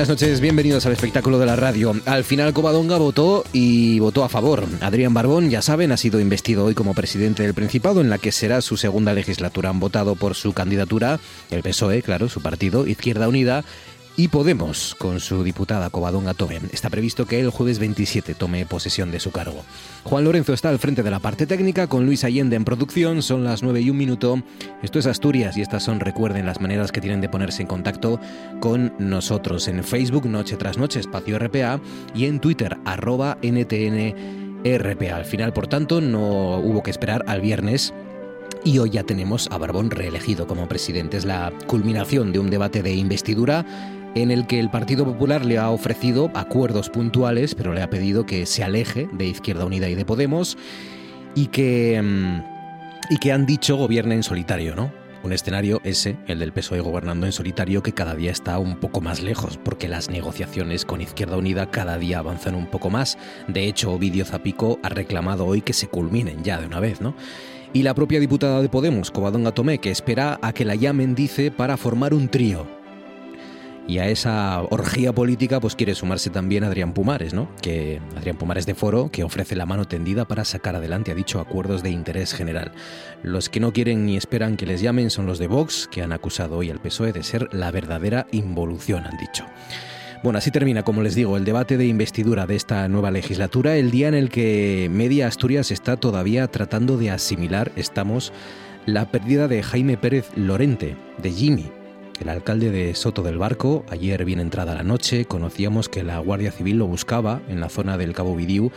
Buenas noches, bienvenidos al espectáculo de la radio. Al final Covadonga votó y votó a favor. Adrián Barbón, ya saben, ha sido investido hoy como presidente del Principado en la que será su segunda legislatura. Han votado por su candidatura el PSOE, claro, su partido, Izquierda Unida y Podemos, con su diputada Covadonga Tome. Está previsto que el jueves 27 tome posesión de su cargo. Juan Lorenzo está al frente de la parte técnica, con Luis Allende en producción. Son las 9 y un minuto. Esto es Asturias y estas son, recuerden, las maneras que tienen de ponerse en contacto con nosotros. En Facebook, Noche tras Noche, Espacio RPA, y en Twitter, arroba NTN RPA. Al final, por tanto, no hubo que esperar al viernes y hoy ya tenemos a Barbón reelegido como presidente. Es la culminación de un debate de investidura en el que el Partido Popular le ha ofrecido acuerdos puntuales, pero le ha pedido que se aleje de Izquierda Unida y de Podemos y que, mm, y que han dicho gobierna en solitario, ¿no? Un escenario ese, el del PSOE gobernando en solitario, que cada día está un poco más lejos, porque las negociaciones con Izquierda Unida cada día avanzan un poco más. De hecho, Ovidio Zapico ha reclamado hoy que se culminen ya de una vez, ¿no? Y la propia diputada de Podemos, Covadonga Tomé, que espera a que la llamen, dice, para formar un trío y a esa orgía política pues quiere sumarse también Adrián Pumares, ¿no? Que Adrián Pumares de Foro, que ofrece la mano tendida para sacar adelante, ha dicho, acuerdos de interés general. Los que no quieren ni esperan que les llamen son los de Vox, que han acusado hoy al PSOE de ser la verdadera involución, han dicho. Bueno, así termina, como les digo, el debate de investidura de esta nueva legislatura, el día en el que Media Asturias está todavía tratando de asimilar, estamos, la pérdida de Jaime Pérez Lorente, de Jimmy, el alcalde de Soto del Barco, ayer bien entrada la noche, conocíamos que la Guardia Civil lo buscaba en la zona del Cabo Vidiu,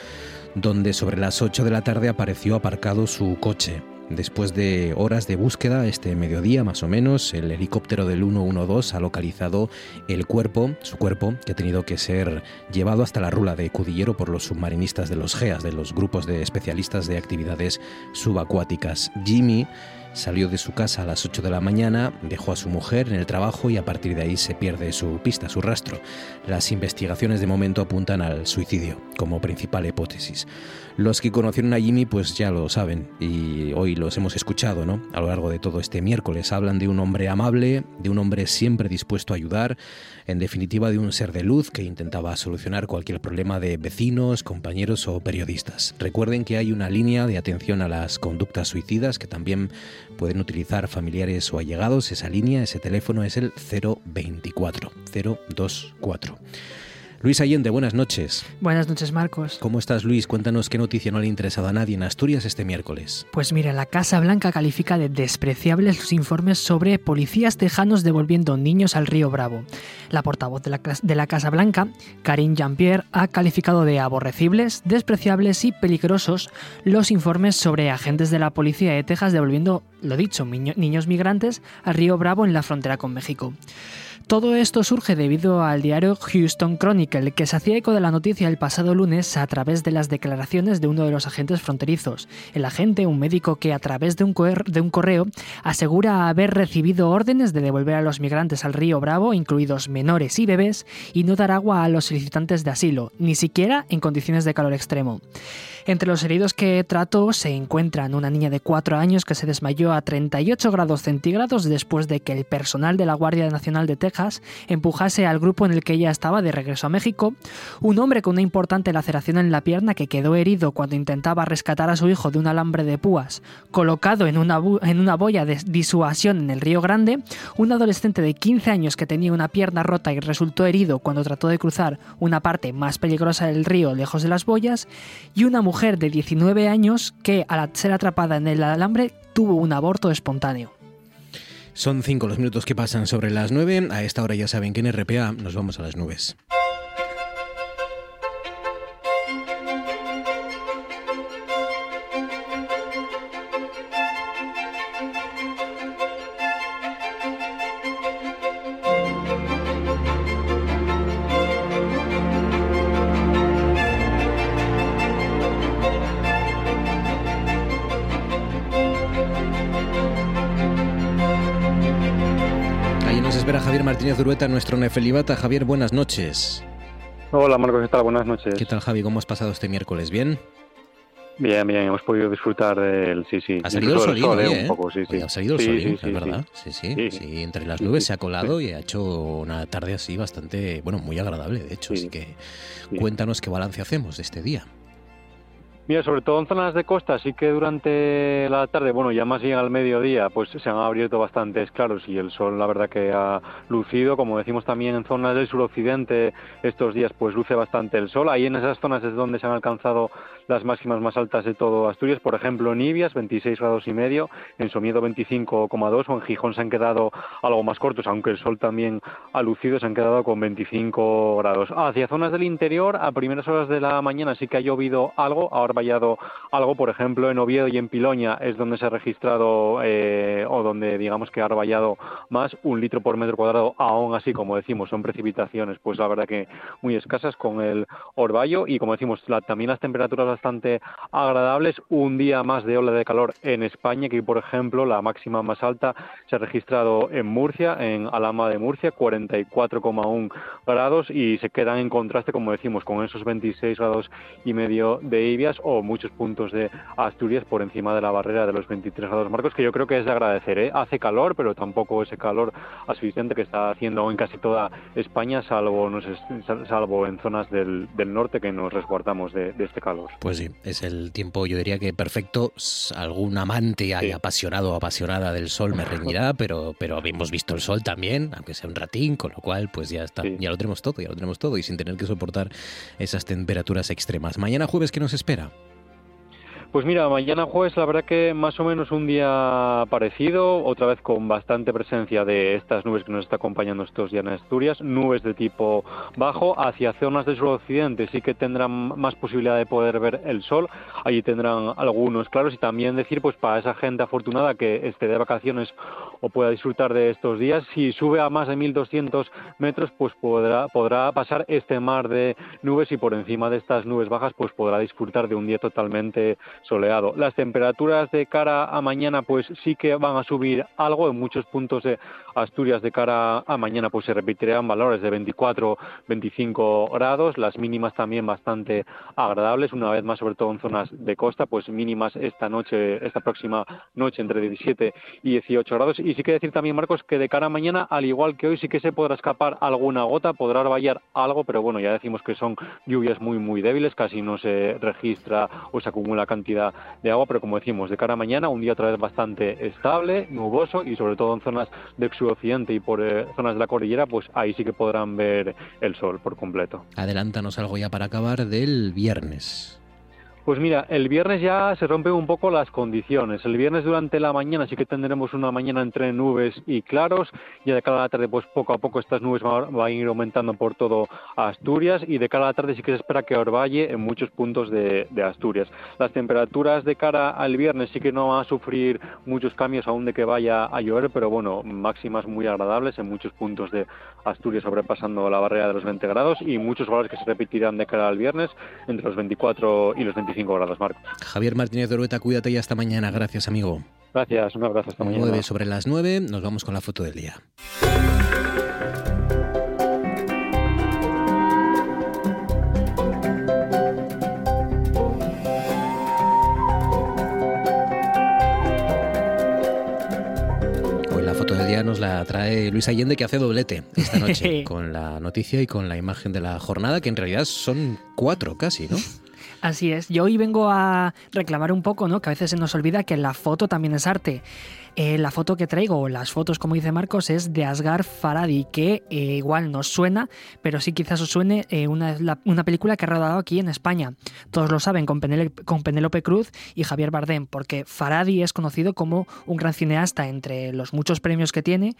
donde sobre las 8 de la tarde apareció aparcado su coche. Después de horas de búsqueda, este mediodía más o menos, el helicóptero del 112 ha localizado el cuerpo, su cuerpo, que ha tenido que ser llevado hasta la rula de Cudillero por los submarinistas de los GEAS, de los grupos de especialistas de actividades subacuáticas. Jimmy Salió de su casa a las 8 de la mañana, dejó a su mujer en el trabajo y a partir de ahí se pierde su pista, su rastro. Las investigaciones de momento apuntan al suicidio como principal hipótesis. Los que conocieron a Jimmy pues ya lo saben y hoy los hemos escuchado, ¿no? A lo largo de todo este miércoles hablan de un hombre amable, de un hombre siempre dispuesto a ayudar, en definitiva de un ser de luz que intentaba solucionar cualquier problema de vecinos, compañeros o periodistas. Recuerden que hay una línea de atención a las conductas suicidas que también pueden utilizar familiares o allegados. Esa línea, ese teléfono es el 024 024. Luis Allende, buenas noches. Buenas noches, Marcos. ¿Cómo estás, Luis? Cuéntanos qué noticia no le ha interesado a nadie en Asturias este miércoles. Pues mira, la Casa Blanca califica de despreciables los informes sobre policías tejanos devolviendo niños al río Bravo. La portavoz de la, de la Casa Blanca, Karine Jean-Pierre, ha calificado de aborrecibles, despreciables y peligrosos los informes sobre agentes de la policía de Texas devolviendo, lo dicho, niños migrantes al río Bravo en la frontera con México. Todo esto surge debido al diario Houston Chronicle, que se hacía eco de la noticia el pasado lunes a través de las declaraciones de uno de los agentes fronterizos. El agente, un médico que a través de un, correo asegura haber recibido órdenes de devolver a los migrantes al río Bravo, incluidos menores y bebés, y no dar agua a los solicitantes de asilo, ni siquiera en condiciones de calor extremo. Entre los heridos que trató se encuentran una niña de 4 años que se desmayó a 38 grados centígrados después de que el personal de la Guardia Nacional de Texas Empujase al grupo en el que ella estaba de regreso a México. Un hombre con una importante laceración en la pierna que quedó herido cuando intentaba rescatar a su hijo de un alambre de púas colocado en una boya de disuasión en el Río Grande. Un adolescente de 15 años que tenía una pierna rota y resultó herido cuando trató de cruzar una parte más peligrosa del río lejos de las boyas. Y una mujer de 19 años que al ser atrapada en el alambre tuvo un aborto espontáneo. Son cinco los minutos que pasan sobre las nueve. A esta hora ya saben que en RPA nos vamos a las nubes. Urueta, nuestro Nefelibata. Javier, buenas noches. Hola Marcos, ¿qué tal? Buenas noches. ¿Qué tal Javi? ¿Cómo has pasado este miércoles? ¿Bien? Bien, bien, hemos podido disfrutar del... Sí, sí. Ha salido el solino, ¿eh? Un ¿eh? poco, sí, sí. ha salido el solino, es verdad. Sí sí, sí, Entre las nubes se ha colado y ha hecho una tarde así bastante, bueno, muy agradable, de hecho. Así que cuéntanos qué balance hacemos de este día. Mira, sobre todo en zonas de costa, sí que durante la tarde, bueno, ya más bien al mediodía, pues se han abierto bastantes claros y el sol, la verdad que ha lucido. Como decimos también en zonas del suroccidente, estos días, pues luce bastante el sol. Ahí en esas zonas es donde se han alcanzado las máximas más altas de todo Asturias. Por ejemplo, en Ibias, 26 grados y medio, en Somiedo 25,2 o en Gijón se han quedado algo más cortos, aunque el sol también ha lucido, se han quedado con 25 grados. Hacia zonas del interior, a primeras horas de la mañana sí que ha llovido algo, ahora vallado algo, por ejemplo, en Oviedo y en Piloña es donde se ha registrado eh, o donde digamos que ha vallado más un litro por metro cuadrado, aún así, como decimos, son precipitaciones, pues la verdad que muy escasas con el orvallo. Y como decimos, también las temperaturas bastante agradables, un día más de ola de calor en España, que por ejemplo la máxima más alta se ha registrado en Murcia, en Alama de Murcia, 44,1 grados y se quedan en contraste, como decimos, con esos 26 grados y medio de Ibias o muchos puntos de Asturias por encima de la barrera de los 23 grados marcos, que yo creo que es de agradecer. ¿eh? Hace calor, pero tampoco ese calor asfixiante que está haciendo en casi toda España, salvo, no salvo en zonas del, norte que nos resguardamos de, este calor. Pues sí, es el tiempo, yo diría que perfecto. Algún amante hay apasionado o apasionada del sol me reñirá, pero, pero hemos visto el sol también, aunque sea un ratín, con lo cual pues ya está, ya lo tenemos todo, ya lo tenemos todo y sin tener que soportar esas temperaturas extremas. Mañana jueves, ¿qué nos espera? Pues mira, mañana jueves la verdad que más o menos un día parecido, otra vez con bastante presencia de estas nubes que nos está acompañando estos días en Asturias, nubes de tipo bajo, hacia zonas del suroccidente sí que tendrán más posibilidad de poder ver el sol, allí tendrán algunos claros y también decir pues para esa gente afortunada que esté de vacaciones o pueda disfrutar de estos días, si sube a más de 1200 metros pues podrá, podrá pasar este mar de nubes y por encima de estas nubes bajas pues podrá disfrutar de un día totalmente soleado. Las temperaturas de cara a mañana pues sí que van a subir algo en muchos puntos de Asturias de cara a mañana pues se repetirán valores de 24, 25 grados, las mínimas también bastante agradables, una vez más sobre todo en zonas de costa, pues mínimas esta noche, esta próxima noche entre 17 y 18 grados. Y sí que decir también Marcos que de cara a mañana al igual que hoy sí que se podrá escapar alguna gota, podrá vallar algo, pero bueno, ya decimos que son lluvias muy muy débiles, casi no se registra o se acumula cantidad de agua, pero como decimos, de cara a mañana, un día otra vez bastante estable, nuboso y sobre todo en zonas de occidente y por eh, zonas de la cordillera, pues ahí sí que podrán ver el sol por completo. Adelántanos algo ya para acabar del viernes. Pues mira, el viernes ya se rompen un poco las condiciones. El viernes durante la mañana sí que tendremos una mañana entre nubes y claros. Y de cara a la tarde, pues poco a poco estas nubes van a ir aumentando por todo Asturias. Y de cara a la tarde sí que se espera que orvalle en muchos puntos de, Asturias. Las temperaturas de cara al viernes sí que no van a sufrir muchos cambios aún de que vaya a llover, pero bueno, máximas muy agradables en muchos puntos de Asturias sobrepasando la barrera de los 20 grados y muchos valores que se repetirán de cara al viernes entre los 24 y los 25 grados. Javier Martínez de Orueta, cuídate y hasta mañana. Gracias, amigo. Gracias, un abrazo hasta mañana. 9 sobre las 9, nos vamos con la foto del día. Hoy la foto del día nos la la trae Luis Allende que hace doblete esta noche con la noticia y con la imagen de la jornada, que en realidad son cuatro casi, ¿no? Así es. Yo hoy vengo a reclamar un poco, ¿no? Que a veces se nos olvida que la foto también es arte. Eh, la foto que traigo, o las fotos, como dice Marcos, es de Asghar Faradi, que eh, igual nos suena, pero sí quizás os suene eh, una, una, película que ha rodado aquí en España. Todos lo saben, con, con Penélope Cruz y Javier Bardem, porque Faradi es conocido como un gran cineasta entre los muchos premios que tiene.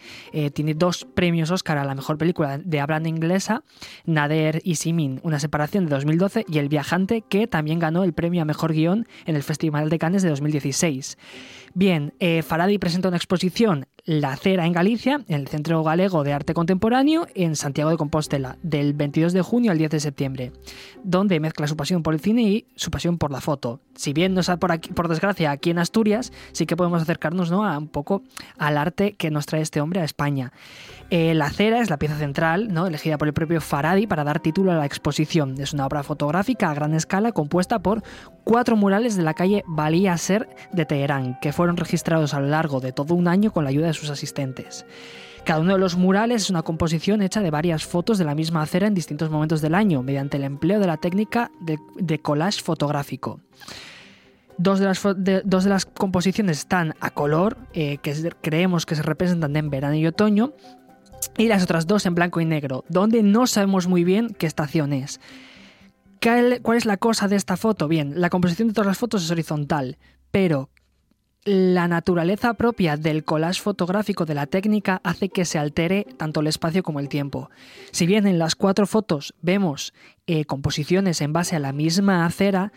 tiene dos premios Oscar a la mejor película de habla inglesa, Nader y Simin, una separación de 2012, y El Viajante, que también ganó el premio a mejor guion en el Festival de Cannes de 2016. Bien, eh, Faradi presenta una exposición La Cera en Galicia, en el Centro Galego de Arte Contemporáneo, en Santiago de Compostela, del 22 de junio al 10 de septiembre, donde mezcla su pasión por el cine y su pasión por la foto. Si bien no está por, aquí, por desgracia aquí en Asturias, sí que podemos acercarnos ¿no? a un poco al arte que nos trae este hombre a España. Eh, la cera es la pieza central, elegida por el propio Faradi para dar título a la exposición. Es una obra fotográfica a gran escala compuesta por cuatro murales de la calle Balía Ser de Teherán, que fueron registrados a lo largo de todo un año con la ayuda de sus asistentes. Cada uno de los murales es una composición hecha de varias fotos de la misma acera en distintos momentos del año, mediante el empleo de la técnica de, collage fotográfico. Dos de, las, dos de, las, composiciones están a color, eh, que creemos que se representan en verano y otoño, y las otras dos en blanco y negro, donde no sabemos muy bien qué estación es. ¿Cuál es la cosa de esta foto? Bien, la composición de todas las fotos es horizontal, pero la naturaleza propia del collage fotográfico de la técnica hace que se altere tanto el espacio como el tiempo. Si bien en las cuatro fotos vemos eh, composiciones en base a la misma acera,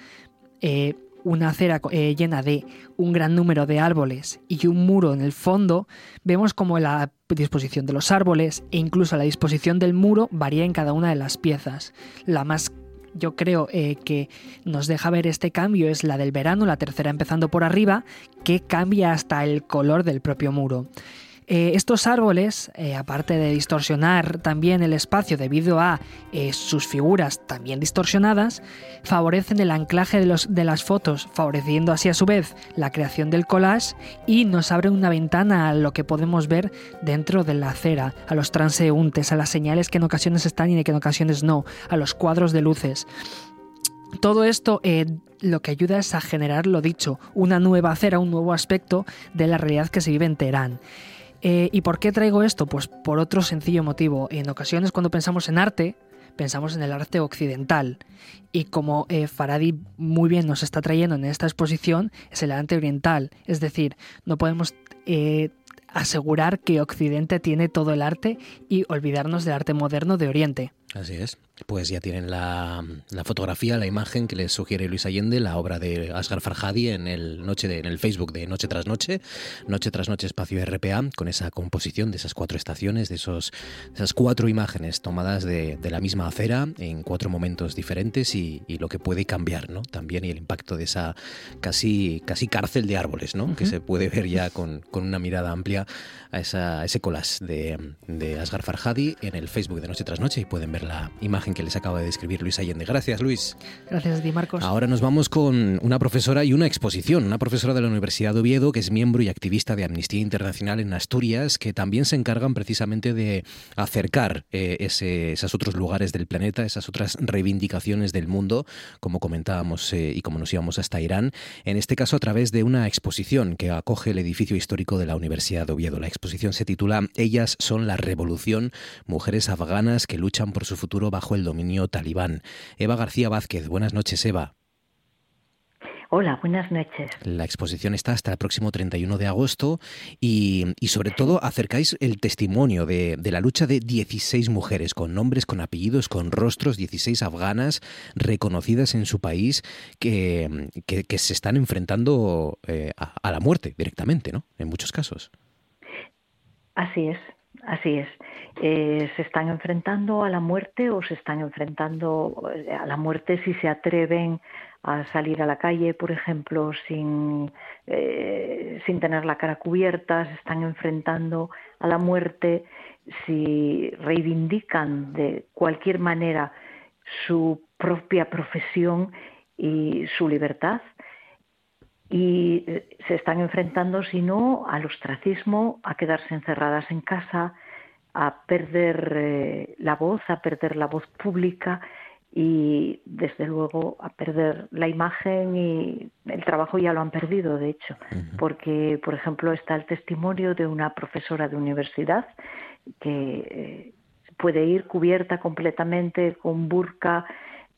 eh, una acera eh, llena de un gran número de árboles y un muro en el fondo, vemos como la disposición de los árboles e incluso la disposición del muro varía en cada una de las piezas. La más yo creo eh, que nos deja ver este cambio es la del verano, la tercera empezando por arriba, que cambia hasta el color del propio muro. Eh, estos árboles, eh, aparte de distorsionar también el espacio debido a eh, sus figuras también distorsionadas, favorecen el anclaje de, las fotos, favoreciendo así a su vez la creación del collage y nos abren una ventana a lo que podemos ver dentro de la acera, a los transeúntes, a las señales que en ocasiones están y que en ocasiones no, a los cuadros de luces. Todo esto lo que ayuda es a generar, lo dicho, una nueva acera, un nuevo aspecto de la realidad que se vive en Teherán. Eh, ¿Y por qué traigo esto? Pues por otro sencillo motivo. En ocasiones cuando pensamos en arte, pensamos en el arte occidental. Y como eh, Faradi muy bien nos está trayendo en esta exposición, es el arte oriental. Es decir, no podemos eh, asegurar que Occidente tiene todo el arte y olvidarnos del arte moderno de Oriente. Así es. Pues ya tienen la, fotografía, la imagen que les sugiere Luis Allende, la obra de Asghar Farhadi en el, noche de, en el Facebook de Noche tras Noche, Noche tras Noche Espacio RPA, con esa composición de esas cuatro estaciones, de esos, esas cuatro imágenes tomadas de, la misma acera en cuatro momentos diferentes y, lo que puede cambiar, ¿no? También y el impacto de esa casi, casi cárcel de árboles, ¿no? Que se puede ver ya con, una mirada amplia a, esa, ese collage de, de Asghar Farhadi en el Facebook de Noche tras Noche y pueden ver la imagen que les acaba de describir Luis Allende. Gracias, Luis. Gracias a ti, Marcos. Ahora nos vamos con una profesora y una exposición. Una profesora de la Universidad de Oviedo, que es miembro y activista de Amnistía Internacional en Asturias, que también se encargan precisamente de acercar eh, esos otros lugares del planeta, esas otras reivindicaciones del mundo, como comentábamos eh, y como nos íbamos hasta Irán, en este caso a través de una exposición que acoge el edificio histórico de la Universidad de Oviedo. La exposición se titula Ellas son la revolución, mujeres afganas que luchan por su futuro bajo el dominio talibán. Eva García Vázquez, buenas noches, Eva. Hola, buenas noches. La exposición está hasta el próximo 31 de agosto y, sobre todo acercáis el testimonio de, la lucha de 16 mujeres con nombres, con apellidos, con rostros, 16 afganas reconocidas en su país que, que, se están enfrentando eh, a, a la muerte directamente, ¿no? En muchos casos. Así es, así es. Eh, se están enfrentando a la muerte o se están enfrentando eh, a la muerte si se atreven a salir a la calle, por ejemplo, sin, eh, sin tener la cara cubierta, se están enfrentando a la muerte si reivindican de cualquier manera su propia profesión y su libertad. y se están enfrentando, si no, al ostracismo, a quedarse encerradas en casa, a perder eh, la voz, a perder la voz pública y desde luego a perder la imagen y el trabajo ya lo han perdido, de hecho, porque, por ejemplo, está el testimonio de una profesora de universidad que eh, puede ir cubierta completamente con burka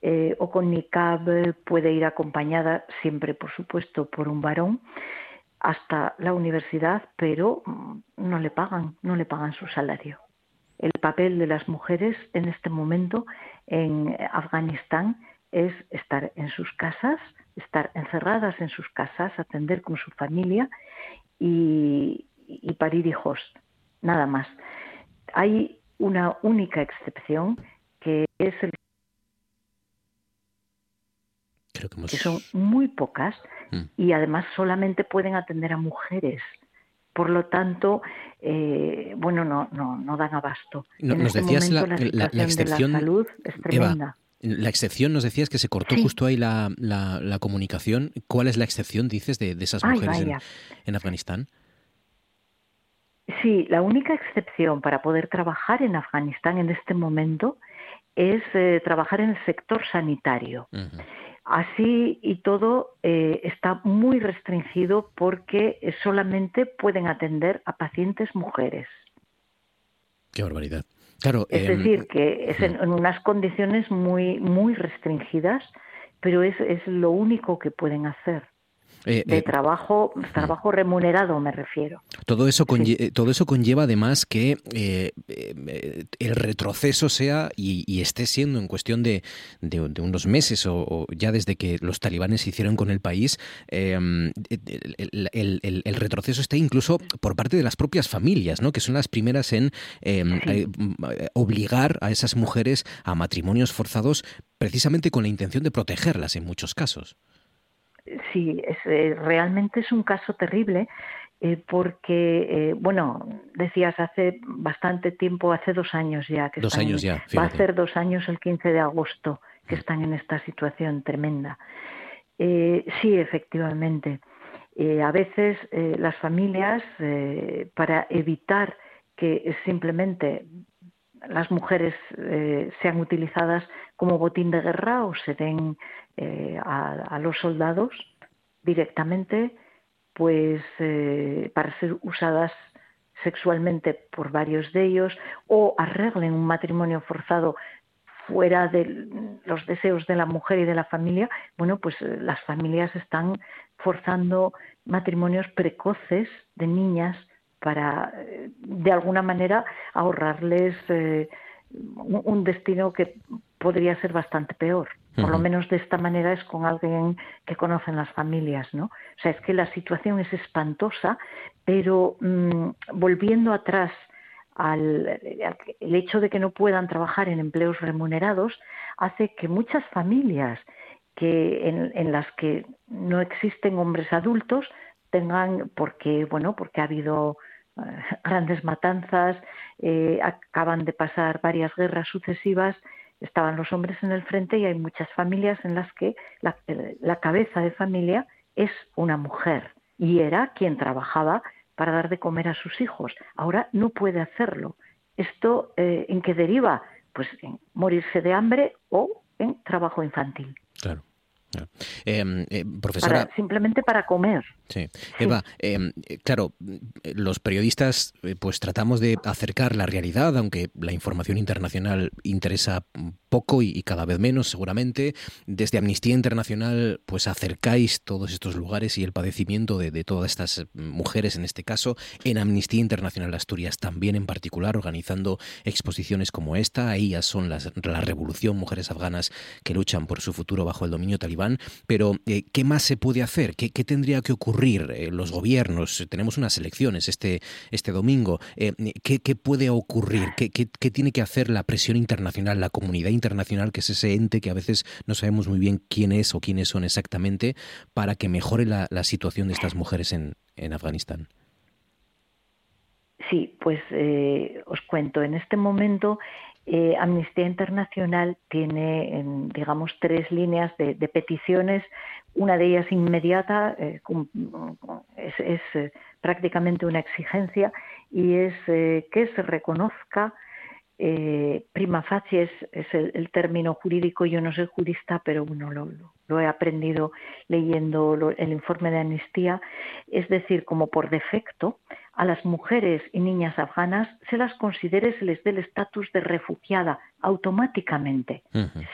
eh, o con niqab, puede ir acompañada siempre, por supuesto, por un varón hasta la universidad, pero mm, no le pagan, no le pagan su salario. El papel de las mujeres en este momento en Afganistán es estar en sus casas, estar encerradas en sus casas, atender con su familia y, y parir hijos, nada más. Hay una única excepción que es el que, son muy pocas mm. y además solamente pueden atender a mujeres. Por lo tanto, eh, bueno, no, no, no dan abasto. nos este decías la, excepción, de la salud es tremenda. la excepción nos decías que se cortó justo ahí la, la, comunicación. ¿Cuál es la excepción, dices, de, esas mujeres en, Afganistán? Sí, la única excepción para poder trabajar en Afganistán en este momento es eh, trabajar en el sector sanitario. Así y todo eh, está muy restringido porque solamente pueden atender a pacientes mujeres. Qué barbaridad. Claro, es em, decir, que es en, unas condiciones muy, muy restringidas, pero es, es lo único que pueden hacer. Eh, de eh, trabajo, trabajo remunerado me refiero. Todo eso, eh, todo eso conlleva además que el retroceso sea y, esté siendo en cuestión de, de, unos meses o, ya desde que los talibanes se hicieron con el país, em, el, retroceso esté incluso por parte de las propias familias, ¿no? que son las primeras en em, obligar a esas mujeres a matrimonios forzados precisamente con la intención de protegerlas en muchos casos sí, es, eh, realmente es un caso terrible eh, porque, eh, bueno, decías hace bastante tiempo, hace dos años ya que dos años ya, va a ser dos años el 15 de agosto que mm. están en esta situación tremenda. sí, efectivamente. a veces las familias, para evitar que simplemente las mujeres sean utilizadas como botín de guerra o se den eh, a, los soldados directamente, pues eh, para ser usadas sexualmente por varios de ellos o arreglen un matrimonio forzado fuera de los deseos de la mujer y de la familia, bueno, pues eh, las familias están forzando matrimonios precoces de niñas para, de alguna manera, ahorrarles un destino que podría ser bastante peor. Por lo menos de esta manera es con alguien que conocen las familias, ¿no? O sea, es que la situación es espantosa, pero mm, volviendo atrás al, el hecho de que no puedan trabajar en empleos remunerados hace que muchas familias que en, las que no existen hombres adultos tengan porque bueno porque ha habido eh, grandes matanzas eh, acaban de pasar varias guerras sucesivas estaban los hombres en el frente y hay muchas familias en las que la, cabeza de familia es una mujer y era quien trabajaba para dar de comer a sus hijos. Ahora no puede hacerlo. ¿Esto eh, en qué deriva? Pues en morirse de hambre o en trabajo infantil. Claro. Em, eh, profesora. simplemente para comer. Sí. Eva, em, eh, claro, los periodistas eh, pues tratamos de acercar la realidad, aunque la información internacional interesa poco y, cada vez menos seguramente. Desde Amnistía Internacional pues acercáis todos estos lugares y el padecimiento de, todas estas mujeres en este caso. En Amnistía Internacional Asturias también en particular organizando exposiciones como esta. Ahí son las, la revolución, mujeres afganas que luchan por su futuro bajo el dominio talibán pero eh, ¿qué más se puede hacer? ¿Qué, tendría que ocurrir? Eh, los gobiernos, tenemos unas elecciones este, este domingo, eh, ¿qué, puede ocurrir? ¿Qué, tiene que hacer la presión internacional, la comunidad internacional, que es ese ente que a veces no sabemos muy bien quién es o quiénes son exactamente, para que mejore la, situación de estas mujeres en, Afganistán? Sí, pues os cuento, en este momento Eh, Amnistía Internacional tiene, digamos, tres líneas de, peticiones. Una de ellas inmediata, eh, es, eh, prácticamente una exigencia, y es que se reconozca prima facie es, el, término jurídico, yo no soy jurista, pero bueno, lo, he aprendido leyendo el informe de amnistía, es decir, como por defecto, a las mujeres y niñas afganas se las considere, se les dé el estatus de refugiada automáticamente,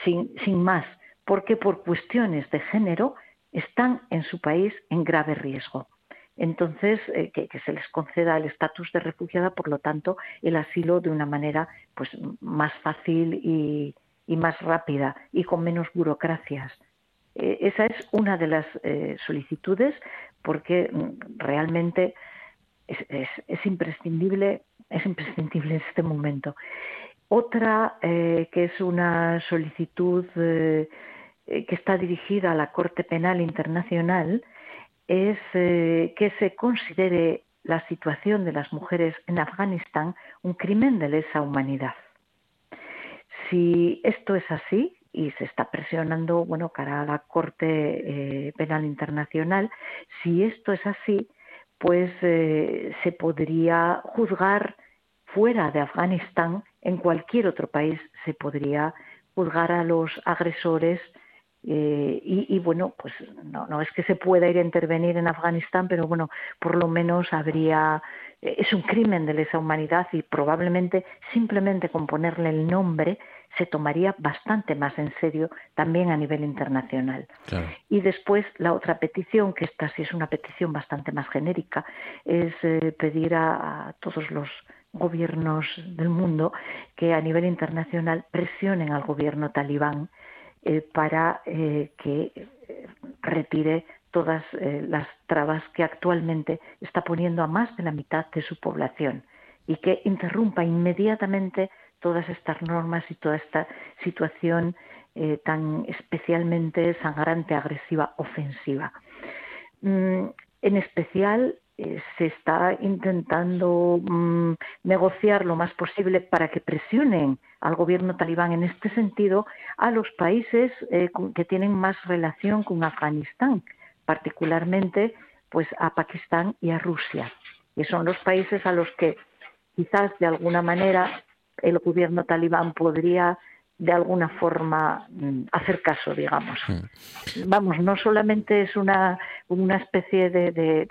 sin, sin más, porque por cuestiones de género están en su país en grave riesgo. Entonces, eh, que, se les conceda el estatus de refugiada, por lo tanto, el asilo de una manera pues, más fácil y, más rápida y con menos burocracias. Eh, esa es una de las eh, solicitudes porque mm, realmente es, imprescindible, es imprescindible en este momento. Otra eh, que es una solicitud eh, que está dirigida a la Corte Penal Internacional es eh, que se considere la situación de las mujeres en Afganistán un crimen de lesa humanidad. Si esto es así y se está presionando, bueno, cara a la Corte Penal Internacional, si esto es así, pues eh, se podría juzgar fuera de Afganistán, en cualquier otro país se podría juzgar a los agresores eh, y, bueno, pues no, no es que se pueda ir a intervenir en Afganistán, pero bueno, por lo menos habría, eh, es un crimen de lesa humanidad y probablemente simplemente con ponerle el nombre se tomaría bastante más en serio también a nivel internacional. Y después la otra petición, que esta sí es una petición bastante más genérica, es eh, pedir a, todos los gobiernos del mundo que a nivel internacional presionen al gobierno talibán eh, para eh, que retire todas las trabas que actualmente está poniendo a más de la mitad de su población y que interrumpa inmediatamente todas estas normas y toda esta situación eh, tan especialmente sangrante, agresiva, ofensiva. Mm, en especial eh, se está intentando mm, negociar lo más posible para que presionen al gobierno talibán en este sentido a los países eh, que tienen más relación con Afganistán, particularmente pues a Pakistán y a Rusia, que son los países a los que quizás de alguna manera el gobierno talibán podría de alguna forma mm, hacer caso, digamos. Hmm. Vamos, no solamente es una, una especie de,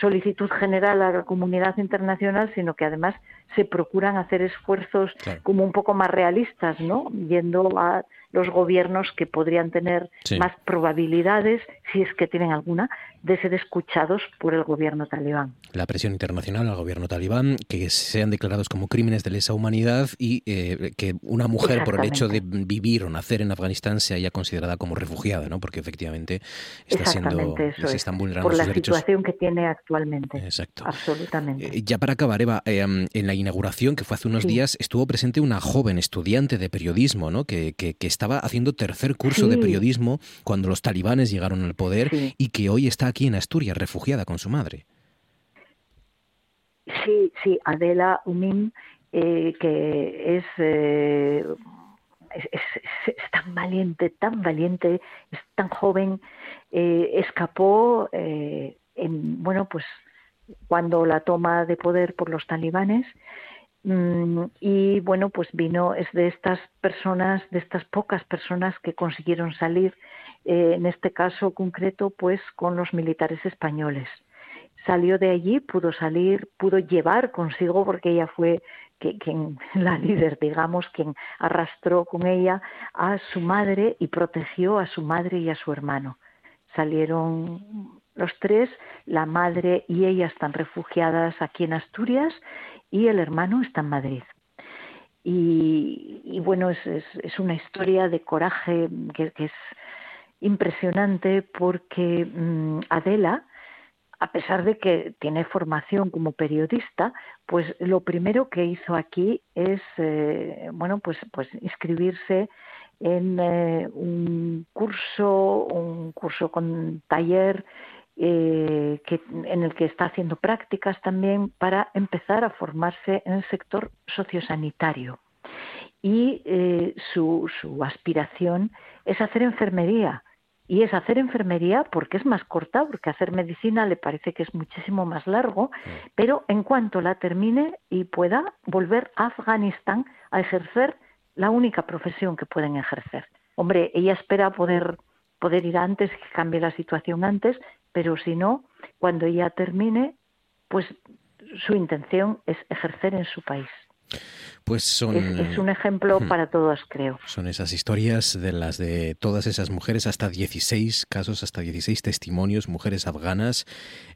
solicitud general a la comunidad internacional, sino que además se procuran hacer esfuerzos como un poco más realistas, ¿no? Yendo a los gobiernos que podrían tener más probabilidades, si es que tienen alguna, de ser escuchados por el gobierno talibán. La presión internacional al gobierno talibán, que sean declarados como crímenes de lesa humanidad y eh, que una mujer por el hecho de vivir o nacer en Afganistán se haya considerada como refugiada, ¿no? Porque efectivamente está siendo, se están vulnerando por la situación que tiene actualmente. Exacto. Absolutamente. Eh, ya para acabar, Eva, eh, en la inauguración que fue hace unos días estuvo presente una joven estudiante de periodismo, ¿no? Que, que, estaba haciendo tercer curso de periodismo cuando los talibanes llegaron al poder y que hoy está aquí en Asturias, refugiada con su madre. Sí, sí, Adela Umim, eh, que eh, es, es, tan valiente, tan valiente, es tan joven, eh, escapó, en, bueno, pues cuando la toma de poder por los talibanes y bueno, pues vino, es de estas personas, de estas pocas personas que consiguieron salir eh, en este caso concreto, pues con los militares españoles. Salió de allí, pudo salir, pudo llevar consigo, porque ella fue quien, la líder, digamos, quien arrastró con ella a su madre y protegió a su madre y a su hermano. Salieron los tres, la madre y ella están refugiadas aquí en Asturias y el hermano está en Madrid. Y, bueno, es, una historia de coraje que, que es impresionante porque mm, Adela, a pesar de que tiene formación como periodista, pues lo primero que hizo aquí es, eh, bueno, pues, pues inscribirse en eh, un curso, un curso con taller eh, que, en el que está haciendo prácticas también para empezar a formarse en el sector sociosanitario y eh, su, su aspiración es hacer enfermería. Y es hacer enfermería porque es más corta, porque hacer medicina le parece que es muchísimo más largo, pero en cuanto la termine y pueda volver a Afganistán a ejercer la única profesión que pueden ejercer. Hombre, ella espera poder, poder ir antes, que cambie la situación antes, pero si no, cuando ella termine, pues su intención es ejercer en su país. Pues son. Es, un ejemplo para todos, creo. Son esas historias de las de todas esas mujeres, hasta 16 casos, hasta 16 testimonios, mujeres afganas,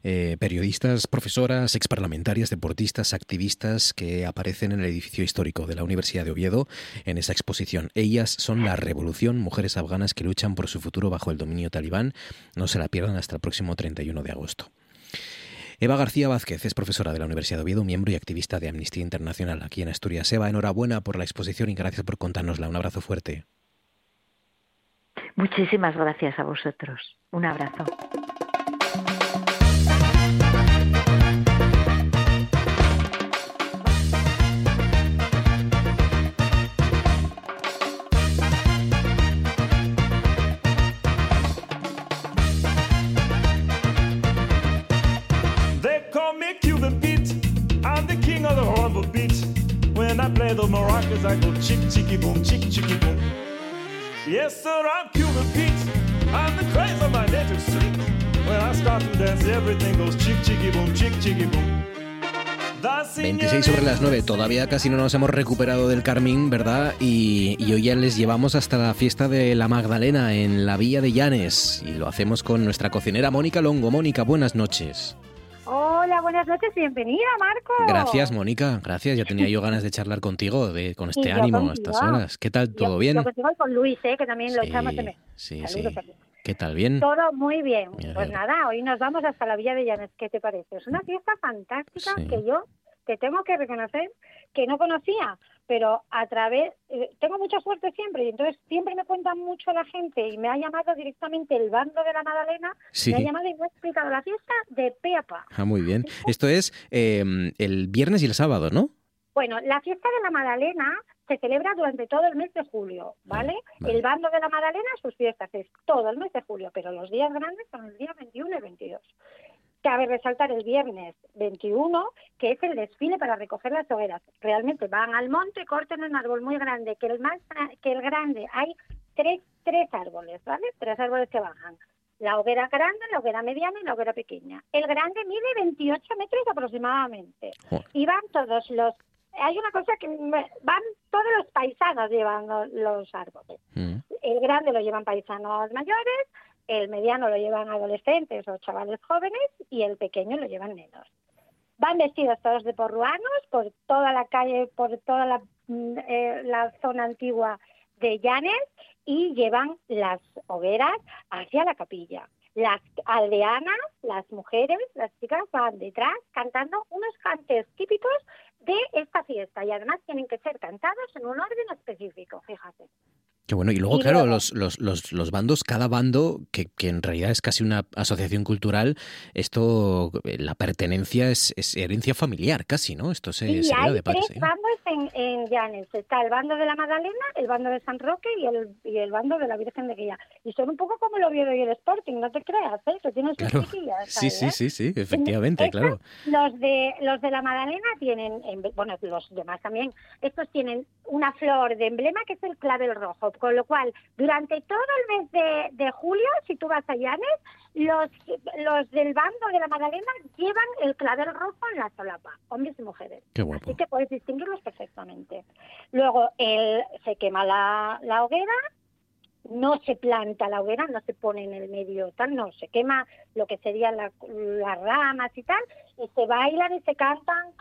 eh, periodistas, profesoras, exparlamentarias, deportistas, activistas que aparecen en el edificio histórico de la Universidad de Oviedo en esa exposición. Ellas son la revolución, mujeres afganas que luchan por su futuro bajo el dominio talibán. No se la pierdan hasta el próximo 31 de agosto. Eva García Vázquez es profesora de la Universidad de Oviedo, miembro y activista de Amnistía Internacional aquí en Asturias. Eva, enhorabuena por la exposición y gracias por contárnosla. Un abrazo fuerte. Muchísimas gracias a vosotros. Un abrazo. Maracas, I go chick chicky boom, chick chicky boom. Yes, sir, I'm Cuban Pete. I'm the craze of my native street. When I start to dance, everything goes chick chicky boom, chick chicky boom. 26 sobre las 9, todavía casi no nos hemos recuperado del Carmín, ¿verdad? Y, y, hoy ya les llevamos hasta la fiesta de la Magdalena en la Villa de Llanes y lo hacemos con nuestra cocinera Mónica Longo. Mónica, buenas noches. Hola, buenas noches, bienvenida, Marco. Gracias, Mónica, gracias. Ya tenía yo ganas de charlar contigo de, con este ánimo a estas horas. ¿Qué tal? ¿Todo bien? Yo contigo con Luis, ¿eh? que también lo echamos Sí, sí. ¿Qué tal? ¿Bien? Todo muy bien. pues nada, hoy nos vamos hasta la Villa de Llanes. ¿Qué te parece? Es una fiesta fantástica que yo te tengo que reconocer que no conocía pero a través, eh, tengo mucha suerte siempre y entonces siempre me cuentan mucho la gente y me ha llamado directamente el bando de la Madalena, me ha llamado y me ha explicado la fiesta de Peapa. Ah, muy bien. Esto es em, el viernes y el sábado, ¿no? Bueno, la fiesta de la Madalena se celebra durante todo el mes de julio, ¿vale? El bando de la Madalena, sus fiestas es todo el mes de julio, pero los días grandes son el día 21 y 22. Cabe resaltar el viernes 21, que es el desfile para recoger las hogueras. Realmente van al monte, corten un árbol muy grande, que el más que el grande hay tres, tres árboles, ¿vale? Tres árboles que bajan. La hoguera grande, la hoguera mediana y la hoguera pequeña. El grande mide 28 metros aproximadamente. Y van todos los... Hay una cosa que van todos los paisanos llevando los árboles. Mm. El grande lo llevan paisanos mayores, el mediano lo llevan adolescentes o chavales jóvenes y el pequeño lo llevan nenos. Van vestidos todos de porruanos por toda la calle, por toda la, mm, eh, la zona antigua de Llanes y llevan las hogueras hacia la capilla. Las aldeanas, las mujeres, las chicas van detrás cantando unos cantes típicos de esta fiesta y además tienen que ser cantados en un orden específico, fíjate. Qué bueno. Y luego, claro, los, los, los, bandos, cada bando, que, que, en realidad es casi una asociación cultural, esto, eh, la pertenencia es, herencia familiar casi, ¿no? Esto se, sí, hay de tres bandos en, en Llanes. Está el bando de la Magdalena, el bando de San Roque y el, y el bando de la Virgen de Guía. Y son un poco como lo vio y el Sporting, no te creas, ¿eh? Que tienen sus claro. Sí, sí, sí, sí, efectivamente, claro. Los de, los de la Magdalena tienen, bueno, los demás también, estos tienen una flor de emblema que es el clavel rojo con lo cual, durante todo el mes de, julio, si tú vas a Llanes, los, los del bando de la Magdalena llevan el clavel rojo en la solapa, hombres y mujeres. Así que puedes distinguirlos perfectamente. Luego el, se quema la, la hoguera, no se planta la hoguera, no se pone en el medio tal, no, se quema lo que serían las ramas y tal, y se bailan y se cantan,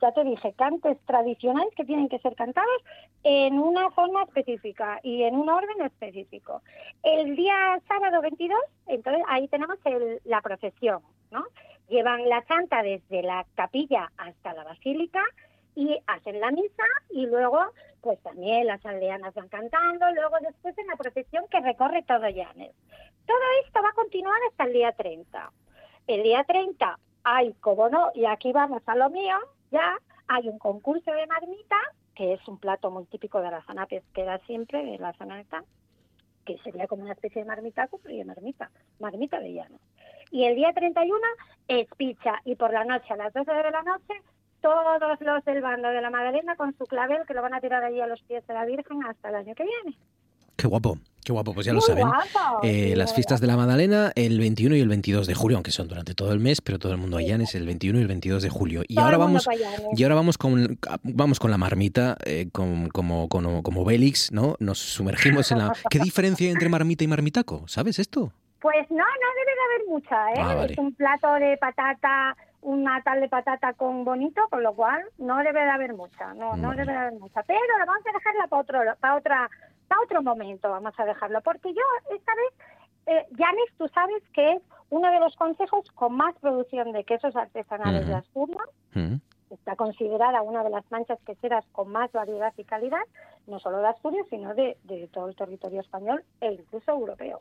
ya te dije, cantes tradicionales que tienen que ser cantados en una forma específica y en un orden específico. El día sábado 22, entonces ahí tenemos la procesión, ¿no? Llevan la santa desde la capilla hasta la basílica, y hacen la misa y luego pues también las aldeanas van cantando, luego después en la procesión que recorre todo Llanes. Todo esto va a continuar hasta el día 30. El día 30 hay, como no, y aquí vamos a lo mío, ya hay un concurso de marmita que es un plato muy típico de la zona pesquera siempre, de la zona esta, que sería como una especie de marmitaco, pero de marmita, marmita de llano. Y el día 31 es pizza y por la noche, a las 12 de la noche, todos los del bando de la Magdalena con su clavel que lo van a tirar allí a los pies de la Virgen hasta el año que viene. Qué guapo, qué guapo, pues ya lo saben. guapo, Eh, las fiestas de la Magdalena el 21 y el 22 de julio, aunque son durante todo el mes, pero todo el mundo allá es el 21 y el 22 de julio. Y Todo ahora vamos ¿no? y ahora vamos con vamos con la marmita eh, con- como, como como Bélix, ¿no? Nos sumergimos en la ¿Qué diferencia hay entre marmita y marmitaco? ¿Sabes esto? Pues no, no debe de haber mucha, ¿eh? Ah, vale. Es un plato de patata, una tal de patata con bonito, con lo cual no debe de haber mucha, no, no debe de haber mucha. Pero la vamos a dejarla para otro, para otra, para otro momento, vamos a dejarlo, porque yo esta vez, eh, Janis, tú sabes que es uno de los consejos con más producción de quesos artesanales de Asturias. Mm. Está considerada una de las manchas queseras con más variedad y calidad, no solo de Asturias, sino de, de todo el territorio español e incluso europeo.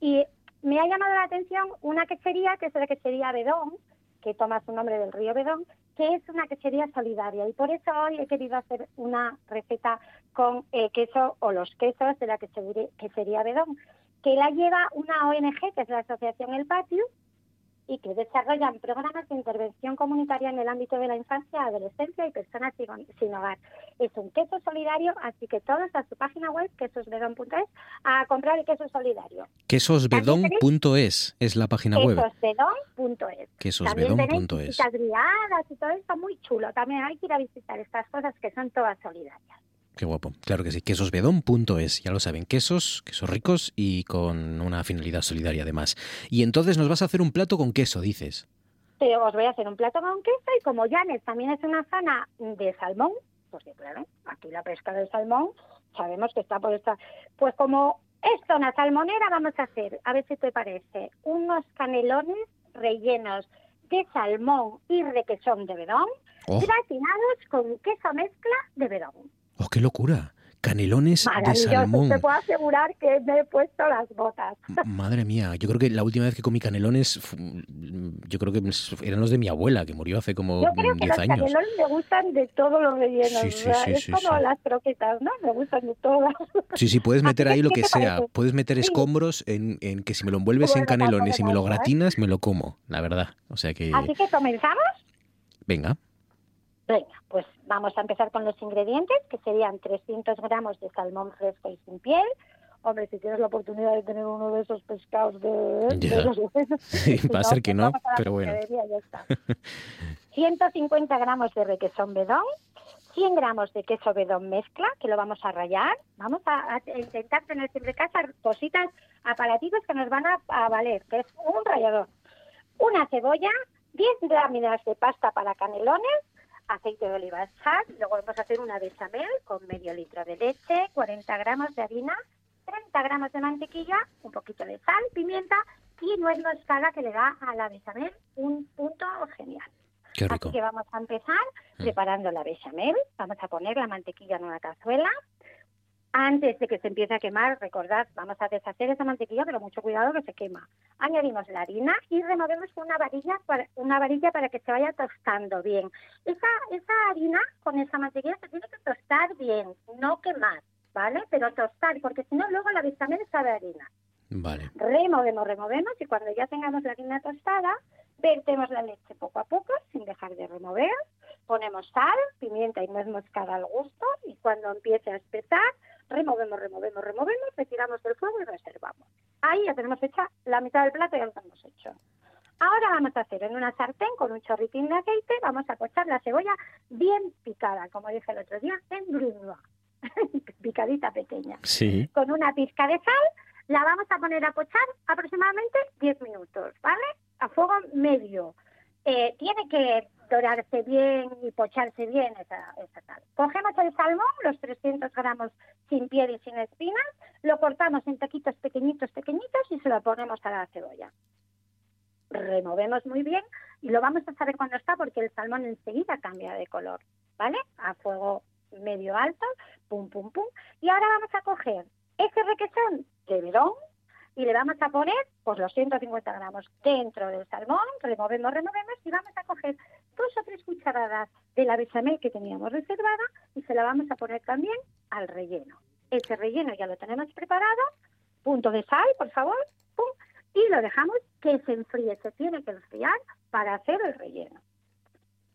Y me ha llamado la atención una quesería, que es la quesería Bedón, que toma su nombre del río Bedón, que es una quesería solidaria. Y por eso hoy he querido hacer una receta con eh, queso o los quesos de la quesería Bedón, que la lleva una ONG, que es la Asociación El Patio, y que desarrollan programas de intervención comunitaria en el ámbito de la infancia, adolescencia y personas sin, hogar. Es un queso solidario, así que todos a su página web, quesosbedón.es, a comprar el queso solidario. Quesosbedón.es es la página web. Quesosbedón.es. Quesosbedón.es. visitas guiadas y todo esto muy chulo. También hay que ir a visitar estas cosas que son todas solidarias. Qué guapo. Claro que sí. Quesosbedón.es. Ya lo saben. Quesos, quesos ricos y con una finalidad solidaria además. Y entonces nos vas a hacer un plato con queso, dices. Pero os voy a hacer un plato con queso y como Llanes también es una zona de salmón, porque claro, aquí la pesca del salmón sabemos que está por esta... Pues como es zona salmonera, vamos a hacer, a ver si te parece, unos canelones rellenos de salmón y requesón de bedón, Oh, gratinados con queso mezcla de bedón. Oh, qué locura. Canelones de salmón. te puedo asegurar que me he puesto las botas. Madre mía, yo creo que la última vez que comí canelones, yo creo que eran los de mi abuela, que murió hace como Yo creo que 10 los años. canelones me gustan de todos los rellenos. Sí, sí, sí, es sí, como las croquetas, ¿no? Me gustan de todas. Sí, sí, puedes ¿A ti meter ahí lo que sea. parece? Puedes meter escombros en, en que si me lo envuelves en Bueno, canelones y me lo ¿eh? gratinas, me lo como, la verdad. O sea que, Así que comenzamos. venga. Venga, pues vamos a empezar con los ingredientes, que serían 300 gramos de salmón fresco y sin piel. Hombre, si tienes la oportunidad de tener uno de esos pescados de... De los Sí, si va a ser que pues no, pero bueno. pescadería y ya está. 150 gramos de requesón bedón, 100 gramos de queso bedón mezcla, que lo vamos a rallar. Vamos a, a intentar tener siempre casa cositas, aparatitos que nos van a, a valer, que es un rallador. Una cebolla, 10 láminas de pasta para canelones, aceite de oliva sal, luego vamos a hacer una bechamel con medio litro de leche, 40 gramos de harina, 30 gramos de mantequilla, un poquito de sal, pimienta y nuez moscada que le da a la bechamel un punto genial. Qué rico. Así que vamos a empezar Mm. preparando la bechamel. Vamos a poner la mantequilla en una cazuela. Antes de que se empiece a quemar, recordad, vamos a deshacer esa mantequilla, pero mucho cuidado que se quema. Añadimos la harina y removemos con una varilla para, una varilla para que se vaya tostando bien. Esa, esa harina con esa mantequilla se tiene que tostar bien, no quemar, ¿vale? Pero tostar, porque si no luego la bechamel sabe harina. Vale. Removemos, removemos y cuando ya tengamos la harina tostada, vertemos la leche poco a poco sin dejar de remover. Ponemos sal, pimienta y nuez moscada al gusto y cuando empiece a espesar, removemos, removemos, removemos, retiramos del fuego y reservamos. Ahí ya tenemos hecha la mitad del plato, ya lo tenemos hecho. Ahora vamos a hacer en una sartén con un chorritín de aceite, vamos a cochar la cebolla bien picada, como dije el otro día, en brunoise, picadita pequeña Sí. con una pizca de sal, la vamos a poner a pochar aproximadamente 10 minutos, ¿vale? A fuego medio. Eh, tiene que dorarse bien y pocharse bien esa, esa sal. Cogemos el salmón, los 300 gramos sin piel y sin espinas, lo cortamos en taquitos pequeñitos, pequeñitos y se lo ponemos a la cebolla. Removemos muy bien y lo vamos a saber cuando está porque el salmón enseguida cambia de color, ¿vale? A fuego medio alto, pum, pum, pum. Y ahora vamos a coger ese requesón de bedón y le vamos a poner pues los 150 gramos dentro del salmón, removemos, removemos y vamos a coger dos o tres cucharadas de la bechamel que teníamos reservada y se la vamos a poner también al relleno. Ese relleno ya lo tenemos preparado, punto de sal, por favor, y lo dejamos que se enfríe, se tiene que enfriar para hacer el relleno.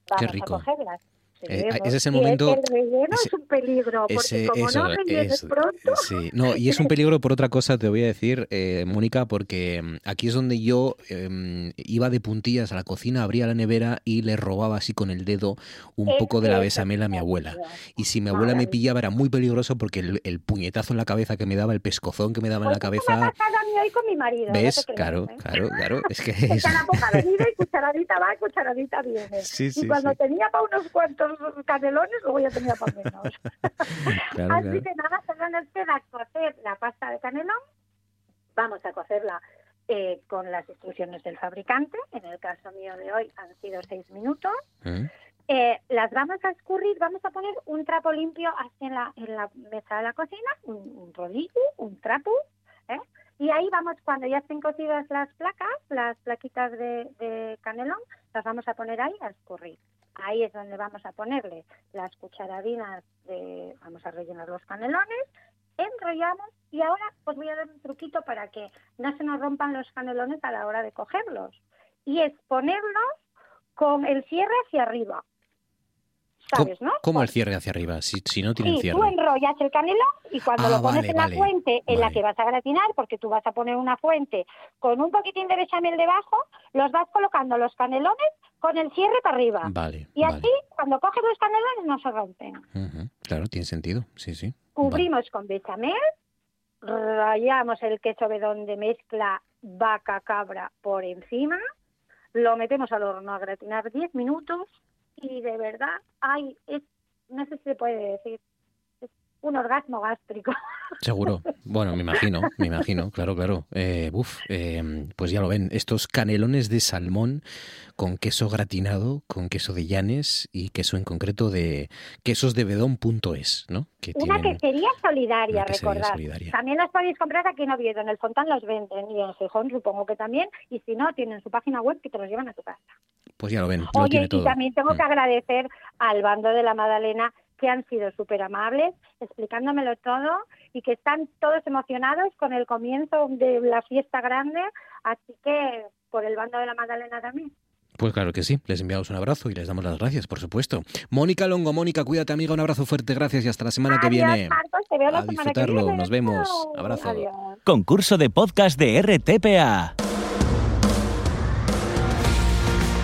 Vamos Qué rico. a cogerlas eh, ese es el momento. El relleno es un peligro, porque como no rellenes pronto. Sí, no, y es un peligro por otra cosa, te voy a decir, eh, Mónica, porque mm, aquí es donde yo eh, iba de puntillas a la cocina, abría la nevera y le robaba así con el dedo un poco de la besamela a mi abuela. Y si mi abuela me pillaba era muy peligroso porque el, el, puñetazo en la cabeza que me daba, el pescozón que me daba en la pues cabeza. Me ha pasado a mí hoy con mi marido. ¿Ves? No claro, creas, claro, claro. Es que. Es... cucharadita va, cucharadita viene. Sí, sí, y cuando sí. tenía para unos cuantos canelones, luego ya tenía para menos. claro, Así claro. que nada, solo nos queda cocer la pasta de canelón. Vamos a cocerla eh, con las instrucciones del fabricante. En el caso mío de hoy han sido seis minutos. ¿Eh? Eh, las vamos a escurrir, vamos a poner un trapo limpio así en la, en la mesa de la cocina, un, un rodillo, un trapo, ¿eh? y ahí vamos, cuando ya estén cocidas las placas, las plaquitas de, de canelón, las vamos a poner ahí a escurrir. Ahí es donde vamos a ponerle las cucharadinas de, vamos a rellenar los canelones, enrollamos y ahora os voy a dar un truquito para que no se nos rompan los canelones a la hora de cogerlos. Y es ponerlos con el cierre hacia arriba. ¿Sabes, no? ¿Cómo el cierre hacia arriba? Si, si no tienen Sí, cierre. tú enrollas el canelón y cuando Ah, lo pones vale, en la vale, fuente en la que vas a gratinar, porque tú vas a poner una fuente con un poquitín de bechamel debajo, los vas colocando los canelones con el cierre para arriba. Vale, Y vale. así, cuando coges los canelones, no se rompen. Claro, tiene sentido. Sí, sí. Vale. Cubrimos con bechamel, rayamos el queso bedón de mezcla vaca-cabra por encima, lo metemos al horno a gratinar 10 minutos y de verdad, ay, es, no sé si se puede decir, un orgasmo gástrico. Seguro. Bueno, me imagino, me imagino, claro, claro. Eh, uf, eh, pues ya lo ven, estos canelones de salmón con queso gratinado, con queso de llanes y queso en concreto de quesos de bedón.es, ¿no? Que Una tienen quesería solidaria, recordad. solidaria. También las podéis comprar aquí en Oviedo, en el Fontán los venden y en Gijón supongo que también, y si no, tienen su página web que te los llevan a tu casa. Pues ya lo ven, lo Oye, tiene y también tengo que Mm. agradecer al bando de la Madalena que han sido súper amables, explicándomelo todo y que están todos emocionados con el comienzo de la fiesta grande, así que por el bando de la Madalena también. Pues claro que sí, les enviamos un abrazo y les damos las gracias, por supuesto. Mónica Longo, Mónica, cuídate amiga, un abrazo fuerte, gracias y hasta la semana que viene. Marcos, te veo la A semana que disfrutarlo, viene. nos vemos. Abrazo. Adiós. Concurso de podcast de RTPA.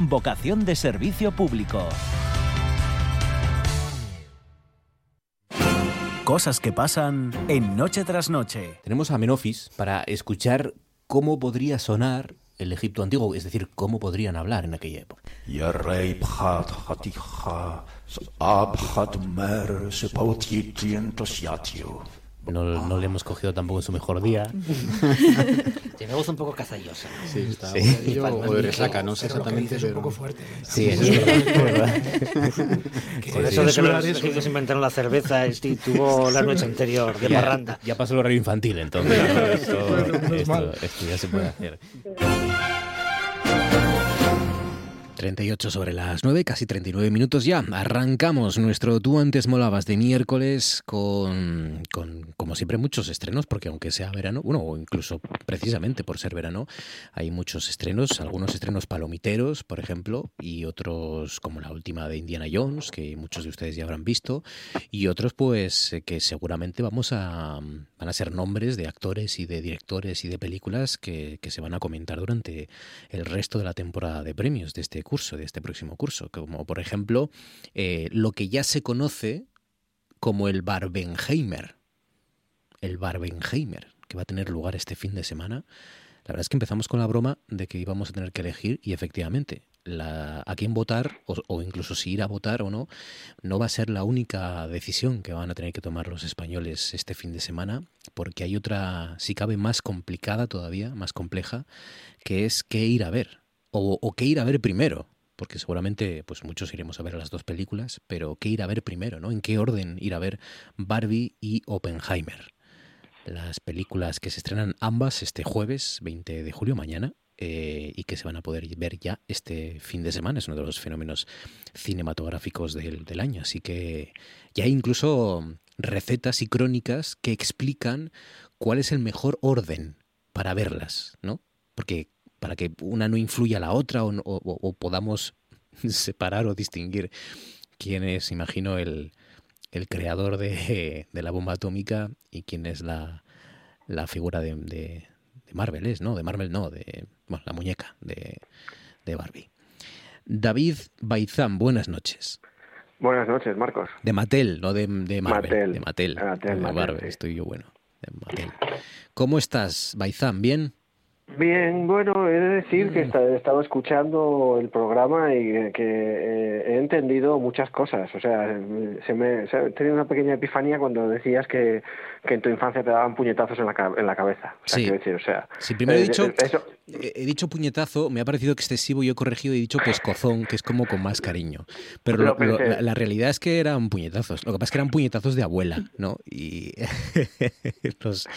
Vocación de servicio público. Cosas que pasan en Noche tras Noche. Tenemos a Menofis para escuchar cómo podría sonar el Egipto antiguo, es decir, cómo podrían hablar en aquella época. No, no, le hemos cogido tampoco en su mejor día. Llegamos un poco casallosa. ¿no? Sí, está sí. o de resaca, no sé exactamente. Es un poco fuerte. ¿eh? Sí, eso es verdad. Con eso de que los inventaron la cerveza, este, tuvo la noche anterior de parranda. Ya, pasó el horario infantil, entonces. esto, esto ya se puede hacer. 38 sobre las 9, casi 39 minutos ya. Arrancamos nuestro Tú antes molabas de miércoles con, con, como siempre, muchos estrenos, porque aunque sea verano, bueno, o incluso precisamente por ser verano, hay muchos estrenos, algunos estrenos palomiteros, por ejemplo, y otros como la última de Indiana Jones, que muchos de ustedes ya habrán visto, y otros pues eh, que seguramente vamos a van a ser nombres de actores y de directores y de películas que, que se van a comentar durante el resto de la temporada de premios de este curso, de este próximo curso, como por ejemplo eh, lo que ya se conoce como el Barbenheimer, el Barbenheimer, que va a tener lugar este fin de semana. La verdad es que empezamos con la broma de que íbamos a tener que elegir y efectivamente la, a quién votar o, o, incluso si ir a votar o no, no va a ser la única decisión que van a tener que tomar los españoles este fin de semana, porque hay otra, si cabe, más complicada todavía, más compleja, que es qué ir a ver o, o qué ir a ver primero porque seguramente pues muchos iremos a ver las dos películas, pero ¿qué ir a ver primero? ¿no? ¿En qué orden ir a ver Barbie y Oppenheimer? Las películas que se estrenan ambas este jueves 20 de julio, mañana, eh, y que se van a poder ver ya este fin de semana. Es uno de los fenómenos cinematográficos del, del año. Así que ya hay incluso recetas y crónicas que explican cuál es el mejor orden para verlas, ¿no? Porque para que una no influya a la otra o, podamos separar o distinguir quién es, imagino, el, el creador de, de, la bomba atómica y quién es la, la figura de, de, Marvel, es, ¿no? De Marvel no, de bueno, la muñeca de, de Barbie. David Baizán, buenas noches. Buenas noches, Marcos. De Mattel, no de, de Marvel. Mattel. De Mattel. Mattel, de Mattel, Marvel, sí. estoy yo bueno. De Mattel. ¿Cómo estás, Baizán? ¿Bien? Bien, bueno, he de decir que he estado escuchando el programa y que eh, he entendido muchas cosas. O sea, se me he tenido una pequeña epifanía cuando decías que, que en tu infancia te daban puñetazos en la, en la cabeza. O sea, sí. decir, o sea. Sí, primero he eh, dicho, eso, he dicho puñetazo, me ha parecido excesivo y he corregido y he dicho pescozón, que es como con más cariño. Pero lo, lo, la, la, realidad es que eran puñetazos. Lo que pasa es que eran puñetazos de abuela, ¿no? Y los,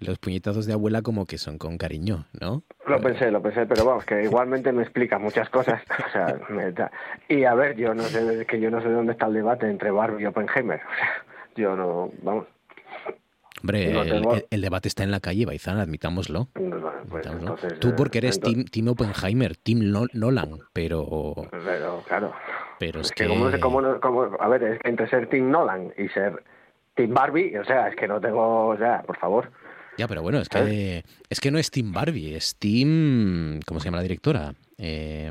los puñetazos de abuela como que son con cariño, ¿no? Lo pensé, lo pensé, pero vamos, que igualmente me explica muchas cosas. O sea, me, y a ver, yo no sé, que yo no sé dónde está el debate entre Barbie y Oppenheimer. O sea, yo no, vamos. Hombre, no tengo... el, el, debate está en la calle, Baizán, admitámoslo. No, pues entonces, Tú porque eres entonces... team, team, Oppenheimer, Team Nolan, pero... Pero, claro. Pero es, es que... que... ¿cómo, cómo, cómo, a ver, es que entre ser Team Nolan y ser Team Barbie, o sea, es que no tengo... O sea, por favor. Ya, pero bueno, es que, es que no es Team Barbie, es Team... ¿Cómo se llama la directora? Eh,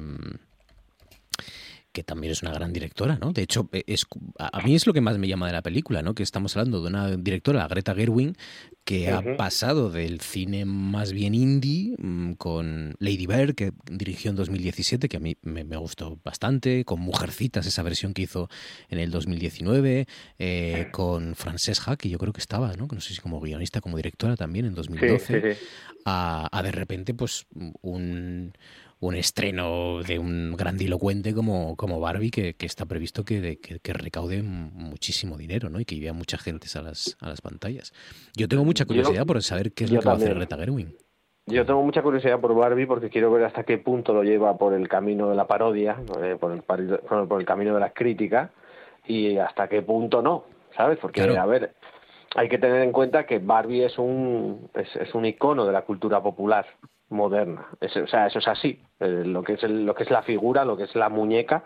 que también es una gran directora, ¿no? De hecho, es, a mí es lo que más me llama de la película, ¿no? Que estamos hablando de una directora, Greta Gerwig, que uh -huh. ha pasado del cine más bien indie mm, con Lady Bird, que dirigió en 2017, que a mí me, me gustó bastante, con Mujercitas, esa versión que hizo en el 2019, eh, con Francesca, que yo creo que estaba, ¿no? No sé si como guionista, como directora también en 2012, sí, sí, sí. A, a de repente, pues, un un estreno de un grandilocuente como, como Barbie que, que está previsto que, que, que, recaude muchísimo dinero ¿no? y que lleve a mucha gente a las, a las pantallas. Yo tengo mucha curiosidad yo, por saber qué es lo que también. va a hacer Greta Gerwig. Yo tengo mucha curiosidad por Barbie porque quiero ver hasta qué punto lo lleva por el camino de la parodia, eh, por, el, por el camino de la crítica y hasta qué punto no, ¿sabes? Porque, claro. a ver, hay que tener en cuenta que Barbie es un, es, es un icono de la cultura popular moderna. Es, o sea, eso es así. Eh, lo, que es el, lo que es la figura, lo que es la muñeca,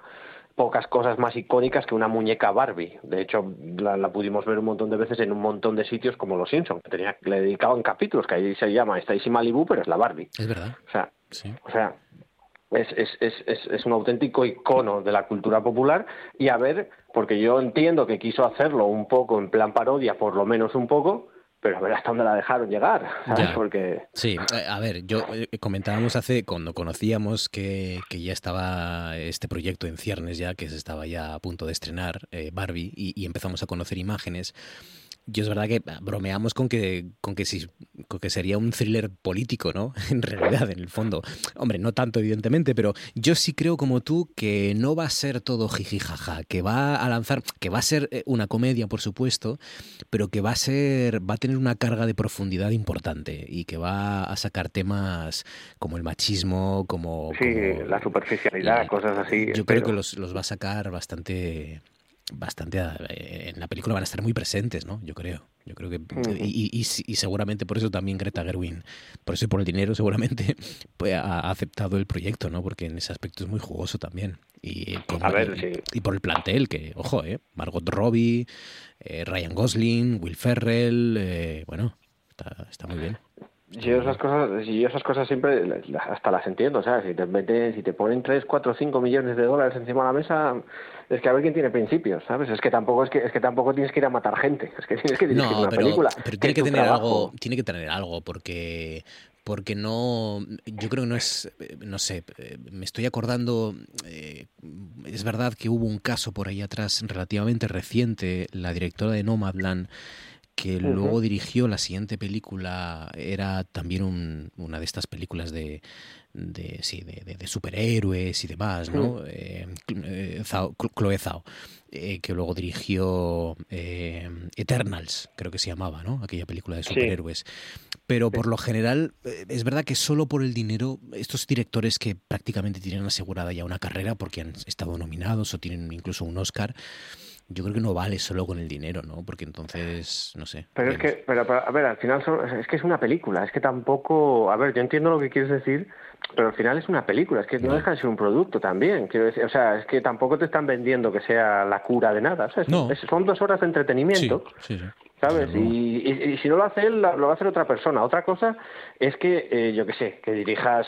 pocas cosas más icónicas que una muñeca Barbie. De hecho, la, la, pudimos ver un montón de veces en un montón de sitios como Los Simpsons, que tenía, le dedicaban capítulos, que ahí se llama Stacy Malibu, pero es la Barbie. Es verdad. O sea, sí. o sea es, es, es, es, es un auténtico icono de la cultura popular y a ver, porque yo entiendo que quiso hacerlo un poco en plan parodia, por lo menos un poco, pero a ver hasta dónde la dejaron llegar, ¿sabes? Ya. Porque... Sí, a ver, yo eh, comentábamos hace, cuando conocíamos que, que, ya estaba este proyecto en ciernes ya, que se estaba ya a punto de estrenar, eh, Barbie, y, y empezamos a conocer imágenes, yo es verdad que bromeamos con que, con que, si, con que sería un thriller político, ¿no? En realidad, en el fondo. Hombre, no tanto, evidentemente, pero yo sí creo como tú que no va a ser todo jijijaja, que va a lanzar, que va a ser eh, una comedia, por supuesto, pero que va a ser, va a tener una carga de profundidad importante y que va a sacar temas como el machismo, como... Sí, como, la superficialidad, cosas así. Yo creo que los, los va a sacar bastante bastante eh, en la película van a estar muy presentes, ¿no? Yo creo. Yo creo que uh -huh. y, y, y, seguramente por eso también Greta Gerwig, por eso y por el dinero seguramente pues, ha aceptado el proyecto, ¿no? Porque en ese aspecto es muy jugoso también. Y, con, a ver, sí. y por el plantel, que, ojo, ¿eh? Margot Robbie, eh, Ryan Gosling, Will Ferrell, eh, bueno, está, está muy bien. Yo esas cosas, yo esas cosas siempre hasta las entiendo, o sea, si te meten, si te ponen 3, 4, 5 millones de dólares encima de la mesa, es que a ver quién tiene principios, ¿sabes? Es que tampoco es que es que tampoco tienes que ir a matar gente, es que tienes que dirigir no, una pero, película. Pero tiene que, que tener trabajo. algo, tiene que tener algo porque porque no, yo creo que no es, no sé, me estoy acordando, eh, es verdad que hubo un caso por ahí atrás relativamente reciente, la directora de Nomadland, que luego dirigió la siguiente película, era también una de estas películas de, de, sí, de, de, superhéroes y demás, ¿no? Eh, eh, Chloe Zhao, eh, que luego dirigió Eternals, creo que se llamaba, ¿no? Aquella película de superhéroes. Pero por lo general, es verdad que solo por el dinero, estos directores que prácticamente tienen asegurada ya una carrera porque han estado nominados o tienen incluso un Oscar, yo creo que no vale solo con el dinero, ¿no? Porque entonces, no sé. Pero es que, pero, a ver, al final es que es una película, es que tampoco, a ver, yo entiendo lo que quieres decir, pero al final es una película, es que no, deja de ser un producto también, quiero decir, o sea, es que tampoco te están vendiendo que sea la cura de nada, o sea, son dos horas de entretenimiento. ¿Sabes? Y, si no lo hace él, lo va a hacer otra persona. Otra cosa es que, eh, yo qué sé, que dirijas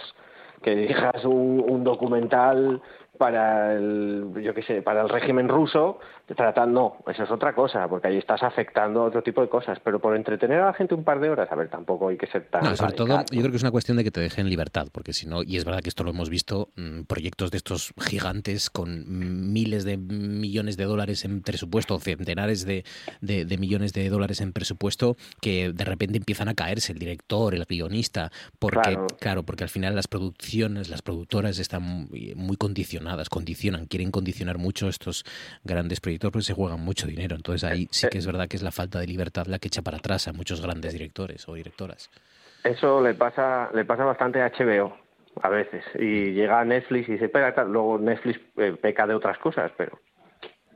que dirijas un, un documental para el, yo qué sé, para el régimen ruso, tratando, no, eso es otra cosa, porque ahí estás afectando a otro tipo de cosas, pero por entretener a la gente un par de horas, a ver, tampoco hay que ser tan... No, sobre todo, yo creo que es una cuestión de que te dejen libertad, porque si no, y es verdad que esto lo hemos visto, mm, proyectos de estos gigantes con miles de millones de dólares en presupuesto, centenares de, de, millones de dólares en presupuesto, que de repente empiezan a caerse el director, el guionista, porque, claro, porque al final las producciones, las productoras están muy condicionadas, condicionan, quieren condicionar mucho estos grandes proyectos pues se juegan mucho dinero. Entonces ahí sí que es verdad que es la falta de libertad la que echa para atrás a muchos grandes directores o directoras. Eso le pasa, le pasa bastante a HBO a veces. Y llega a Netflix y se pega, luego Netflix eh, peca de otras cosas, pero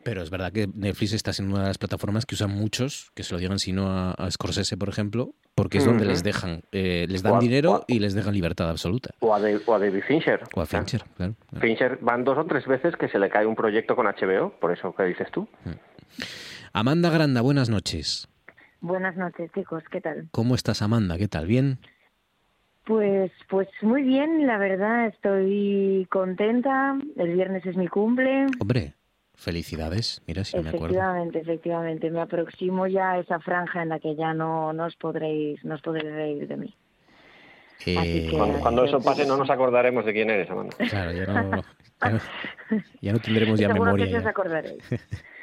pero es verdad que Netflix está siendo una de las plataformas que usan muchos, que se lo digan sino a, a Scorsese, por ejemplo, porque es donde les dejan, eh, les dan dinero y les dejan libertad absoluta. O a, David Fincher. O a Fincher, claro, Fincher van dos o tres veces que se le cae un proyecto con HBO, por eso que dices tú. Mm. Amanda Granda, buenas noches. Buenas noches, chicos, ¿qué tal? ¿Cómo estás, Amanda? ¿Qué tal? ¿Bien? Pues, pues muy bien, la verdad, estoy contenta. El viernes es mi cumple. Hombre, Felicidades, mira si me acuerdo. Efectivamente, efectivamente, me aproximo ya a esa franja en la que ya no, no os podréis, no os podréis reír de mí. Eh, cuando, eso pase no nos acordaremos de quién eres, Amanda. Claro, ya no, ya no, tendremos ya memoria. Que os acordaréis.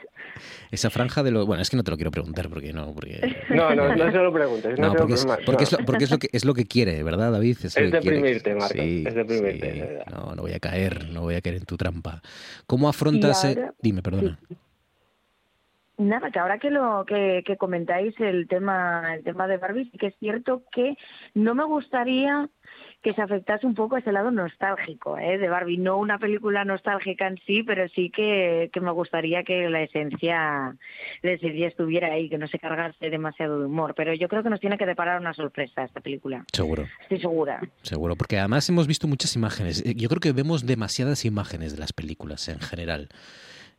Esa franja de lo... Bueno, es que no te lo quiero preguntar porque no... Porque... No, no, no se lo preguntes. No, porque, es, porque, es, lo, porque es, lo, que, es lo que quiere, ¿verdad, David? Es, deprimirte, Marco. Sí, es deprimirte. No, no voy a caer, no voy a caer en tu trampa. ¿Cómo afrontas... Eh? Dime, perdona. Nada, que ahora que lo que, que, comentáis el tema el tema de Barbie, sí que es cierto que no me gustaría que se afectase un poco ese lado nostálgico ¿eh? de Barbie. No una película nostálgica en sí, pero sí que, que me gustaría que la esencia de esencia estuviera ahí, que no se cargase demasiado de humor. Pero yo creo que nos tiene que deparar una sorpresa esta película. Seguro. Estoy segura. Seguro, porque además hemos visto muchas imágenes. Eh, yo creo que vemos demasiadas imágenes de las películas en general.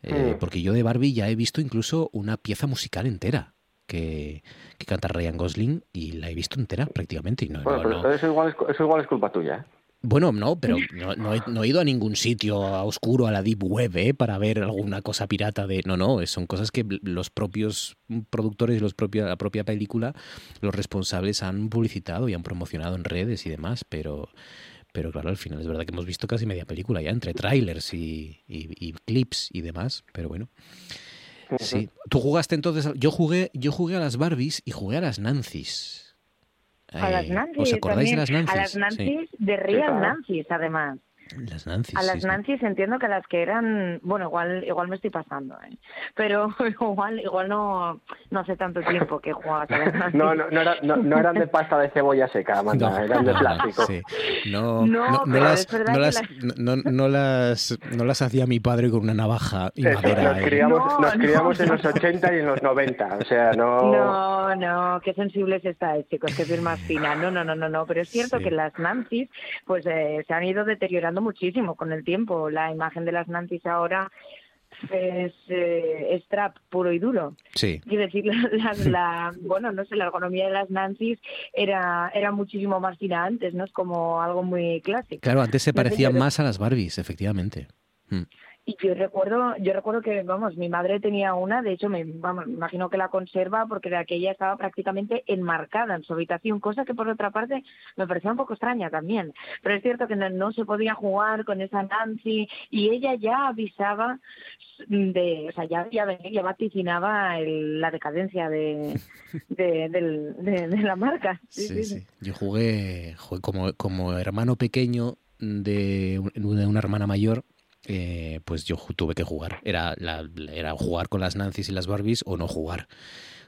Eh, mm. Porque yo de Barbie ya he visto incluso una pieza musical entera que, canta Ryan Gosling y la he visto entera prácticamente. Y no, bueno, pero Eso, igual es, eso igual es culpa tuya. ¿eh? Bueno, no, pero no, he, ido a ningún sitio a oscuro, a la deep web, ¿eh? para ver alguna cosa pirata de... No, no, son cosas que los propios productores y los propios, la propia película, los responsables han publicitado y han promocionado en redes y demás, pero... Pero claro, al final es verdad que hemos visto casi media película ya, entre trailers y, y clips y demás, pero bueno. Sí. Tú jugaste entonces. Yo jugué, yo jugué a las Barbies y jugué a las Nancys. A las Nancys. ¿Os acordáis de las Nancys? A las Nancys, de Real Nancys, además. Las Nancy. A las Nancy entiendo que las que eran, bueno, igual igual me estoy pasando, ¿eh? pero igual igual no no hace tanto tiempo que jugabas a las Nancy. No, no, no, era, no, eran de pasta de cebolla seca, Amanda, eran de plástico. Sí. No, no, no, las, no, las, no, no, las, no las hacía mi padre con una navaja y madera. Nos ¿eh? criamos, nos criamos en los 80 y en los 90, o sea, no... No, no, qué sensibles estáis, chicos, qué piel más fina. No, no, no, no, no, pero es cierto que las Nancy pues eh, se han ido deteriorando muchísimo con el tiempo. La imagen de las Nantis ahora es, eh, trap puro y duro. Sí. Y decir, la, bueno, no sé, la ergonomía de las Nancy's era, era muchísimo más fina antes, ¿no? Es como algo muy clásico. Claro, antes se parecían más a las Barbies, efectivamente. Mm. Y yo recuerdo, yo recuerdo que, vamos, mi madre tenía una, de hecho, me, vamos, imagino que la conserva porque de aquella estaba prácticamente enmarcada en su habitación, cosa que por otra parte me parecía un poco extraña también. Pero es cierto que no, se podía jugar con esa Nancy y ella ya avisaba de, o sea, ya, ya, ya vaticinaba la decadencia de, de, la marca. Sí, sí, Yo jugué, como, como hermano pequeño de, de una hermana mayor eh, pues yo tuve que jugar. Era, era jugar con las Nancy's y las Barbies o no jugar.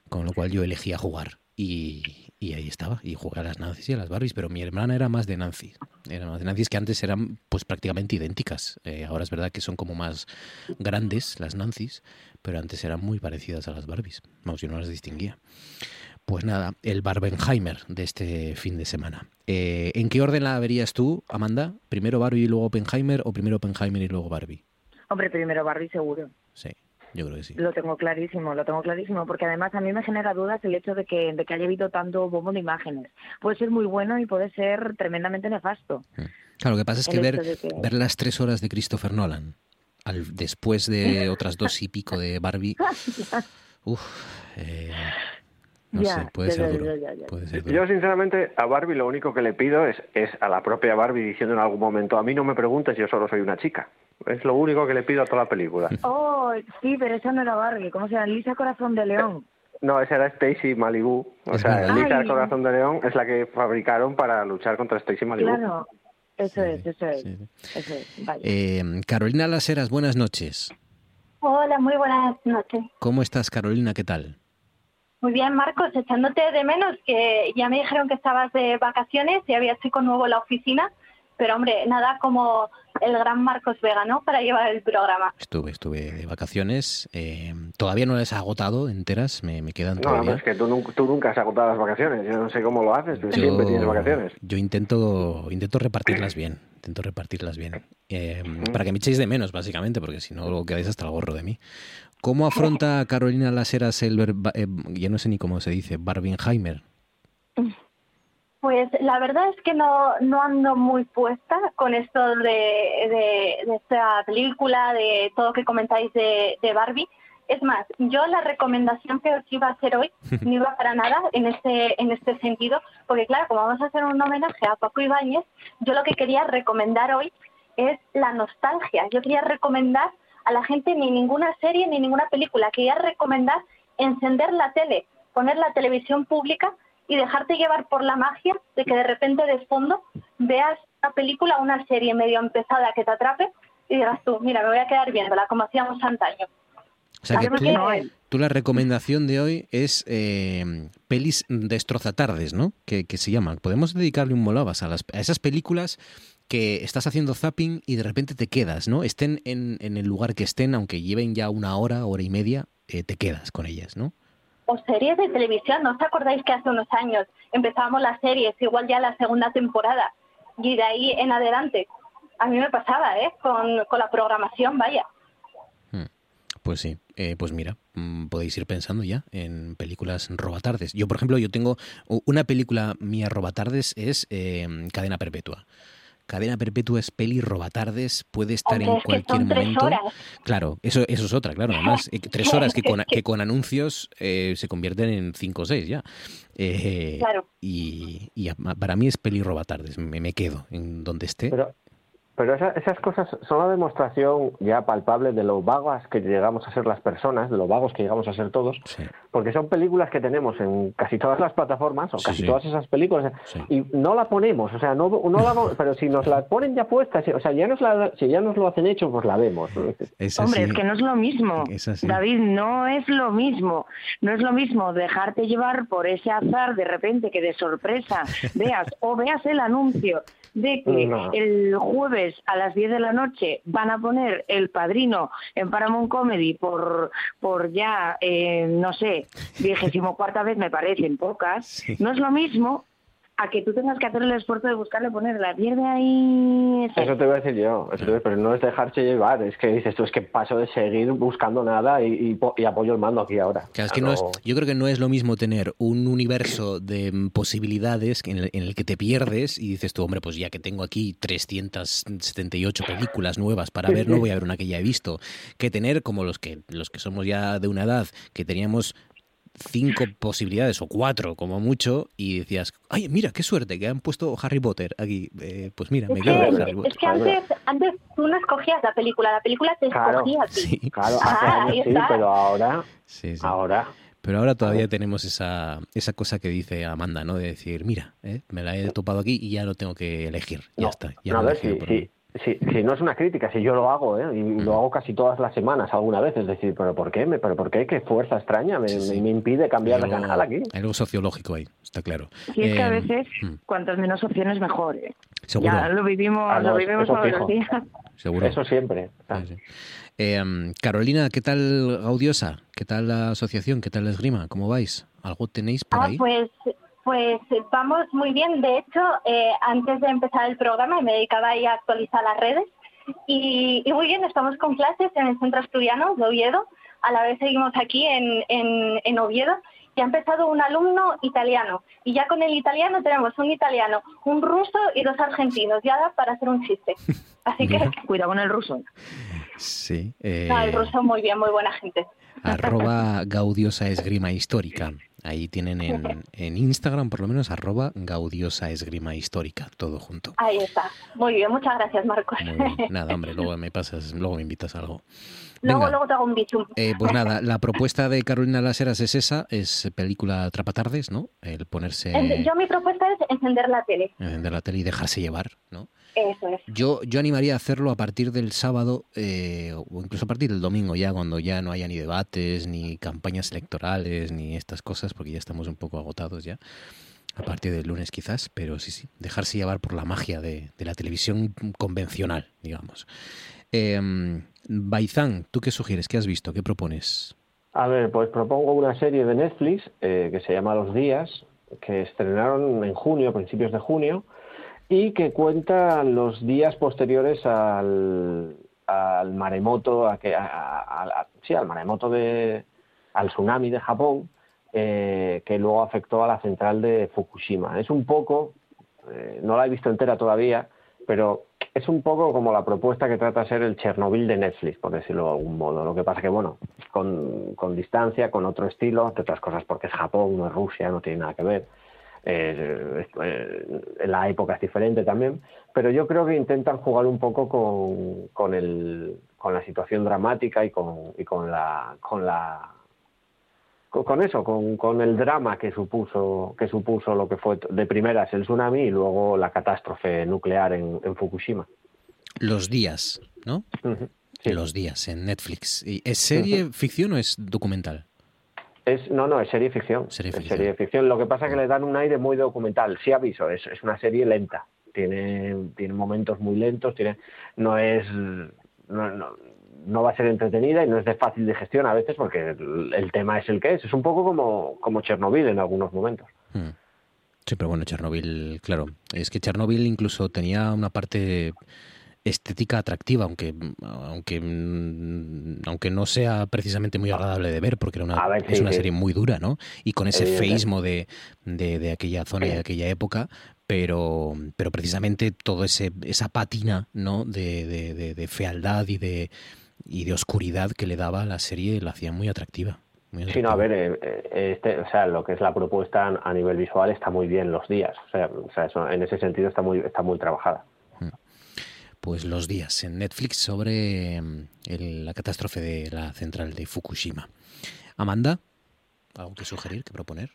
Con lo cual yo elegía jugar. Y, ahí estaba. Y jugué a las Nancy's y a las Barbies. Pero mi hermana era más de Nancy. Era más de Nancy's que antes eran pues prácticamente idénticas. Eh, ahora es verdad que son como más grandes las Nancy's. Pero antes eran muy parecidas a las Barbies. Vamos, yo no las distinguía. Pues nada, el Barbenheimer de este fin de semana. Eh, ¿En qué orden la verías tú, Amanda? ¿Primero Barbie y luego Oppenheimer o primero Oppenheimer y luego Barbie? Hombre, primero Barbie seguro. Sí, yo creo que sí. Lo tengo clarísimo, lo tengo clarísimo, porque además a mí me genera dudas el hecho de que, de que haya habido tanto bombo de imágenes. Puede ser muy bueno y puede ser tremendamente nefasto. Mm. Claro, lo que pasa es que ver, ver las tres horas de Christopher Nolan al, después de otras dos y pico de Barbie... Uf, eh, no sé, puede, ser duro, Yo, sinceramente, a Barbie lo único que le pido es, es a la propia Barbie diciendo en algún momento, a mí no me preguntes, yo solo soy una chica. Es lo único que le pido a toda la película. Oh, sí, pero esa no era Barbie. ¿Cómo se llama? Lisa Corazón de León. No, esa era Stacy Malibu. O sea, Lisa Corazón de León es la que fabricaron para luchar contra Stacy Malibu. Claro, eso es, eso es. Eso es. Eh, Carolina Laseras, buenas noches. Hola, muy buenas noches. ¿Cómo estás, Carolina? ¿Qué tal? Muy bien, Marcos, echándote de menos, que ya me dijeron que estabas de vacaciones y había chico nuevo en la oficina, pero hombre, nada como el gran Marcos Vega, ¿no? Para llevar el programa. Estuve, estuve de vacaciones. Eh, todavía no las he agotado enteras, me, quedan todavía. No, es que tú, nunca has agotado las vacaciones. Yo no sé cómo lo haces, pero siempre tienes vacaciones. Yo intento, intento repartirlas bien. Intento repartirlas bien. Eh, para que me echéis de menos, básicamente, porque si no, luego quedáis hasta el gorro de mí. ¿Cómo afronta Carolina Laseras el, eh, ya no sé ni cómo se dice, Barbenheimer? Pues la verdad es que no, no ando muy puesta con esto de, de, esta película, de todo que comentáis de, de, Barbie. Es más, yo la recomendación que os iba a hacer hoy no iba para nada en este, en este sentido, porque claro, como vamos a hacer un homenaje a Paco Ibáñez, yo lo que quería recomendar hoy es la nostalgia. Yo quería recomendar a la gente ni ninguna serie ni ninguna película. Quería recomendar encender la tele, poner la televisión pública y dejarte llevar por la magia de que de repente de fondo veas una película o una serie medio empezada que te atrape y digas tú, mira, me voy a quedar viéndola como hacíamos antaño. O sea que tú, la recomendación de hoy es eh, pelis destrozatardes, ¿no? Que, que, se llaman. Podemos dedicarle un molabas a, las, a esas películas que estás haciendo zapping y de repente te quedas, ¿no? Estén en, en el lugar que estén, aunque lleven ya una hora, hora y media, eh, te quedas con ellas, ¿no? O series de televisión, ¿no os acordáis que hace unos años empezábamos las series, igual ya la segunda temporada, y de ahí en adelante? A mí me pasaba, ¿eh? Con, con la programación, vaya. Hmm. Pues sí, eh, pues mira, mm, podéis ir pensando ya en películas robatardes. Yo, por ejemplo, yo tengo una película mía robatardes es eh, Cadena Perpetua. Cadena Perpetua es peli robatardes, puede estar en cualquier momento. Claro, eso, eso es otra, claro. Además, eh, tres horas que con, que con anuncios eh, se convierten en cinco o seis ya. Eh, claro. Y, y, para mí es peli robatardes, me, me quedo en donde esté. Pero esas cosas son la demostración ya palpable de lo vagas que llegamos a ser las personas, de lo vagos que llegamos a ser todos, porque son películas que tenemos en casi todas las plataformas, o casi todas esas películas, y no la ponemos, o sea, no, no la, pero si nos la ponen ya puesta, o sea, ya nos la, si ya nos lo hacen hecho, pues la vemos. Hombre, es que no es lo mismo, David, no es lo mismo, no es lo mismo dejarte llevar por ese azar de repente que de sorpresa. Veas o veas el anuncio de que el jueves a las 10 de la noche van a poner El Padrino en Paramount Comedy por, por ya, eh, no sé, vigésimo cuarta vez me parecen pocas, no es lo mismo a que tú tengas que hacer el esfuerzo de buscarle poner la pierde ahí. Eso te voy a decir yo, pero no es dejarse llevar, es que dices tú, es que paso de seguir buscando nada y, apoyo el mando aquí ahora. es que no es, yo creo que no es lo mismo tener un universo de posibilidades en el, en el que te pierdes y dices tú, hombre, pues ya que tengo aquí 378 películas nuevas para ver, no voy a ver una que ya he visto, que tener como los que, los que somos ya de una edad, que teníamos cinco posibilidades o cuatro como mucho y decías, ay, mira, qué suerte que han puesto Harry Potter aquí. Eh, pues mira, me quedo Harry Potter. Es que antes, antes tú no escogías la película, la película te escogía a ti. Sí, claro, ah, sí, pero ahora, ahora pero ahora todavía tenemos esa, esa cosa que dice Amanda, ¿no? De decir, mira, eh, me la he topado aquí y ya no tengo que elegir. Ya está. Ya no, a ver, sí, Sí, no es una crítica, si yo lo hago, ¿eh? y lo hago casi todas las semanas alguna vez, es decir, ¿pero por qué? ¿Pero por qué? ¿Qué fuerza extraña me, me impide cambiar de canal aquí? Hay algo sociológico ahí, está claro. Y es que a eh, veces, mm. cuantas menos opciones, mejor. ¿eh? Seguro. Ya lo vivimos, ah, lo vivimos todos los días. Seguro. Eso siempre. Eh, Carolina, ¿qué tal Gaudiosa? ¿Qué tal la asociación? ¿Qué tal la esgrima? ¿Cómo vais? ¿Algo tenéis por ah, ahí? Pues pues vamos muy bien. De hecho, eh, antes de empezar el programa me dedicaba ahí a actualizar las redes. Y, muy bien, estamos con clases en el Centro Asturiano de Oviedo. A la vez seguimos aquí en, en, Oviedo. Y ha empezado un alumno italiano. Y ya con el italiano tenemos un italiano, un ruso y dos argentinos. Ya da para hacer un chiste. Así que cuidado con el ruso. Sí. el eh, ruso muy bien, muy buena gente. Arroba gaudiosa esgrima histórica. Ahí tienen en, en, Instagram, por lo menos, arroba gaudiosa esgrima histórica, todo junto. Ahí está. Muy bien, muchas gracias, Marcos. Nada, hombre, luego me pasas, luego me invitas a algo. Luego, luego te hago un bichum. Eh, pues nada, la propuesta de Carolina Laseras es esa, es película Trapatardes, ¿no? El ponerse... Yo mi propuesta es encender la tele. Encender la tele y dejarse llevar, ¿no? Eso Yo, yo animaría a hacerlo a partir del sábado eh, o incluso a partir del domingo ya, cuando ya no haya ni debates, ni campañas electorales, ni estas cosas, porque ya estamos un poco agotados ya. A partir del lunes quizás, pero sí, sí, dejarse llevar por la magia de, la televisión convencional, digamos. Eh, Baizán, ¿tú qué sugieres? ¿Qué has visto? ¿Qué propones? A ver, pues propongo una serie de Netflix eh, que se llama Los Días, que estrenaron en junio, principios de junio, y que cuenta los días posteriores al, maremoto, a que, sí, al maremoto de, al tsunami de Japón, eh, que luego afectó a la central de Fukushima. Es un poco, eh, no la he visto entera todavía, pero es un poco como la propuesta que trata de ser el Chernobyl de Netflix, por decirlo de algún modo. Lo que pasa que, bueno, con, con distancia, con otro estilo, entre otras cosas porque es Japón, no es Rusia, no tiene nada que ver eh, eh, la época es diferente también, pero yo creo que intentan jugar un poco con, con, el, con la situación dramática y con, y con la con la con, eso, con, con, el drama que supuso que supuso lo que fue de primeras el tsunami y luego la catástrofe nuclear en, Fukushima. Los días, ¿no? Los días en Netflix. ¿Es serie ficción o es documental? No, no, es serie ficción. Serie ficción. serie ficción. Lo que pasa es que le dan un aire muy documental. Sí aviso, es, es una serie lenta. Tiene, tiene momentos muy lentos, tiene, no es... No, va a ser entretenida y no es de fácil digestión a veces porque el, tema es el que es. Es un poco como, como Chernobyl en algunos momentos. Hmm. Sí, pero bueno, Chernobyl, claro. Es que Chernobyl incluso tenía una parte estética atractiva, aunque aunque mm, aunque no sea precisamente muy agradable de ver, porque era una, es una serie muy dura, ¿no? Y con ese feísmo de, de, aquella zona y de aquella época, pero, pero precisamente todo ese esa patina, ¿no? De, de, fealdad y de y de oscuridad que le daba a la serie la hacía muy atractiva. Sí, no, a ver, eh, eh, este, o sea, lo que es la propuesta a nivel visual está muy bien los días, o sea, o sea eso, en ese sentido está muy está muy trabajada pues los días en Netflix sobre mm, la catástrofe de la central de Fukushima. Amanda, ¿algo que sugerir, que proponer?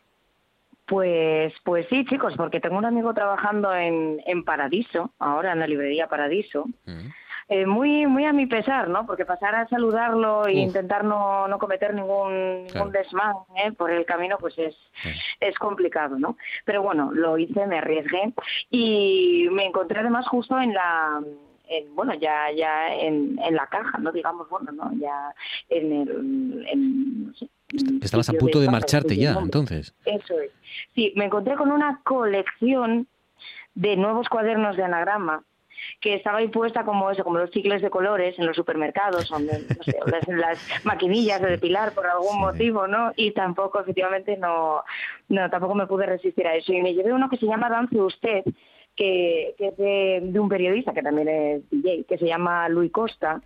Pues, pues sí, chicos, porque tengo un amigo trabajando en, en Paradiso, ahora en la librería Paradiso. Mm. Eh, muy muy a mi pesar, ¿no? Porque pasar a saludarlo e intentar no, no cometer ningún, ningún desmán ¿eh? por el camino, pues es, es complicado, ¿no? Pero bueno, lo hice, me arriesgué y me encontré además justo en la en, bueno, ya, ya en, en la caja, ¿no? Digamos, bueno, ¿no? Ya en el, en, Estabas a punto de marcharte ya, entonces. Eso es. Sí, me encontré con una colección de nuevos cuadernos de anagrama que estaba ahí puesta como eso, como los chicles de colores en los supermercados, no sé, las, maquinillas de depilar por algún motivo, ¿no? Y tampoco, efectivamente, no, no, tampoco me pude resistir a eso. Y me llevé uno que se llama Dance Usted, que, es de, un periodista que también es DJ, que se llama Luis Costa,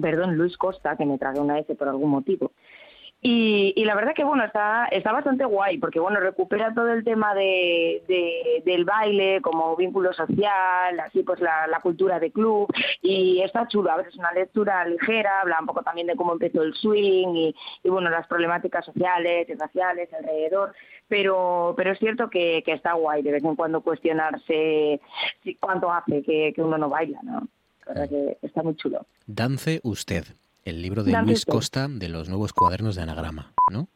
perdón, Luis Costa, que me traje una S por algún motivo. Y, la verdad que bueno, está, está bastante guay, porque bueno, recupera todo el tema de, del baile como vínculo social, así pues la, cultura de club, y está chulo, a ver, es una lectura ligera, habla un poco también de cómo empezó el swing y, bueno, las problemáticas sociales y raciales alrededor, pero, pero es cierto que, está guay de vez en cuando cuestionarse cuánto hace que, uno no baila, ¿no? Que está muy chulo. Dance usted el libro de Luis Costa de los nuevos cuadernos de anagrama, ¿no?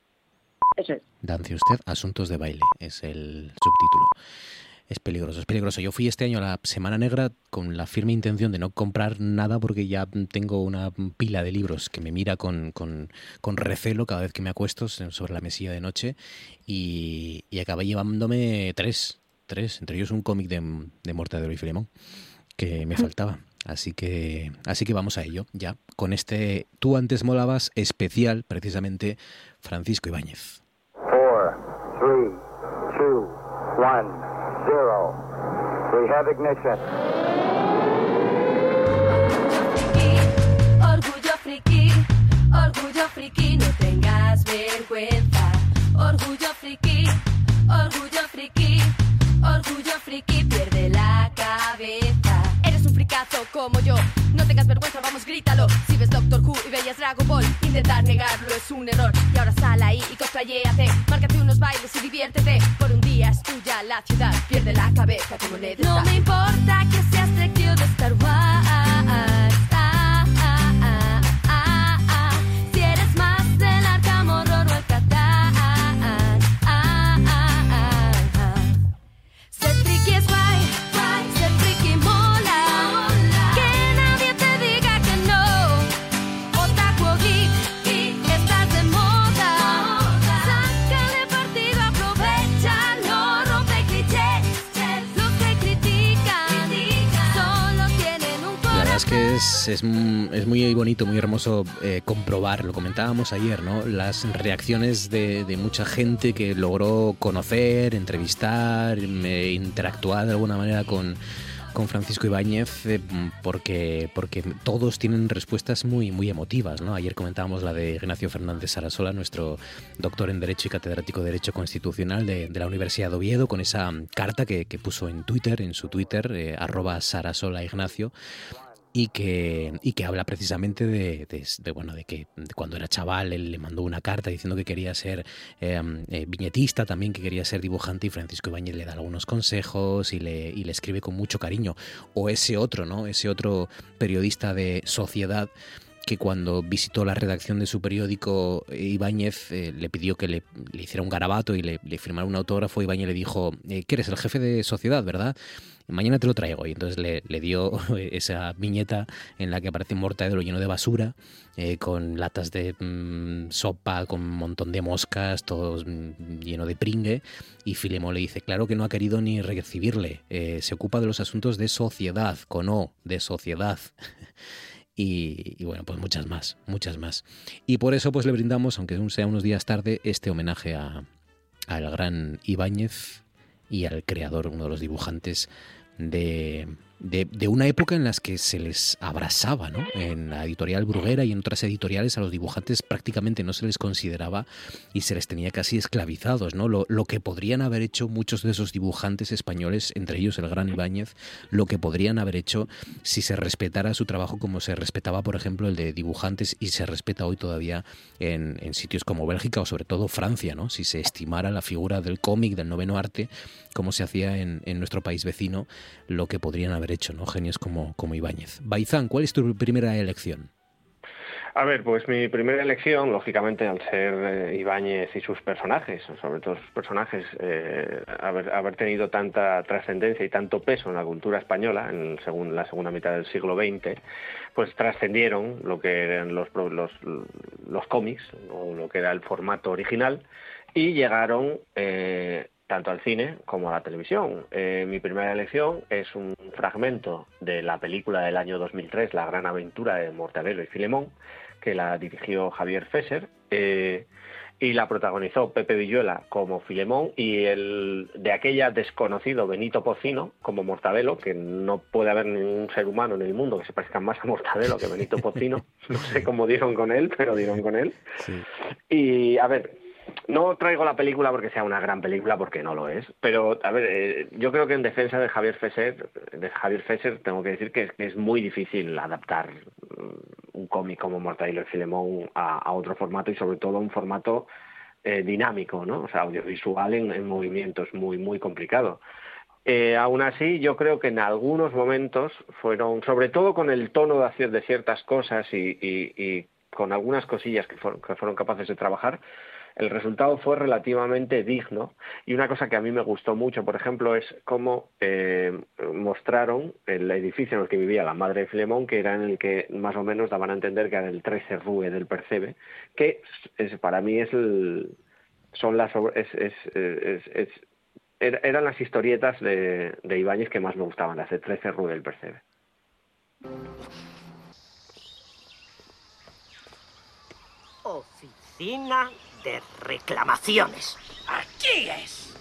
Eso es. Dance usted, Asuntos de Baile, es el subtítulo. Es peligroso, es peligroso. Yo fui este año a la Semana Negra con la firme intención de no comprar nada porque ya tengo una pila de libros que me mira con, con, con recelo cada vez que me acuesto sobre la mesilla de noche y, y acabé llevándome tres, tres, entre ellos un cómic de, de Mortadelo y Filemón que me faltaba. Así que, así que vamos a ello, ya, con este Tú antes molabas especial, precisamente, Francisco Ibáñez. 4, 3, 2, 1, 0. We have ignition. Orgullo friki, orgullo friki, no tengas vergüenza. Orgullo friki, orgullo friki, orgullo friki, pierde la cabeza como yo. No tengas vergüenza, vamos, grítalo. Si ves Doctor Who y veías Dragon Ball, intentar negarlo es un error. Y ahora sal ahí y cosplayéate. Márcate unos bailes y diviértete. Por un día es tuya la ciudad. Pierde la cabeza como le No me importa que seas de Star Wars. Es, muy bonito, muy hermoso eh, comprobar, lo comentábamos ayer, ¿no? Las reacciones de, mucha gente que logró conocer, entrevistar, interactuar de alguna manera con, con Francisco Ibáñez eh, porque, porque todos tienen respuestas muy, muy emotivas. ¿no? Ayer comentábamos la de Ignacio Fernández Sarasola, nuestro doctor en Derecho y catedrático de Derecho Constitucional de, la Universidad de Oviedo, con esa carta que, puso en Twitter, en su Twitter, eh, arroba Sarasola Ignacio, y que, y que habla precisamente de, de, bueno, de que cuando era chaval él le mandó una carta diciendo que quería ser em, eh, viñetista, también que quería ser dibujante y Francisco Ibáñez le da algunos consejos y le, y le escribe con mucho cariño. O ese otro, ¿no? Ese otro periodista de sociedad que cuando visitó la redacción de su periódico, Ibáñez eh, le pidió que le, hiciera un garabato y le, le, firmara un autógrafo. Ibáñez le dijo, eh, ¿qué eres el jefe de sociedad, verdad? Mañana te lo traigo. Y entonces le, dio esa viñeta en la que aparece un mortadelo lleno de basura, eh, con latas de mm, sopa, con un montón de moscas, todo mm, lleno de pringue. Y Filemón le dice, claro que no ha querido ni recibirle, eh, se ocupa de los asuntos de sociedad, con O, de sociedad. Y, bueno, pues muchas más, muchas más. Y por eso pues le brindamos, aunque sea unos días tarde, este homenaje a, al gran Ibáñez y al creador, uno de los dibujantes de de, una época en las que se les abrazaba, ¿no? En la editorial Bruguera y en otras editoriales a los dibujantes prácticamente no se les consideraba y se les tenía casi esclavizados, ¿no? Lo, lo que podrían haber hecho muchos de esos dibujantes españoles, entre ellos el gran Ibáñez, lo que podrían haber hecho si se respetara su trabajo como se respetaba, por ejemplo, el de dibujantes y se respeta hoy todavía en, en sitios como Bélgica o sobre todo Francia, ¿no? Si se estimara la figura del cómic, del noveno arte, como se hacía en, en nuestro país vecino, lo que podrían haber hecho, ¿no? Genios como, como Ibáñez. Baizán, ¿cuál es tu primera elección? A ver, pues mi primera elección, lógicamente, al ser eh, Ibáñez y sus personajes, sobre todo sus personajes, eh, haber, haber, tenido tanta trascendencia y tanto peso en la cultura española en segun, la segunda mitad del siglo XX, pues trascendieron lo que eran los, los, los cómics o lo que era el formato original y llegaron eh, tanto al cine como a la televisión. Eh, mi primera elección es un fragmento de la película del año 2003, La gran aventura de Mortadelo y Filemón, que la dirigió Javier Fesser. Eh, y la protagonizó Pepe Villuela como Filemón y el de aquella desconocido Benito Pocino como Mortadelo, que no puede haber ningún ser humano en el mundo que se parezca más a Mortadelo que Benito Pocino. No sé cómo dieron con él, pero dieron con él. Sí. Y a ver, no traigo la película porque sea una gran película, porque no lo es. Pero, a ver, eh, yo creo que en defensa de Javier Fesser, de Javier Fesser, tengo que decir que es, muy difícil adaptar mm, un cómic como Mortadelo y Filemón a, otro formato y sobre todo a un formato eh, dinámico, ¿no? O sea, audiovisual en, en movimiento es muy, muy complicado. Eh, aún así, yo creo que en algunos momentos fueron, sobre todo con el tono de hacer de ciertas cosas y, con algunas cosillas que fueron, que fueron capaces de trabajar, el resultado fue relativamente digno y una cosa que a mí me gustó mucho, por ejemplo, es cómo eh, mostraron el edificio en el que vivía la madre de Filemón, que era en el que más o menos daban a entender que era el 13 Rue del Percebe, que para mí es el, son las es, es, eran las historietas de, de Ibáñez que más me gustaban, las de 13 Rue del Percebe. Oficina de reclamaciones. Aquí es.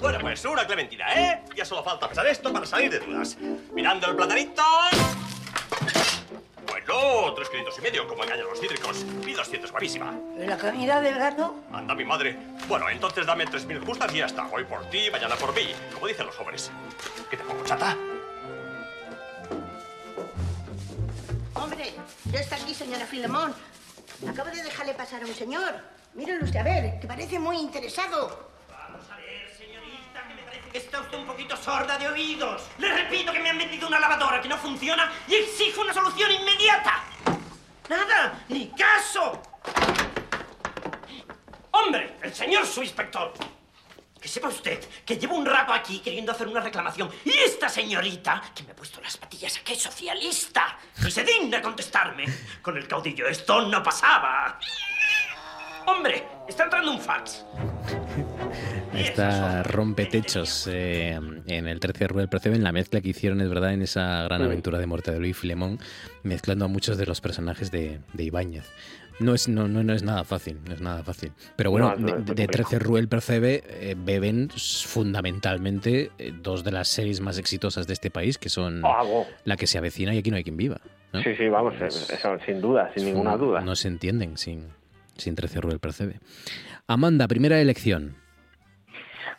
Bueno, pues una clementina, ¿eh? Ya solo falta pasar esto para salir de dudas. Mirando el platanito. Bueno, tres kilitos y medio, como engañan los cítricos. Y 200, guapísima. ¿La comida del gato? Anda, mi madre. Bueno, entonces dame tres mil justas y ya está. Hoy por ti, mañana por mí. Como dicen los jóvenes. ¿Qué te pongo, chata? Ya está aquí, señora Filemón. Acabo de dejarle pasar a un señor. Míralo usted, a ver, que parece muy interesado. Vamos a ver, señorita, que me parece que está usted un poquito sorda de oídos. Le repito que me han vendido una lavadora que no funciona y exijo una solución inmediata. Nada, ni caso. Hombre, el señor su inspector. Que sepa usted que llevo un rato aquí queriendo hacer una reclamación y esta señorita, que me ha puesto las patillas a que es socialista, y se digna contestarme. Con el caudillo esto no pasaba. Hombre, está entrando un fax. Esta rompetechos eh, en el 13 de Rue del Percebe, en la mezcla que hicieron, es verdad, en esa gran aventura de Mortadelo y Filemón, mezclando a muchos de los personajes de, de Ibáñez. No es, no, no, no, es nada fácil, no es nada fácil. Pero bueno, no, de, de 13 Rue el Percebe eh, beben fundamentalmente eh, dos de las series más exitosas de este país, que son Ah. La que se avecina y Aquí no hay quien viva. ¿no? Sí, sí, vamos, eso, sin duda, sin ninguna duda. No se entienden sin, sin 13 Rue el Percebe. Amanda, primera elección.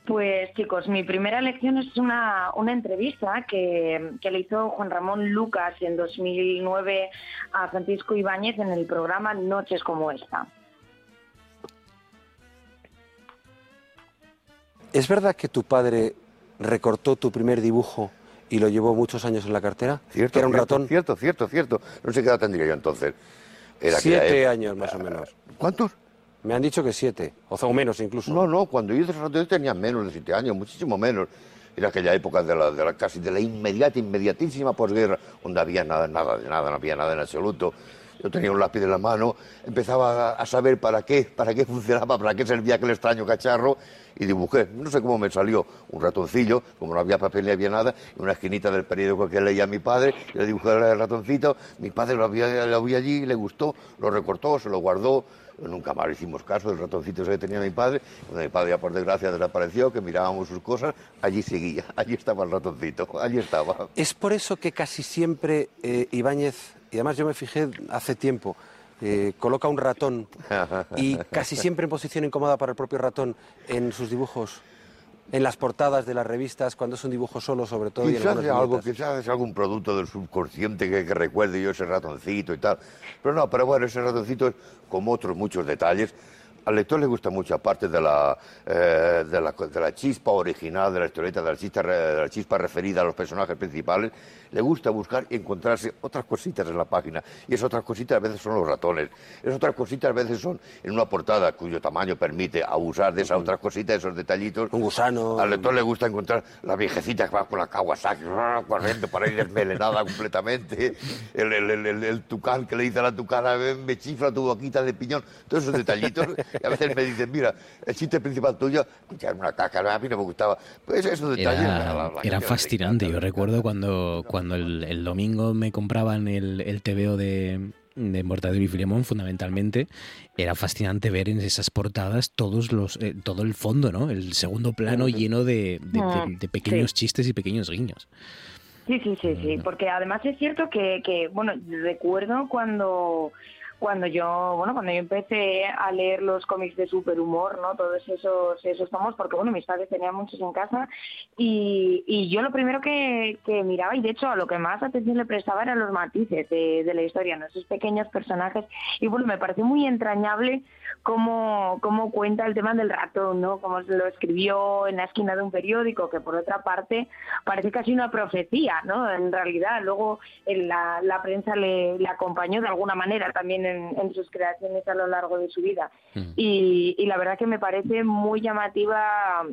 Pues chicos, mi primera elección es una, una entrevista que, que, le hizo Juan Ramón Lucas en 2009 a Francisco Ibáñez en el programa Noches como esta. ¿Es verdad que tu padre recortó tu primer dibujo y lo llevó muchos años en la cartera? Cierto, que era un cierto, ratón. Cierto, cierto, cierto. No sé qué edad tendría yo entonces. Era siete años más o menos. ¿Cuántos? Me han dicho que siete, o, o menos incluso. No, no, cuando yo hice yo tenía menos de siete años, muchísimo menos. Era aquella época de la, casi de la inmediata, inmediatísima posguerra, donde había nada, nada de nada, no había nada en absoluto. Yo tenía un lápiz en la mano, empezaba a, saber para qué, para qué funcionaba, para qué servía aquel extraño cacharro y dibujé. No sé cómo me salió un ratoncillo, como no había papel ni había nada, en una esquinita del periódico que leía mi padre, yo dibujé el ratoncito, mi padre lo había, lo había allí, le gustó, lo recortó, se lo guardó, nunca más le hicimos caso del ratoncito ese que tenía mi padre, cuando mi padre ya por desgracia desapareció, que mirábamos sus cosas, allí seguía, allí estaba el ratoncito, allí estaba. Es por eso que casi siempre eh, Ibáñez, y además yo me fijé hace tiempo, eh, coloca un ratón y casi siempre en posición incómoda para el propio ratón en sus dibujos, en las portadas de las revistas, cuando es un dibujo solo sobre todo. y en Quizás sea algo, quizás es algún producto del subconsciente que, que recuerde yo ese ratoncito y tal. Pero no, pero bueno, ese ratoncito es como otros muchos detalles. al lector le gusta mucho, aparte de la, eh, de la, de la chispa original de la historieta, de la, chispa, re- de la chispa referida a los personajes principales, le gusta buscar y encontrarse otras cositas en la página. Y esas otras cositas a veces son los ratones. Esas otras cositas a veces son en una portada cuyo tamaño permite abusar de esas otras cositas, esos detallitos. Un gusano. Al lector le gusta encontrar la viejecita que va con la Kawasaki corriendo para ir desmelenada completamente. El, el, el, el- el tucán que le dice a la tucana, "Ven, me chifla tu boquita de piñón. Todos esos detallitos. Y a veces me dicen, mira, el chiste principal tuyo, era una caca, a mí no me gustaba. Pues esos detalles. la- la- Era, la era gente fascinante. Yo recuerdo cuando, cuando el, el domingo me compraban el, el TVO de, de Mortadelo y Filemón, fundamentalmente, era fascinante ver en esas portadas todos los, eh, todo el fondo, ¿no? El segundo plano lleno de, de- de- de pequeños chistes y pequeños guiños. Sí, sí, sí, sí, porque además es cierto que, que, bueno, recuerdo cuando cuando yo, bueno, cuando yo empecé a leer los cómics de superhumor, ¿no? Todos esos esos tomos, porque bueno, mis padres tenían muchos en casa y, y yo lo primero que, que miraba y de hecho a lo que más atención le prestaba eran los matices de, de la historia, ¿no? Esos pequeños personajes y bueno, me pareció muy entrañable cómo, cómo cuenta el tema del ratón, ¿no? Cómo lo escribió en la esquina de un periódico, que por otra parte parece casi una profecía, ¿no? En realidad, luego en la, la prensa le acompañó de alguna manera también en, en sus creaciones a lo largo de su vida. Y, y la verdad que me parece muy llamativa,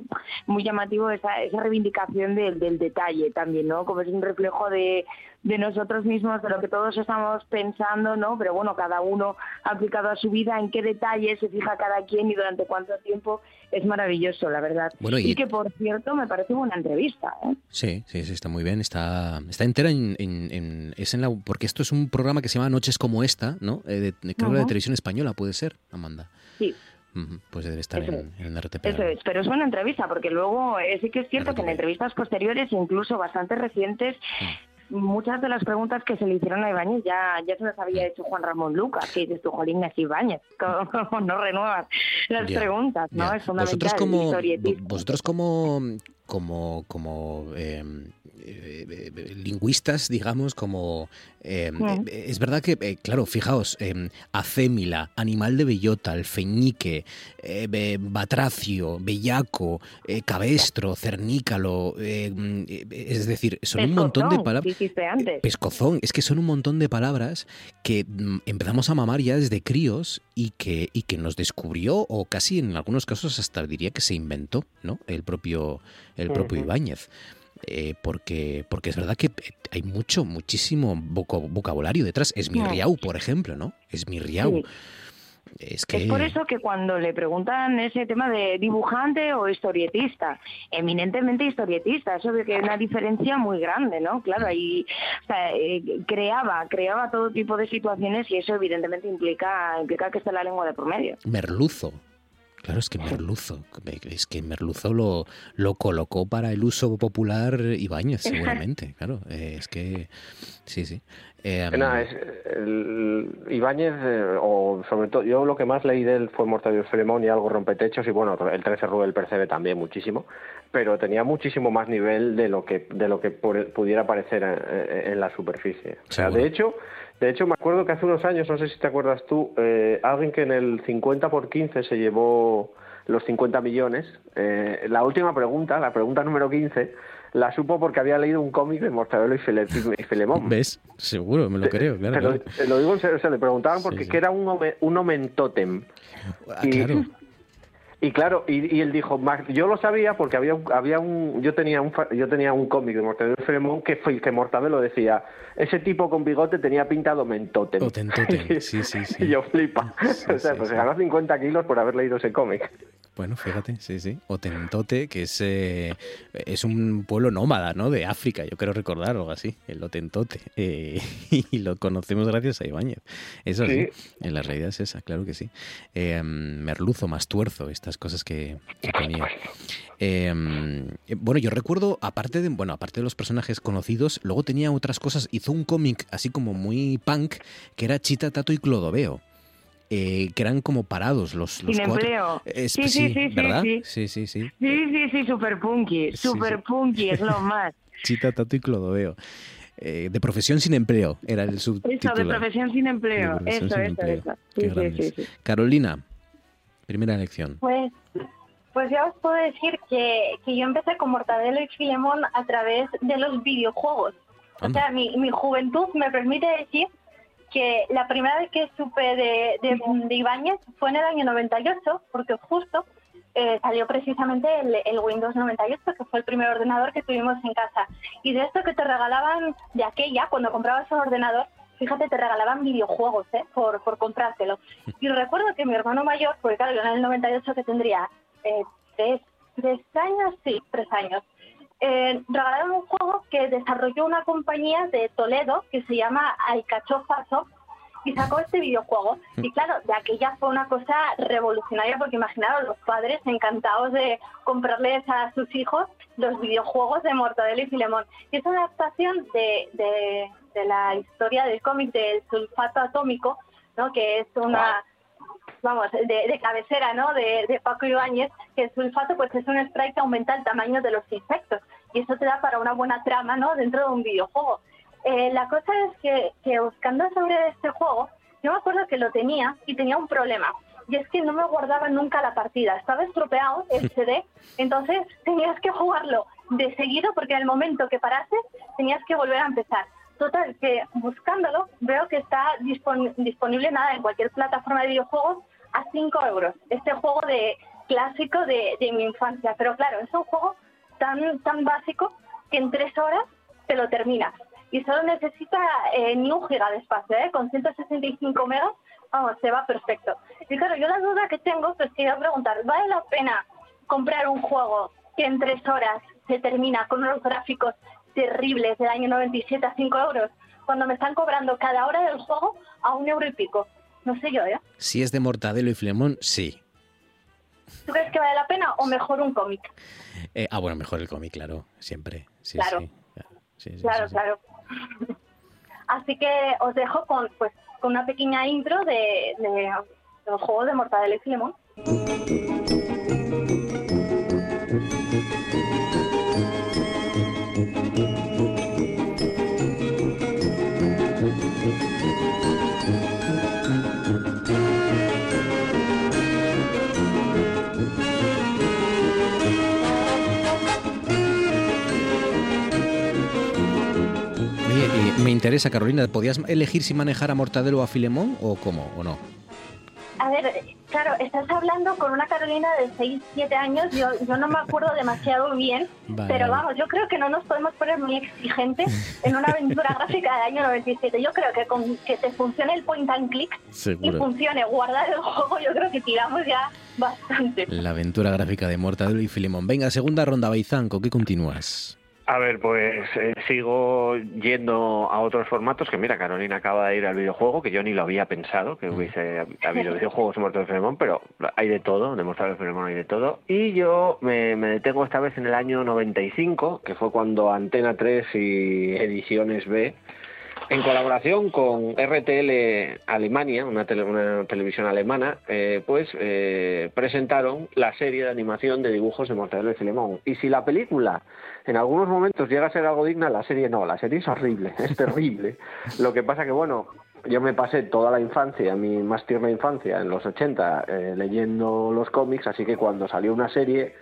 muy llamativo esa, esa reivindicación del, del detalle también, ¿no? Como es un reflejo de, de nosotros mismos, de lo que todos estamos pensando, ¿no? Pero bueno, cada uno aplicado a su vida, en qué detalle se fija cada quien y durante cuánto tiempo, es maravilloso, la verdad. Bueno, y- y que, por cierto, me parece buena entrevista, ¿eh? Sí, sí, sí, está muy bien. Está, está entera en, en- en- es en la, porque esto es un programa que se llama Noches como esta, ¿no? Eh, de- de- creo que de Ujú. televisión española puede ser, Amanda. Sí. Pues debe estar Eso en, en RTP. Eso es, pero es buena entrevista, porque luego eh, sí que es cierto que en entrevistas posteriores, incluso bastante recientes, muchas de las preguntas que se le hicieron a Ibáñez ya, ya se las había hecho Juan Ramón Lucas, que dices tú, Jolín, es Ibáñez, ¿cómo no renuevas las Ya, preguntas? ¿no? Ya. Es fundamental. Vosotros como, vosotros como, como, como eh, eh, eh, lingüistas, digamos, como... eh, es verdad que, claro, fijaos, acémila, animal de bellota, alfeñique, batracio, bellaco, cabestro, cernícalo, mm, es decir, son un montón de palabras... Pescozón, es que son un montón de palabras que mm, empezamos a mamar ya desde críos y que, y que nos descubrió, o casi en algunos casos hasta diría que se inventó, ¿no? El propio, el propio. Ibáñez. Eh, porque, porque es verdad que eh, hay mucho, muchísimo vocabulario detrás. Es mi riau, por ejemplo, ¿no? Es mi riau. Sí. Es que. Es por eso que cuando le preguntan ese tema de dibujante o historietista, eminentemente historietista, eso de que hay una diferencia muy grande, ¿no? Claro, ahí o sea, eh, creaba, creaba todo tipo de situaciones y eso evidentemente implica, implica que está la lengua de por medio. Merluzo. Claro, es que Merluzo, es que Merluzo lo, lo colocó para el uso popular Ibáñez, seguramente, claro. eh, es que, sí, sí. Eh, Nada, es, el, Ibáñez, eh, o sobre todo, yo lo que más leí de él fue Mortadelo y Filemón y algo rompetechos, y bueno, el 13 Rubel percebe también muchísimo, pero tenía muchísimo más nivel de lo que de lo que pu- pudiera parecer en, en la superficie. O sea, Seguro. de hecho, de hecho, me acuerdo que hace unos años, no sé si te acuerdas tú, eh, alguien que en el 50 por 15 se llevó los 50 millones, eh, la última pregunta, la pregunta número 15, la supo porque había leído un cómic de Mortadelo y, File- y Filemón. ¿Ves? Seguro, me lo creo, claro. Te lo, claro. te lo digo en serio, o sea, le preguntaban porque qué era un, un omentótem. Ah, y, claro. Y claro, y, y él dijo, "Mar- yo lo sabía porque había un, había un yo tenía un yo tenía un cómic de Mortadelo y Filemón que fue que Mortadelo decía, ese tipo con bigote tenía pinta de omentótem. Otentotem, sí, sí, sí. y yo flipa. o sea, pues se ganó 50 kilos por haber leído ese cómic. Bueno, fíjate, sí, sí. Otentote, que es, eh, es un pueblo nómada, ¿no? De África, yo creo recordar algo así, el Otentote. Eh, y lo conocemos gracias a Ibáñez. Eso sí, en la realidad es esa, claro que sí. Eh, merluzo, más tuerzo, estas cosas que, que ponía. Eh, bueno, yo recuerdo, aparte de, bueno, aparte de los personajes conocidos, luego tenía otras cosas. Hizo un cómic así como muy punk, que era Chita, Tato y Clodoveo. Eh, que eran como parados los, los Sin cuatro. empleo. Es- Sí, sí, sí, sí, ¿verdad? sí. sí, sí, sí. Sí, sí, sí, super punky, super sí. punky, es lo más. Chita, Tato y Clodoveo. Eh, de profesión sin empleo era el Eso, subtítulo. de profesión sin empleo, profesión eso, sin eso, empleo. eso. Qué Sí, sí, sí, sí. Carolina, Primera elección. Pues, pues ya os puedo decir que, que yo empecé con Mortadelo y Filemón a través de los videojuegos. O sea, mi, mi juventud me permite decir que la primera vez que supe de, de, Ibáñez fue en el año 98, porque justo eh, salió precisamente el, el Windows 98, que fue el primer ordenador que tuvimos en casa. Y de esto que te regalaban de aquella, cuando comprabas un ordenador, fíjate, te regalaban videojuegos ¿eh? por, por comprártelo. Y recuerdo que mi hermano mayor, porque claro, yo en el 98 que tendría eh, tres, tres años, sí, tres años, eh, regalaron un juego que desarrolló una compañía de Toledo que se llama Alcachofa Soft y sacó este videojuego. Y claro, de aquella fue una cosa revolucionaria porque imaginaros los padres encantados de comprarles a sus hijos los videojuegos de Mortadelo y Filemón. Y es una adaptación de, de, de la historia del cómic del sulfato atómico, ¿no? que es una vamos, de, de cabecera, ¿no? De, de Paco Ibáñez, que el sulfato pues es un spray que aumenta el tamaño de los insectos y eso te da para una buena trama, ¿no? Dentro de un videojuego. Eh, la cosa es que, que buscando sobre este juego, yo me acuerdo que lo tenía y tenía un problema. Y es que no me guardaba nunca la partida. Estaba estropeado el CD, entonces tenías que jugarlo de seguido porque en el momento que parases tenías que volver a empezar. Total, que buscándolo veo que está dispon- disponible nada en cualquier plataforma de videojuegos a 5 euros. Este juego de clásico de, de mi infancia. Pero claro, es un juego tan, tan básico que en tres horas te lo terminas. Y solo necesita eh, ni un giga de espacio, ¿eh? con 165 megas, vamos, se va perfecto. Y claro, yo la duda que tengo, pues quería preguntar, ¿vale la pena comprar un juego que en tres horas se termina con unos gráficos terribles del año 97 a 5 euros, cuando me están cobrando cada hora del juego a un euro y pico? No sé yo, ¿eh? Si es de Mortadelo y Filemón, sí. ¿Tú crees que vale la pena o mejor un cómic? Eh, ah, bueno, mejor el cómic, claro, siempre. Sí, Claro. sí. Sí, sí, claro, claro. Así que os dejo con pues con una pequeña intro de, de, de los juegos de Mortadelo y Filemón. Interesa, Carolina, ¿podías elegir si manejar a Mortadelo o a Filemón o cómo o no? A ver, claro, estás hablando con una Carolina de 6, 7 años, yo, yo no me acuerdo demasiado bien, Vale, pero vamos, yo creo que no nos podemos poner muy exigentes en una aventura gráfica del año 97. Yo creo que con que te funcione el point and click y funcione guardar el juego, yo creo que tiramos ya bastante. La aventura gráfica de Mortadelo y Filemón. Venga, segunda ronda, Baizanco, ¿qué continúas? A ver, pues eh, sigo yendo a otros formatos, que mira, Carolina acaba de ir al videojuego, que yo ni lo había pensado, que hubiese hab- habido videojuegos de Mortal Filemón, pero hay de todo, de Mortal Filemón hay de todo. Y yo me, me detengo esta vez en el año 95, que fue cuando Antena 3 y Ediciones B, en colaboración con RTL Alemania, una, tele- una televisión alemana, eh, pues eh, presentaron la serie de animación de dibujos de Mortadelo y Filemón. Y si la película en algunos momentos llega a ser algo digna, la serie no, la serie es horrible, es terrible. Lo que pasa que, bueno, yo me pasé toda la infancia, mi más tierna infancia, en los 80, eh, leyendo los cómics, así que cuando salió una serie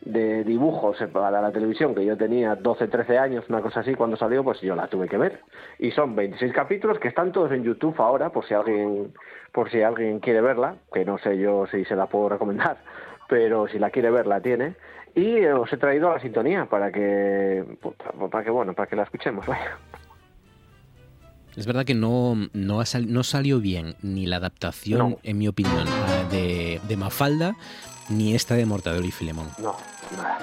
de dibujos para la televisión, que yo tenía 12, 13 años, una cosa así, cuando salió, pues yo la tuve que ver. Y son 26 capítulos que están todos en YouTube ahora, por si alguien, por si alguien quiere verla, que no sé yo si se la puedo recomendar, pero si la quiere ver la tiene. Y os he traído la sintonía para que, pues, para que bueno, para que la escuchemos, vaya. Es verdad que no, no, ha sal- no salió bien ni la adaptación, en mi opinión, a- de, de Mafalda, ni esta de Mortadelo y Filemón. No, nada.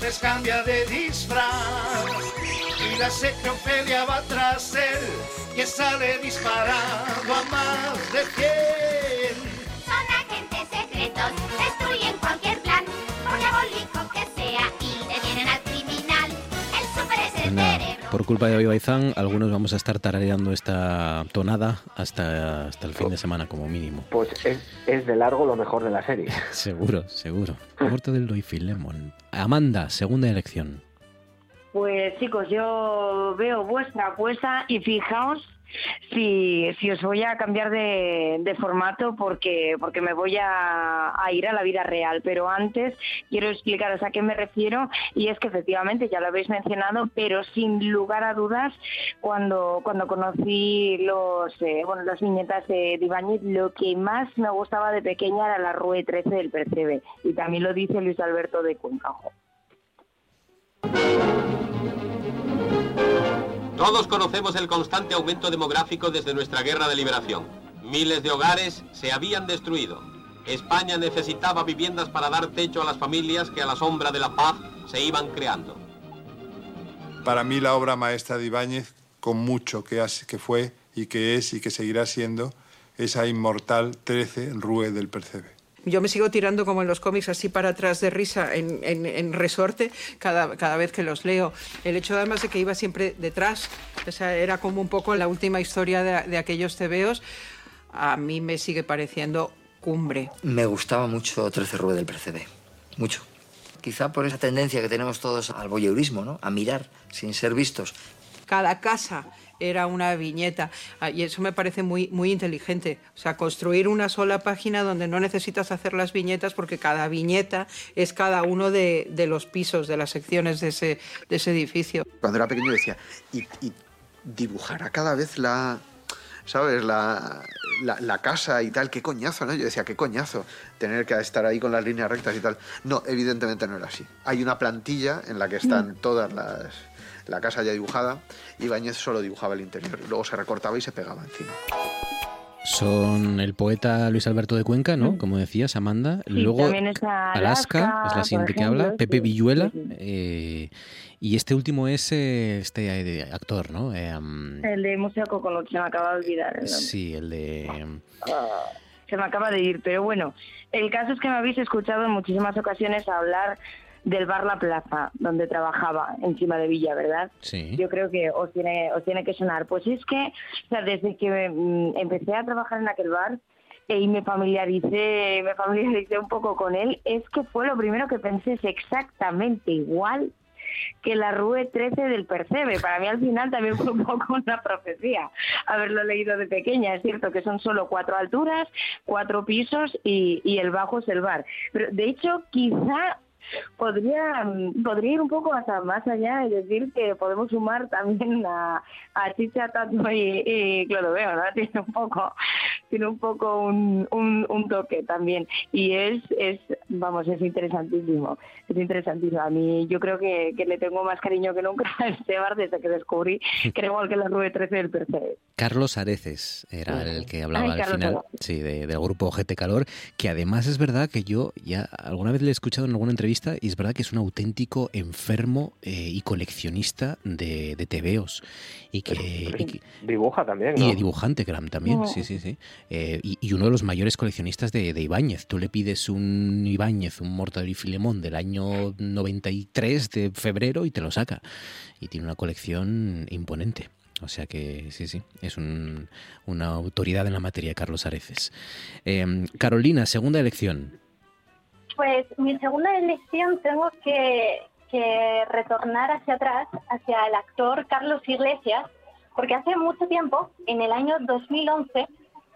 Veces cambia de disfraz. Y la secre Ofelia va tras él, que sale disparado a más de cien. Son agentes malditos destruyen cualquier plan, por diabólico que sea, y detienen al criminal. El super es el. Por culpa de Oyo Baizán, algunos vamos a estar tarareando esta tonada hasta, hasta el fin de semana como mínimo. Pues es, es de largo lo mejor de la serie. Seguro, seguro. Muerte del Loy Filemon. Amanda, segunda elección. Pues chicos, yo veo vuestra apuesta y fijaos si, si os voy a cambiar de, formato porque, porque me voy a, ir a la vida real. Pero antes quiero explicaros a qué me refiero y es que efectivamente ya lo habéis mencionado, pero sin lugar a dudas, cuando, cuando conocí los, eh, bueno, las viñetas de, de lo que más me gustaba de pequeña era la Rue 13 del Percebe. Y también lo dice Luis Alberto de Cuencajo. Todos conocemos el constante aumento demográfico desde nuestra guerra de liberación. Miles de hogares se habían destruido. España necesitaba viviendas para dar techo a las familias que a la sombra de la paz se iban creando. Para mí la obra maestra de Ibáñez, con mucho que, fue y que es y que seguirá siendo, esa inmortal 13 Rue del Percebe. Yo me sigo tirando como en los cómics así para atrás de risa en, en- en resorte cada, cada vez que los leo. El hecho además de que iba siempre detrás, o sea, era como un poco la última historia de, de aquellos tebeos, a mí me sigue pareciendo cumbre. Me gustaba mucho 13 Rue del Percebe. Mucho. Quizá por esa tendencia que tenemos todos al voyeurismo, ¿no? A mirar sin ser vistos. Cada casa era una viñeta ah, y eso me parece muy, muy inteligente. O sea, construir una sola página donde no necesitas hacer las viñetas porque cada viñeta es cada uno de, de los pisos, de las secciones de ese, de ese edificio. Cuando era pequeño decía, y, y dibujará cada vez la, ¿sabes? La, la, la casa y tal, qué coñazo, ¿no? Yo decía, qué coñazo tener que estar ahí con las líneas rectas y tal. No, evidentemente no era así. Hay una plantilla en la que están todas las... La casa ya dibujada y Bañez solo dibujaba el interior. Luego se recortaba y se pegaba encima. Son el poeta Luis Alberto de Cuenca, ¿no? Como decías, Amanda. Sí, Luego Alaska, Alaska, es la siguiente que habla. Pepe sí, Villuela. sí, sí. eh, y este último es eh, este eh, actor, ¿no? Eh, um, El de Museo Coconut, se me acaba de olvidar el nombre. sí, el de... Ah, se me acaba de ir, pero bueno, el caso es que me habéis escuchado en muchísimas ocasiones hablar del bar La Plaza, donde trabajaba, encima de Villa, ¿verdad? Sí. Yo creo que os tiene, os tiene que sonar. Pues es que, o sea, desde que mm, empecé a trabajar en aquel bar, eh, y me familiaricé, me familiaricé un poco con él, es que fue lo primero que pensé, es exactamente igual que la Rue 13 del Percebe. Para mí al final también fue un poco una profecía haberlo leído de pequeña. Es cierto que son solo cuatro alturas, cuatro pisos y, y el bajo es el bar. Pero de hecho quizá podría mm, podría ir un poco hasta más allá y decir que podemos sumar también a, a Chicha Tato y, y Clodoveo, ¿no? Tiene un poco tiene un poco un, un, un toque también y es es vamos es interesantísimo es interesantísimo a mí yo creo que, que le tengo más cariño que nunca a este bar desde que descubrí que era igual que la Rue 13 del Percebe Carlos Areces era el que hablaba Ay, al Carlos final sí, de- del grupo GT Calor, que además es verdad que yo ya alguna vez le he escuchado en alguna entrevista y es verdad que es un auténtico enfermo eh, y coleccionista de, de tebeos. Y que, y que- Dibuja también, y dibujante, Gram, también, Oh. sí, sí, sí. Eh, y, uno de los mayores coleccionistas de, Ibáñez. Tú le pides un Ibáñez, un Mortadelo y Filemón del año 93 de febrero y te lo saca. Y tiene una colección imponente. O sea que sí, sí, es un- una autoridad en la materia, Carlos Areces. Eh, Carolina, segunda elección. Pues mi segunda elección tengo que, que retornar hacia atrás, hacia el actor Carlos Iglesias, porque hace mucho tiempo, en el año 2011,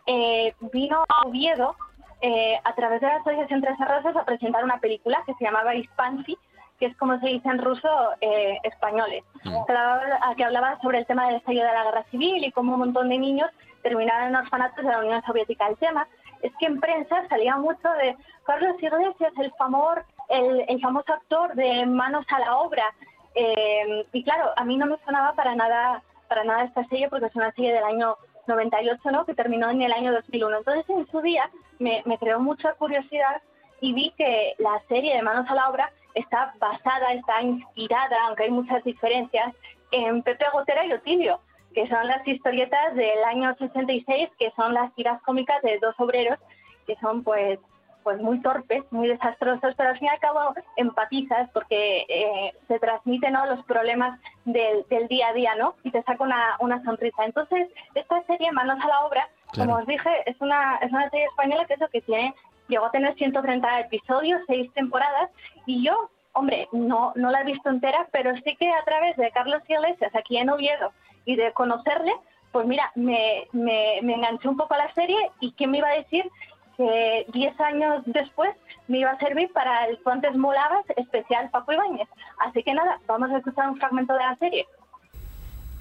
eh, vino a Oviedo eh, a través de la Asociación Tres Arrozas a presentar una película que se llamaba Hispansi, que es como se dice en ruso, eh, españoles, hablaba, que hablaba sobre el tema del estallido de la guerra civil y cómo un montón de niños terminaron en orfanatos de la Unión Soviética. El tema es que en prensa salía mucho de Carlos Iglesias, el, famor, el, el famoso actor de Manos a la Obra. Eh, y claro, a mí no me sonaba para nada, para nada esta serie porque es una serie del año 98, ¿no? que terminó en el año 2001. Entonces en su día me, creó mucha curiosidad y vi que la serie de Manos a la Obra está basada, está inspirada, aunque hay muchas diferencias, en Pepe Gotera y Otilio, que son las historietas del año 66, que son las tiras cómicas de dos obreros, que son pues pues muy torpes, muy desastrosos, pero al fin y al cabo empatizas porque eh, se transmiten ¿no? los problemas del, del día a día, ¿no? Y te saca una, una sonrisa. Entonces, esta serie, Manos a la Obra, como os dije, es una, es una serie española que es lo que tiene, llegó a tener 130 episodios, seis temporadas, y yo, hombre, no, no la he visto entera, pero sí que a través de Carlos Iglesias, aquí en Oviedo, y de conocerle, pues mira, me, me, me enganché un poco a la serie y ¿quién me iba a decir que 10 años después me iba a servir para el Fuentes Molavas especial Paco Ibáñez? Así que nada, vamos a escuchar un fragmento de la serie.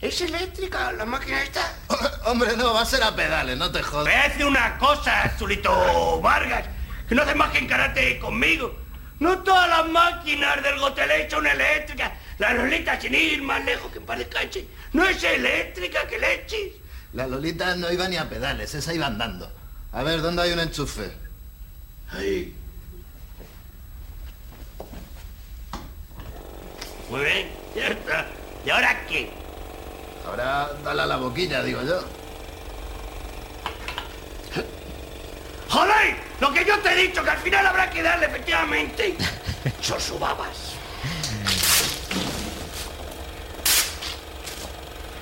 ¿Es eléctrica la máquina esta? Hombre, no, va a ser a pedales, no te jodas. Me hace una cosa, Chulito Vargas, que no hace más que encararte conmigo. No todas las máquinas del Gotelé son eléctricas. La Lolita, sin ir más lejos que en Palecache, no es eléctrica que leches. La Lolita no iba ni a pedales, esa iba andando. A ver, ¿dónde hay un enchufe? Ahí. Muy bien, ya está. ¿Y ahora qué? Ahora dale a la boquilla, digo yo. ¡Joder! Lo que yo te he dicho, que al final habrá que darle, efectivamente. Sosubabas.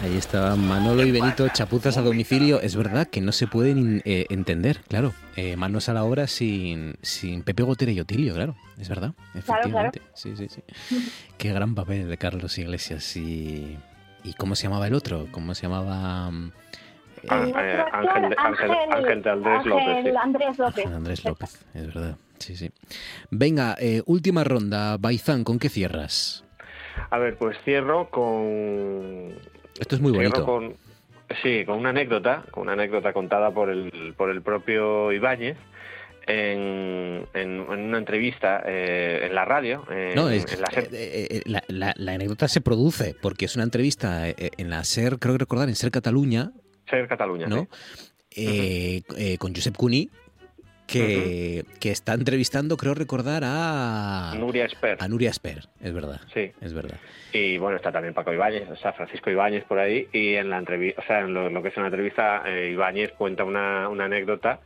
Ahí estaba Manolo y Benito, chapuzas a domicilio. Es verdad que no se pueden eh, entender, claro. Eh, manos a la obra sin, sin Pepe Gotera y Otilio, claro. Es verdad, efectivamente. Sí, sí, sí. Qué gran papel de Carlos Iglesias y... ¿Y cómo se llamaba el otro? ¿Cómo se llamaba...? eh, Ángel, Ángel, Ángel de Andrés López. Ángel Andrés López. Ángel Andrés López, es verdad. Sí, sí. Venga, eh, última ronda. Baizán, ¿con qué cierras? A ver, pues cierro con... Esto es muy bonito. con- sí, con una anécdota, con una anécdota contada por el, por el propio Ibáñez en, en, en una entrevista eh, en la radio. No, es, en la SER. eh, eh, la, la- la anécdota se produce porque es una entrevista eh, en la SER, creo que recordar, en SER Cataluña, SER Cataluña, ¿no? sí. Eh, eh, con Josep Cuní, que, que está entrevistando, creo recordar, a... Nuria Esper. A Nuria Esper, es verdad. Sí. Es verdad. Y bueno, está también Paco Ibáñez, o sea, Francisco Ibáñez por ahí. Y en la entrevista, o sea, en lo, lo que es una entrevista, eh, Ibáñez cuenta una, una anécdota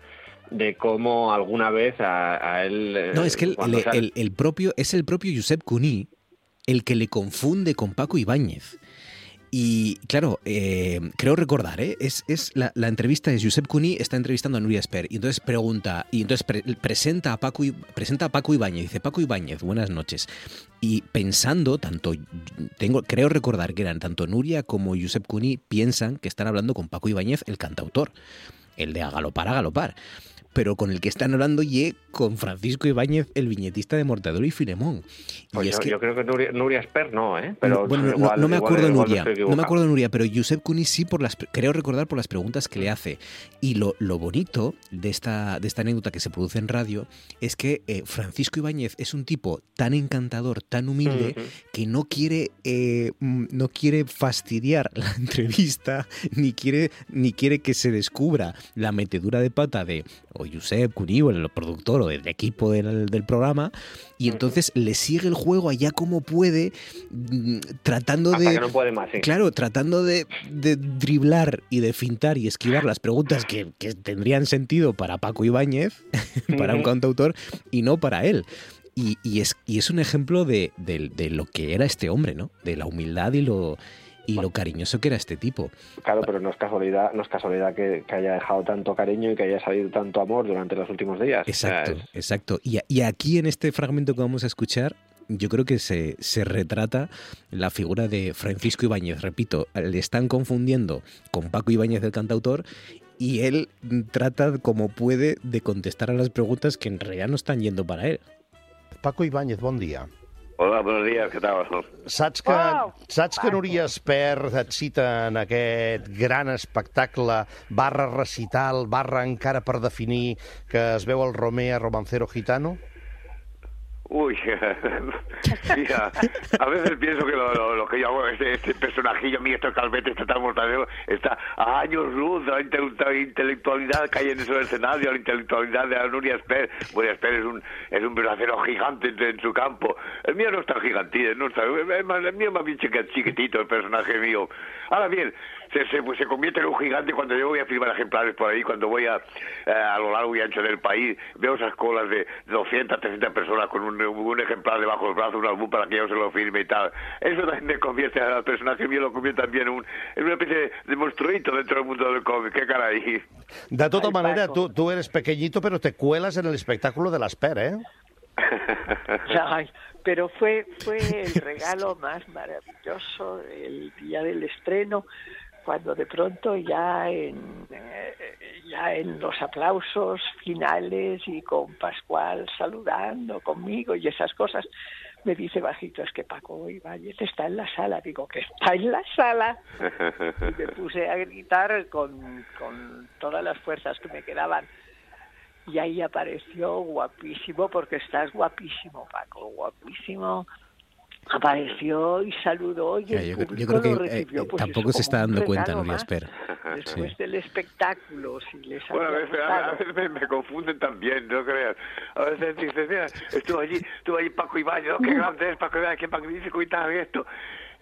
de cómo alguna vez a, a él. No, es que el, el- el propio, es el propio Josep Cuní el que le confunde con Paco Ibáñez. Y claro, eh, creo recordar, ¿eh? es, es la, entrevista es Josep Cuní está entrevistando a Nuria Esper y entonces pregunta, y entonces pre- presenta, a Paco, presenta a Paco Ibáñez, dice Paco Ibáñez, buenas noches. Y pensando, tanto, tengo, creo recordar que eran tanto Nuria como Josep Cuní piensan que están hablando con Paco Ibáñez, el cantautor, el de a galopar a galopar. Pero con el que están hablando y con Francisco Ibáñez, el viñetista de Mortadelo y Filemón. Y Pues es yo, que- yo creo que Nuria, Nuria Esper no, ¿eh? Pero bueno, no, igual- no me acuerdo igual me Nuria, no me acuerdo Nuria, pero Josep Cuní sí por las creo recordar por las preguntas que le hace. Y lo, lo bonito de esta, de esta anécdota que se produce en radio es que eh, Francisco Ibáñez es un tipo tan encantador, tan humilde, que no quiere, eh, mm, no quiere fastidiar la entrevista, ni quiere, ni quiere que se descubra la metedura de pata de o Josep el productor o del equipo del, del programa, y entonces le sigue el juego allá como puede, tratando Hasta de... que no puede más, sí. Claro, tratando de, de driblar y de fintar y esquivar las preguntas que, que tendrían sentido para Paco Ibáñez, para un cantautor, y no para él. Y, y es, y es un ejemplo de, de- de lo que era este hombre, ¿no? De la humildad y lo, y lo cariñoso que era este tipo. Claro, pero no es casualidad, no es casualidad que, que haya dejado tanto cariño y que haya salido tanto amor durante los últimos días. O sea, Exacto, es- exacto. Y, y aquí en este fragmento que vamos a escuchar, yo creo que se, se retrata la figura de Francisco Ibáñez. Repito, le están confundiendo con Paco Ibáñez, el cantautor, y él trata como puede de contestar a las preguntas que en realidad no están yendo para él. Paco Ibáñez, bon dia. Hola, buenos días, què tal? Saps que, saps que Núria Esper et cita en aquest gran espectacle barra recital, barra encara per definir que es veu el Romea Romancero Gitano? Uy, mira, a veces pienso que lo, lo- que yo hago, este, este personajillo mío, este calvete, este tal mortadelo, está a años luz de la intele- intelectualidad que hay en ese escenario, la intelectualidad de Nuria Esper. Nuria Esper es un, es un verdadero gigante en, su campo. El mío no es tan gigantito, no está, el mío más bien chiqui- chiquitito, el personaje mío. Ahora bien, se, se, pues se convierte en un gigante cuando yo voy a firmar ejemplares por ahí, cuando voy a, eh, a lo largo y ancho del país, veo esas colas de 200, 300 personas con un, un ejemplar debajo del brazo, un álbum para que yo se lo firme y tal. Eso también me convierte al personaje mío, lo convierte también en, un, en una especie de monstruito dentro del mundo del cómic. ¿Qué caray? De tota Ay, manera, tú, tú eres pequeñito, pero te cuelas en el espectáculo de las Per, ¿eh? Ay, pero fue, fue el regalo más maravilloso el día del estreno, cuando de pronto ya en, eh, ya en los aplausos finales y con Pascual saludando conmigo y esas cosas, me dice bajito, es que Paco Ibáñez está en la sala. Digo, que está en la sala. Y me puse a gritar con, con todas las fuerzas que me quedaban. Y ahí apareció guapísimo, porque estás guapísimo, Paco, guapísimo. Apareció y saludó y el yo, creo que lo eh, recibió, eh, pues, tampoco eso, se está dando cuenta Nuria. Esper. Después Sí. del espectáculo, si les Bueno, a veces, a, gustado. a veces me, me confunden también, no creas. A veces dices, mira, estuvo allí, estuvo allí Paco Ibáñez, ¿no? qué grande es Paco Ibáñez, qué magnífico y tal, y esto.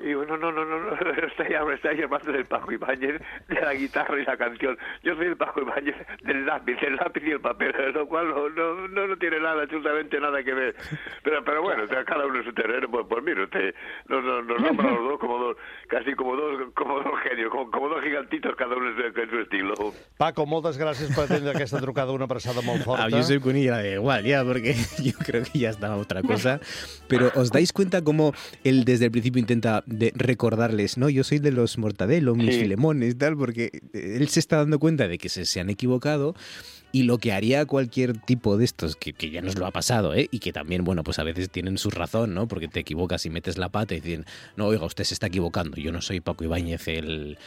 Y digo, no, no, no, no, no, está ahí, está ahí hablando del Paco Ibáñez, de la guitarra y la canción. Yo soy el Paco Ibáñez del lápiz, el lápiz y el papel, lo cual no, no, no, no tiene nada, absolutamente nada que ver. Pero, pero bueno, o sea, cada uno en su terreno, pues, pues mira, usted nos, nos, nos nombra a los dos como dos, casi como dos, como dos genios, como, como dos gigantitos, cada uno en su, en su estilo. Paco, moltes gràcies per atendre aquesta trucada, una abraçada molt forta. A Josep Cunilla da igual, ya, porque yo creo que ya está otra cosa. Pero ¿os dais cuenta cómo él desde el principio intenta de recordarles, no, yo soy de los Mortadelo, mis Sí. filemones, tal, porque él se está dando cuenta de que se, se han equivocado y lo que haría cualquier tipo de estos, que, que ya nos lo ha pasado, ¿eh? y que también, bueno, pues a veces tienen su razón, ¿no? Porque te equivocas y metes la pata y dicen, no, oiga, usted se está equivocando, yo no soy Paco Ibáñez el...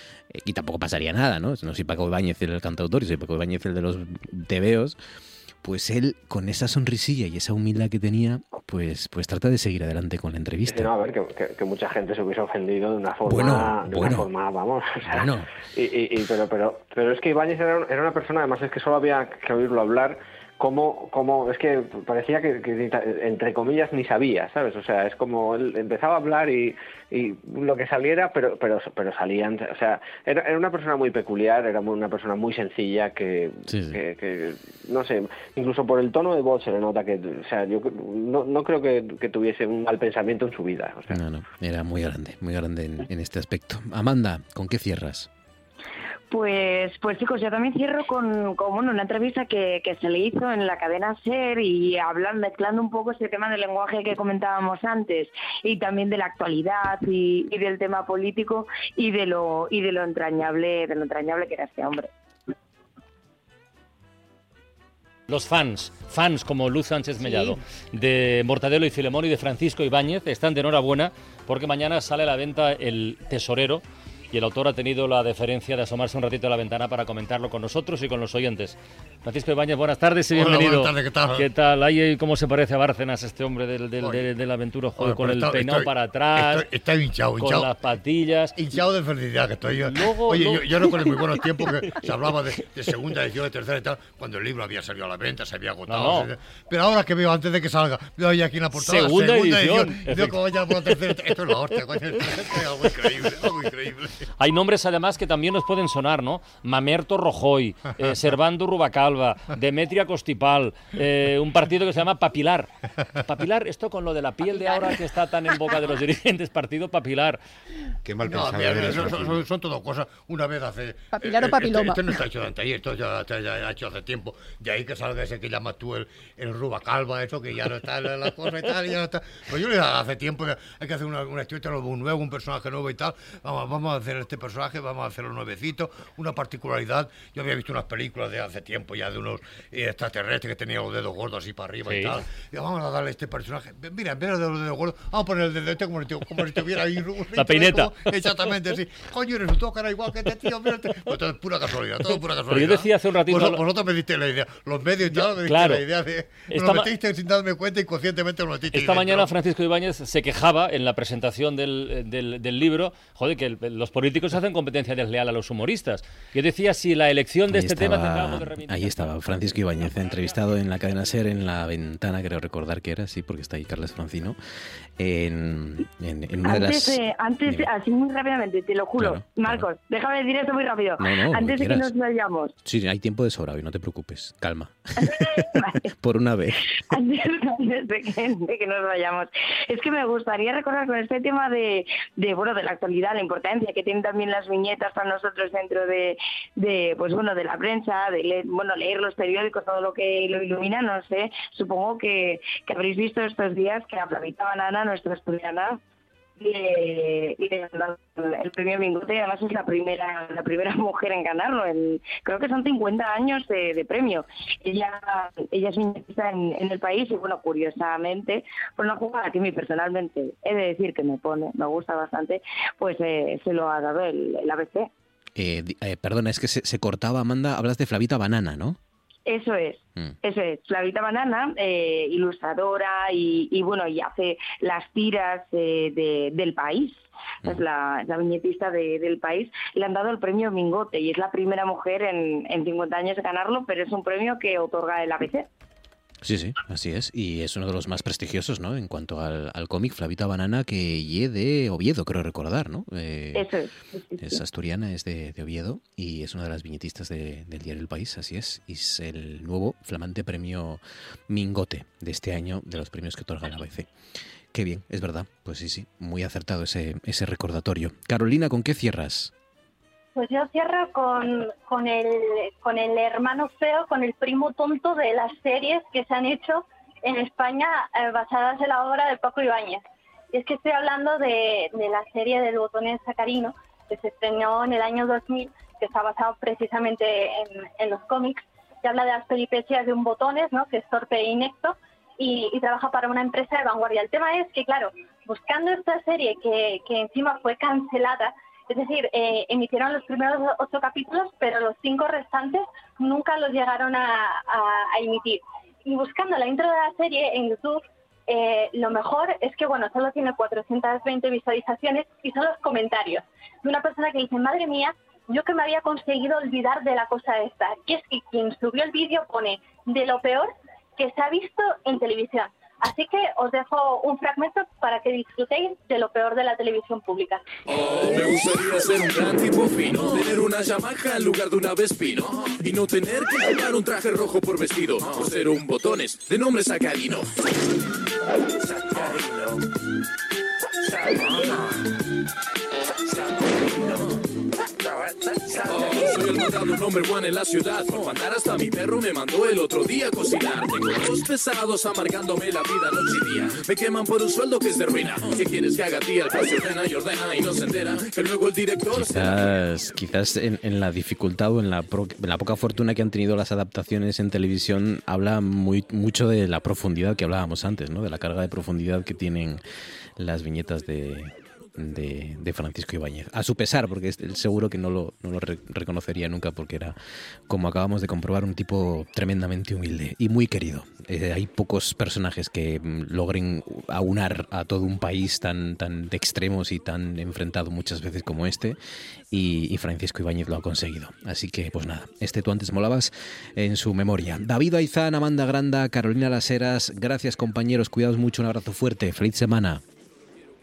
Y tampoco pasaría nada, ¿no? No soy Paco Ibáñez el cantautor, yo soy Paco Ibáñez el de los tebeos. Pues él, con esa sonrisilla y esa humildad que tenía, pues, pues trata de seguir adelante con la Sí, entrevista. no, a ver, que, que- que mucha gente se hubiese ofendido de una forma, Bueno, de bueno. una forma vamos. o sea, Bueno. y, y- y- pero, pero, pero es que Ibáñez era, era una persona, además es que solo había que oírlo hablar, como, como es que parecía que, entre comillas ni sabía, ¿sabes? O sea, es como él empezaba a hablar y, y lo que saliera, pero, pero, pero salían, o sea, era, era una persona muy peculiar, era una persona muy sencilla que, que, que, no sé, incluso por el tono de voz se le nota que, o sea, yo no, no creo que, que tuviese un mal pensamiento en su vida. o sea. No, no, era muy grande, muy grande en, en este aspecto. Amanda, ¿con qué cierras? Pues, pues chicos, yo también cierro con, con, bueno, una entrevista que, que se le hizo en la cadena SER y hablando, mezclando un poco ese tema del lenguaje que comentábamos antes y también de la actualidad y, y del tema político y de lo y de lo entrañable, de lo entrañable que era este hombre. Los fans, fans como Luz Sánchez Mellado, de Mortadelo y Filemón y de Francisco Ibáñez, están de enhorabuena porque mañana sale a la venta El Tesorero y el autor ha tenido la deferencia de asomarse un ratito a la ventana para comentarlo con nosotros y con los oyentes. Francisco Ibáñez, buenas tardes y Hola, bienvenido. buenas tardes, ¿qué tal? ¿Qué tal? Ahí, ¿Cómo se parece a Bárcenas este hombre del, del, del- de la aventura? Joder, Oye, con el está- peinado estoy- para atrás. estoy- está hinchado, con hinchado. las patillas. Hinchado de felicidad que estoy yo. Luego- Oye, luego- yo, yo recuerdo en muy buenos tiempos que se hablaba de, de segunda edición, de tercera y tal, cuando el libro había salido a la venta, se había agotado. No, no. Pero ahora que veo, antes de que salga, veo ahí aquí en la portada, Segunda edición, y veo ya por la tercera. Esto es la hostia, coño. Esto es algo increíble, algo increíble. Hay nombres además que también nos pueden sonar, ¿no? Mamerto Rojoy, eh, Servando Rubacalva, Demetria Costipal, eh, un partido que se llama Papilar. Papilar, esto con lo de la piel de ahora que está tan en boca de los dirigentes, partido Papilar. Qué mal no, mira, son, son, son- son todo cosas. Una vez hace. Papilar o eh, papiloma. Esto, esto no está hecho de anteayer, esto ya ya hecho hace tiempo. De ahí que salga ese que llamas tú el, el eso que ya no está la, la cosa y tal, ya no está. Pues yo le hace tiempo que hay que hacer una, una historia nueva, un nuevo, un personaje nuevo y tal. Vamos, vamos a hacer hacer este personaje, vamos a hacerlo nuevecito, una particularidad. Yo había visto unas películas de hace tiempo ya de unos eh, extraterrestres que tenían los dedos gordos así para arriba y Sí. tal. Y vamos a darle este personaje. Mira, en vez de los dedos gordos, vamos a poner el dedo este como si, como si tuviera ahí. un- La peineta. como- Exactamente, sí. Coño, resultó que era igual que este tío. Mira, este- pues todo es pura casualidad, todo es pura Pero casualidad. yo decía hace un ratito- Vosotros, vosotros me diste la idea. Los medios y tal me diste claro. la idea de. Me Esta lo metiste sin darme cuenta y conscientemente lo metiste. Esta mañana Francisco Ibáñez se quejaba en la presentación del, del- del libro, joder, que el- los políticos hacen competencia desleal a los humoristas. Yo decía si la elección de Ahí este tema tendrá estaba, algo de ahí estaba Francisco Ibáñez, entrevistado en la cadena SER en la ventana, creo recordar que era, sí, porque está ahí Carles Francino, en, en- en una de Antes, las... de- antes Dime. así muy rápidamente, te lo juro. Claro, Marcos, déjame decir esto muy rápido. No, no, antes de que nos vayamos, Sí, hay tiempo de sobra hoy, no te preocupes, calma. Por una vez. antes, antes de, que, de que nos vayamos, es que me gustaría recordar con este tema de, de bueno de la actualidad, la importancia que tienen también las viñetas para nosotros dentro de, de pues bueno de la prensa, de leer, bueno leer los periódicos, todo lo que lo ilumina, no sé. Supongo que, que habréis visto estos días que a Flavita Banana, nuestra estudiana, le, le dado el premio Mingote y además es la primera la primera mujer en ganarlo en, creo que son 50 años de, premio ella ella es viñetista en, el país y bueno curiosamente por una jugada que a mí personalmente he de decir que me pone me gusta bastante pues eh, se lo ha dado el, el ABC Eh, eh, perdona, es que se, se cortaba, Amanda, hablas de Flavita Banana, ¿no? Eso es. Mm. Eso es, Flavita Banana, eh, ilustradora y, y bueno, y hace las tiras eh, de- del país. Es la, es la viñetista de- del país. Le han dado el premio Mingote y es la primera mujer en, en 50 años de ganarlo, pero es un premio que otorga el ABC. Sí, sí, así es. Y es uno de los más prestigiosos, ¿no? En cuanto al, al cómic, Flavita Banana, que ye de Oviedo, creo recordar, ¿no? Eh, Eso es. sí, sí, sí. Es asturiana, es de, de Oviedo y es una de las viñetistas de- del diario El País, así es. Y es el nuevo flamante premio Mingote de este año, de los premios que otorga la ABC. Qué bien, es verdad. Pues sí, sí, muy acertado ese, ese recordatorio. Carolina, ¿con qué cierras? Pues yo cierro con, con, el, con el hermano feo, con el primo tonto de las series que se han hecho en España eh, basadas en la obra de Paco Ibáñez. Y es que estoy hablando de, de la serie del botonés sacarino, que se estrenó en el año 2000, que está basado precisamente en, en los cómics, que habla de las peripecias de un botones, ¿no? que es torpe e inecto, y, y trabaja para una empresa de vanguardia. El tema es que, claro, buscando esta serie que, que encima fue cancelada, es decir, eh, emitieron los primeros ocho capítulos, pero los cinco restantes nunca los llegaron a, a- a emitir. Y buscando la intro de la serie en YouTube, eh, lo mejor es que, bueno, solo tiene 420 visualizaciones y son los comentarios de una persona que dice, madre mía, yo que me había conseguido olvidar de la cosa esta. Y es que quien subió el vídeo pone de lo peor que se ha visto en televisión. Así que os dejo un fragmento para que disfrutéis de lo peor de la televisión pública. Me gustaría ser un gran tipo fino, tener una Yamaha en lugar de una Vespino y no tener que llevar un traje rojo por vestido, por ser un botones de nombre Sacarino. Soy el Quizás, quizás en, la dificultad o en la, poca fortuna que han tenido las adaptaciones en televisión habla mucho de la profundidad que hablábamos antes, ¿no? De la carga de profundidad que tienen las viñetas de, de, Francisco Ibáñez. A su pesar, porque seguro que no lo, no lo re- reconocería nunca porque era, como acabamos de comprobar, un tipo tremendamente humilde y muy querido. Eh, hay pocos personajes que mm, logren aunar a todo un país tan, tan de extremos y tan enfrentado muchas veces como este y, Francisco Ibáñez lo ha conseguido. Así que, pues nada, este tú antes molabas en su memoria. David Aizán, Amanda Granda, Carolina Laseras, gracias compañeros, cuidados mucho, un abrazo fuerte, feliz semana.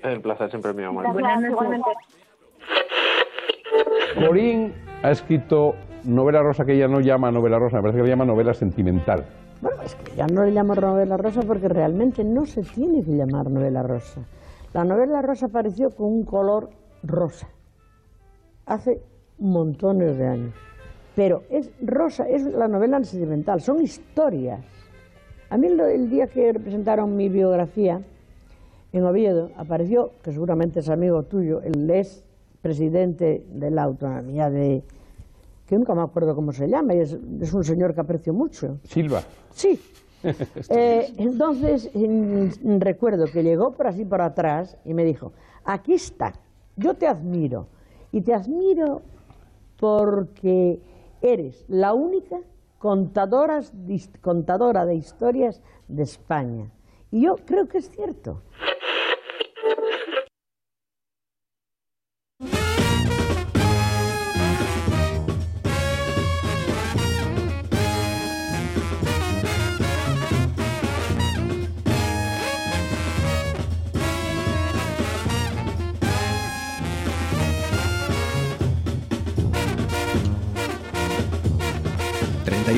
El placer siempre mío, amor. Gracias, igualmente. Morín ha escrito novela rosa que ella no llama novela rosa, me parece que le llama novela sentimental. Bueno, es que ya no le llamo novela rosa porque realmente no se tiene que llamar novela rosa. La novela rosa apareció con un color rosa hace montones de años. Pero es rosa, es la novela sentimental, son historias. A mí el día que presentaron mi biografía en Oviedo apareció, que seguramente es amigo tuyo, el Les presidente de la autonomía de... que nunca me acuerdo cómo se llama, y es, es un señor que aprecio mucho. Silva. Sí. Eh, entonces recuerdo que llegó por así por atrás y me dijo, aquí está, yo te admiro. Y te admiro porque eres la única contadora, contadora de historias de España. Y yo creo que es cierto.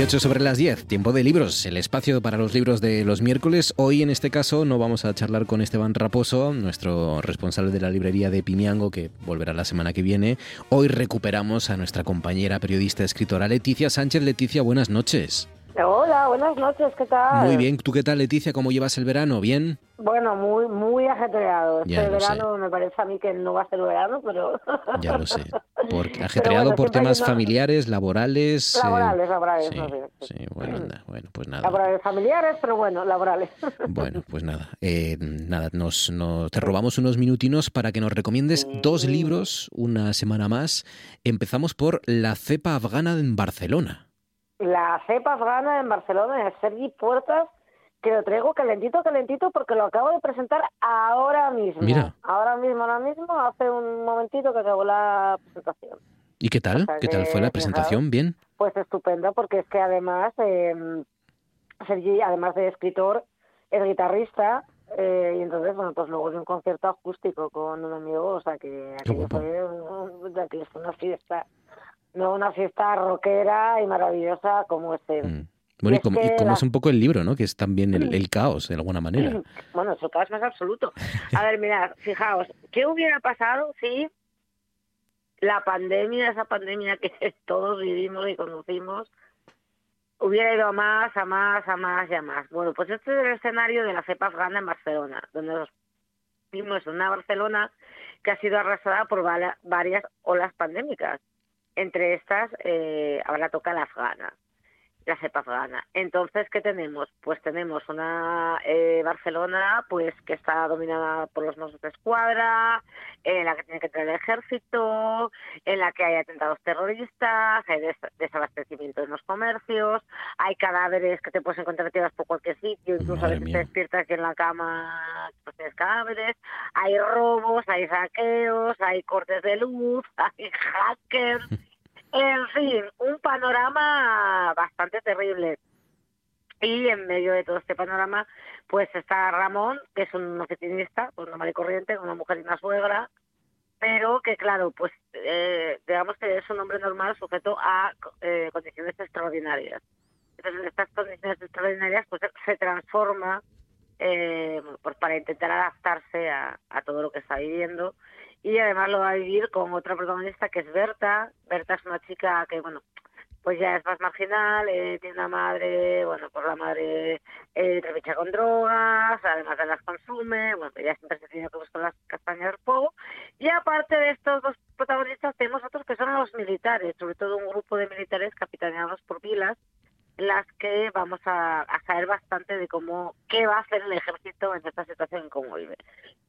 Ocho sobre las 10, tiempo de libros, el espacio para los libros de los miércoles. Hoy en este caso no vamos a charlar con Esteban Raposo, nuestro responsable de la librería de Pimiango, que volverá la semana que viene. Hoy recuperamos a nuestra compañera periodista escritora Leticia Sánchez. Leticia, buenas noches. Hola, buenas noches, ¿qué tal? Muy bien, ¿tú qué tal Leticia? ¿Cómo llevas el verano? ¿Bien? Bueno, muy muy ajetreado. Este Ya verano me parece a mí que no va a ser verano, pero... Ya lo sé. Por, ajetreado bueno, por temas una- familiares, laborales. eh, Laborales, laborales, sí, más bien. sí, bueno, anda, bueno, pues nada. Laborales familiares, pero bueno, laborales. Bueno, pues nada, eh, nada, nos, no- te robamos unos minutinos para que nos recomiendes dos libros una semana más. Empezamos por La cepa afgana en Barcelona. La cepa afgana en Barcelona de Sergi Puertas, que lo traigo calentito, calentito, porque lo acabo de presentar ahora mismo. Mira. Ahora mismo, ahora mismo, hace un momentito que acabó la presentación. ¿Y qué tal? O sea ¿Qué tal fue la presentación? ¿Bien? Pues estupendo, porque es que además, eh, Sergi, además de escritor, es guitarrista, eh, y entonces, bueno, pues luego de un concierto acústico con un amigo, o sea que aquello fue, un- aquello fue una fiesta, no una fiesta rockera y maravillosa como este. Bueno, y, como, y que como la- es un poco el libro, ¿no? Que es también el, el caos, de alguna manera. Bueno, eso caos más absoluto. A ver, mirad, fijaos, ¿qué hubiera pasado si la pandemia, esa pandemia que todos vivimos y conocimos, hubiera ido a más, a más, a más y a más? Bueno, pues este es el escenario de la cepa afgana en Barcelona, donde nos vimos una Barcelona que ha sido arrasada por varias olas pandémicas. Entre estas, eh, ahora toca la afgana la cepa afgana. Entonces, ¿qué tenemos? Pues tenemos una eh, Barcelona pues que está dominada por los Mossos de Escuadra, en la que tiene que entrar el ejército, en la que hay atentados terroristas, hay des- desabastecimiento en los comercios, hay cadáveres que te puedes encontrar tirados por cualquier sitio, incluso a veces te despiertas y en la cama pues, tienes cadáveres, hay robos, hay saqueos, hay cortes de luz, hay hackers, en fin, un panorama bastante terrible. Y en medio de todo este panorama, pues está Ramón, que es un oficinista, pues normal y corriente, una mujer y una suegra, pero que claro, pues eh, digamos que es un hombre normal sujeto a eh, condiciones extraordinarias. Entonces, en estas condiciones extraordinarias, pues se transforma eh, pues para intentar adaptarse a todo lo que está viviendo y además lo va a vivir con otra protagonista que es Berta. Berta es una chica que, bueno, pues ya es más marginal, eh, tiene una madre, bueno, pues la madre eh, con drogas, además de las consume, bueno, ella siempre se tiene que buscar las castañas del fuego. Y aparte de estos dos protagonistas tenemos otros que son los militares, sobre todo un grupo de militares capitaneados por Vilas, las que vamos a, a saber bastante de cómo qué va a hacer el ejército en esta situación en cómo vive.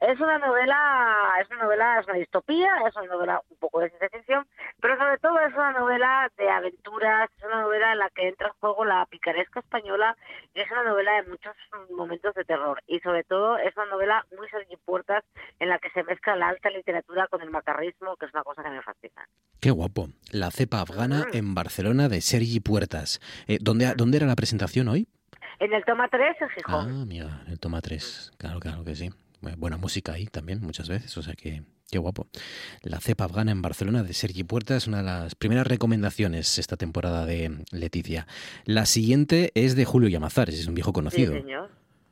Es una novela, es una novela, es una distopía, es una novela un poco de ciencia ficción, pero sobre todo es una novela de aventuras, es una novela en la que entra en juego la picaresca española y es una novela de muchos momentos de terror y sobre todo es una novela muy Sergi Puertas en la que se mezcla la alta literatura con el macarrismo, que es una cosa que me fascina. Qué guapo. La cepa afgana Mm. en Barcelona de Sergi Puertas. Eh, ¿dónde, ¿Dónde era la presentación hoy? En el toma 3 en Gijón. Ah, mira, el toma 3. Claro, claro que sí. Bu- Buena música ahí también, muchas veces. O sea que, qué guapo. La cepa afgana en Barcelona de Sergi Puertas, una de las primeras recomendaciones esta temporada de Leticia. La siguiente es de Julio Llamazares, es un viejo conocido. Sí, señor.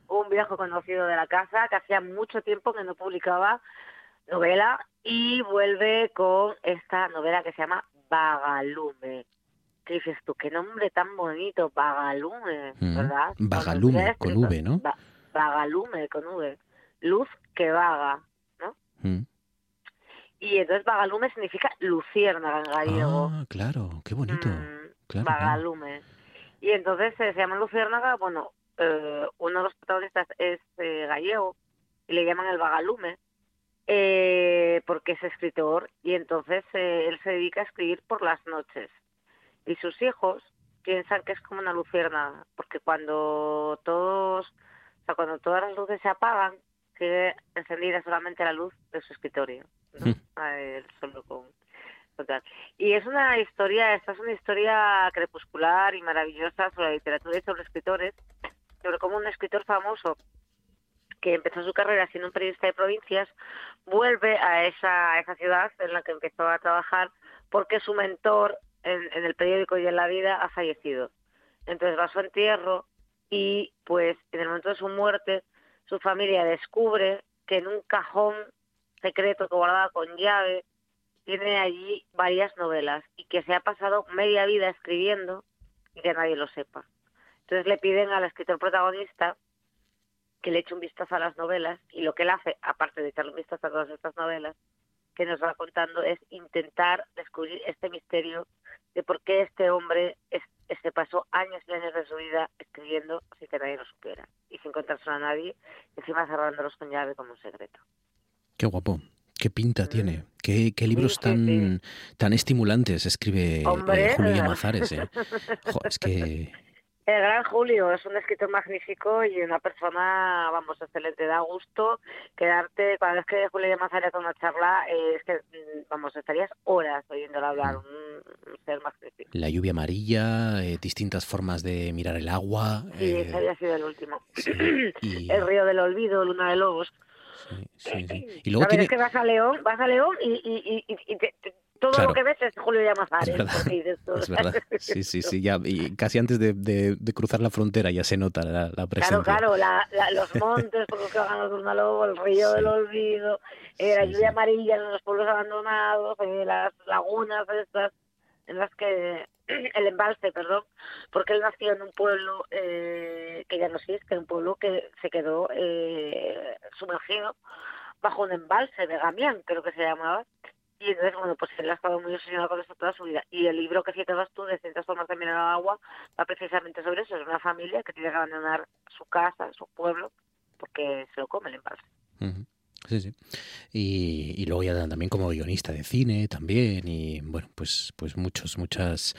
Un viejo conocido de la casa que hacía mucho tiempo que no publicaba novela y vuelve con esta novela que se llama Vagalume. ¿Qué dices tú? Qué nombre tan bonito, Vagalume, Mm. ¿verdad? Vagalume, Cuando con V, ¿no? Va- Vagalume, con V. Luz que vaga, ¿no? Mm. Y entonces vagalume significa luciérnaga en gallego. Ah, claro, qué bonito. Mm, Claro, claro. vagalume. Y entonces eh, se llama luciérnaga, bueno, eh, uno de los protagonistas es eh, gallego y le llaman el vagalume eh, porque es escritor y entonces eh, él se dedica a escribir por las noches. Y sus hijos piensan que es como una luciérnaga, porque cuando todos, o sea, cuando todas las luces se apagan, sigue encendida solamente la luz de su escritorio. ¿no? A él solo con, con tal. Y es una historia, esta es una historia crepuscular y maravillosa sobre la literatura y sobre escritores, sobre cómo un escritor famoso que empezó su carrera siendo un periodista de provincias, vuelve a esa, a esa ciudad en la que empezó a trabajar porque su mentor en, el periódico y en la vida ha fallecido. Entonces va a su entierro y pues en el momento de su muerte su familia descubre que en un cajón secreto que guardaba con llave tiene allí varias novelas y que se ha pasado media vida escribiendo y que nadie lo sepa. Entonces le piden al escritor protagonista que le eche un vistazo a las novelas y lo que él hace, aparte de echarle un vistazo a todas estas novelas, que nos va contando es intentar descubrir este misterio de por qué este hombre es- se pasó años y años de su vida escribiendo sin que nadie lo supiera y sin contárselo a nadie, encima cerrándolos con llave como un secreto. Qué guapo. Qué pinta tiene. Qué, qué libros tan, tan estimulantes escribe eh, Julio. Llamazares. ¿eh? Jo, es que El gran Julio es un escritor magnífico y una persona, vamos, excelente. Da gusto quedarte, cada vez que Julio Llamazares da una charla, eh, es que, mm, vamos, estarías horas oyéndolo hablar, un, un ser magnífico. la lluvia amarilla, eh, distintas formas de mirar el agua. Sí, eh, ese había sido el último. y- El río del olvido, Luna de Lobos. sí, sí. Y luego a tiene... es que vas a León, vas a León y, y, y, y te- te- todo Claro. lo que ves es Julio Llamazares. Es verdad, dices es verdad. Sí, sí, sí. Ya, y casi antes de, de- de cruzar la frontera ya se nota la, la presencia. Claro, claro, la, la- los montes por los que bajan los el río del olvido, eh, la lluvia amarilla en los pueblos abandonados, eh, las lagunas estas en las que el embalse, perdón, porque él nació en un pueblo eh, que ya no existe, un pueblo que se quedó eh, sumergido bajo un embalse de Gamián, creo que se llamaba. Y entonces, bueno, pues él ha estado muy obsesionado con esto toda su vida. Y el libro que citabas tú, de Cientos formas de mirar al agua, va precisamente sobre eso. Es una familia que tiene que abandonar su casa, su pueblo, porque se lo come el embalse. Sí, sí. Y, y luego ya también como guionista de cine también y bueno, pues pues muchos muchas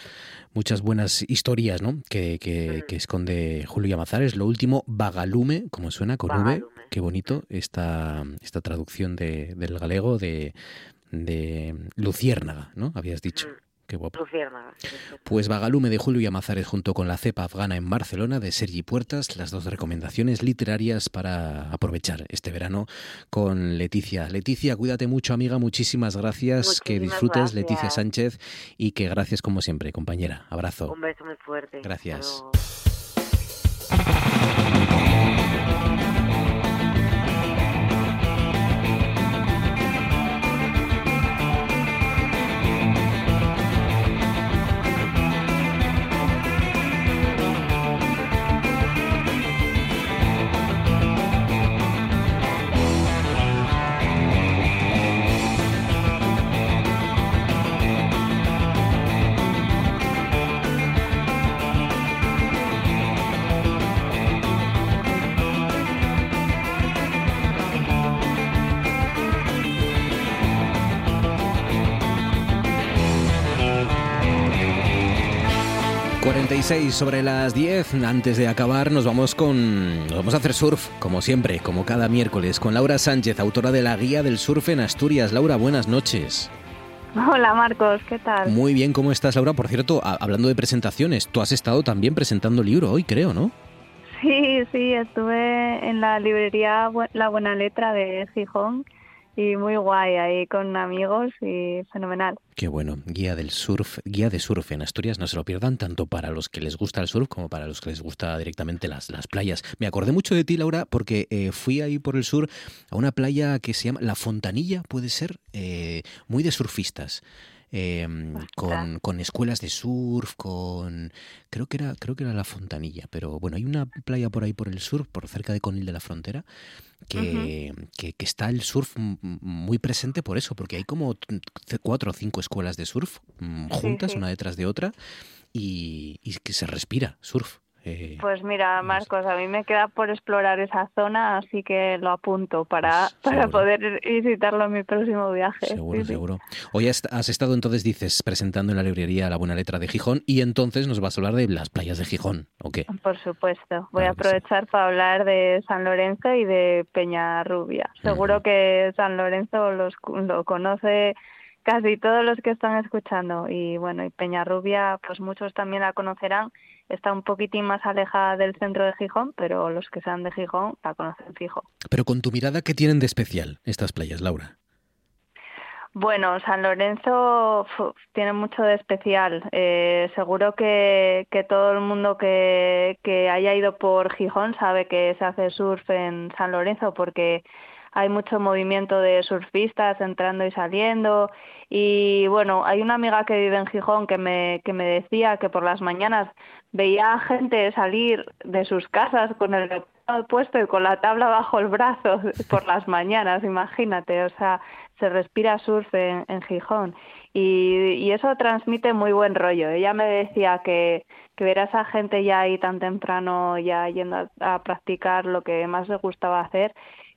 muchas buenas historias, ¿no? Que, que, que esconde Julio Llamazares. Lo último, Vagalume, como suena con V, qué bonito esta esta traducción de, del galego de de Luciérnaga, ¿no? Habías dicho. Qué guapo. Luciérnaga. sí, sí. Pues Vagalume de Julio Llamazares junto con la cepa afgana en Barcelona de Sergi Puertas, las dos recomendaciones literarias para aprovechar este verano con Leticia. Leticia, cuídate mucho, amiga, muchísimas gracias, que disfrutes, gracias. Leticia Sánchez, y que gracias como siempre, compañera. Abrazo. Un beso muy fuerte. Hasta Gracias. luego. 46 sobre las 10. Antes de acabar, nos vamos con. Nos vamos a hacer surf, como siempre, como cada miércoles, con Laura Sánchez, autora de la Guía del Surf en Asturias. Laura, buenas noches. Hola Marcos, ¿qué tal? Muy bien, ¿cómo estás, Laura? Por cierto, hablando de presentaciones, tú has estado también presentando libro hoy, creo, ¿no? Sí, sí, estuve en la librería La Buena Letra de Gijón y muy guay ahí con amigos y fenomenal. Qué bueno, guía del surf, guía de surf en Asturias, no se lo pierdan tanto para los que les gusta el surf como para los que les gusta directamente las, las playas. Me acordé mucho de ti, Laura, porque eh, fui ahí por el sur a una playa que se llama La Fontanilla, puede ser, eh, muy de surfistas. eh, con, con escuelas de surf, con creo que era creo que era la Fontanilla, pero bueno, hay una playa por ahí por el sur, por cerca de Conil de la Frontera, que, que, que está el surf muy presente por eso, porque hay como cuatro o cinco escuelas de surf mm, Sí, juntas, sí. una detrás de otra, y, y que se respira surf. Eh, Pues mira, Marcos, a mí me queda por explorar esa zona, así que lo apunto para, para poder visitarlo en mi próximo viaje. Pues Seguro, Sí, sí. seguro. Hoy has, has estado entonces, dices, presentando en la librería La Buena Letra de Gijón y entonces nos vas a hablar de las playas de Gijón, ¿o qué? Por supuesto. Voy a aprovechar para hablar de San Lorenzo y de Peñarrubia. Seguro que San Lorenzo los, lo conoce casi todos los que están escuchando. Y bueno, y Peñarrubia, pues muchos también la conocerán. Está un poquitín más alejada del centro de Gijón, pero los que sean de Gijón la conocen fijo. Pero con tu mirada, ¿qué tienen de especial estas playas, Laura? Bueno, San Lorenzo tiene mucho de especial. Eh, seguro que, que todo el mundo que, que haya ido por Gijón sabe que se hace surf en San Lorenzo porque hay mucho movimiento de surfistas entrando y saliendo. Y bueno, hay una amiga que vive en Gijón que me, que me decía que por las mañanas veía a gente salir de sus casas con el puesto y con la tabla bajo el brazo por las mañanas, imagínate, o sea, se respira surf en, Gijón y, y eso transmite muy buen rollo. Ella me decía que, que ver a esa gente ya ahí tan temprano, ya yendo a practicar lo que más le gustaba hacer,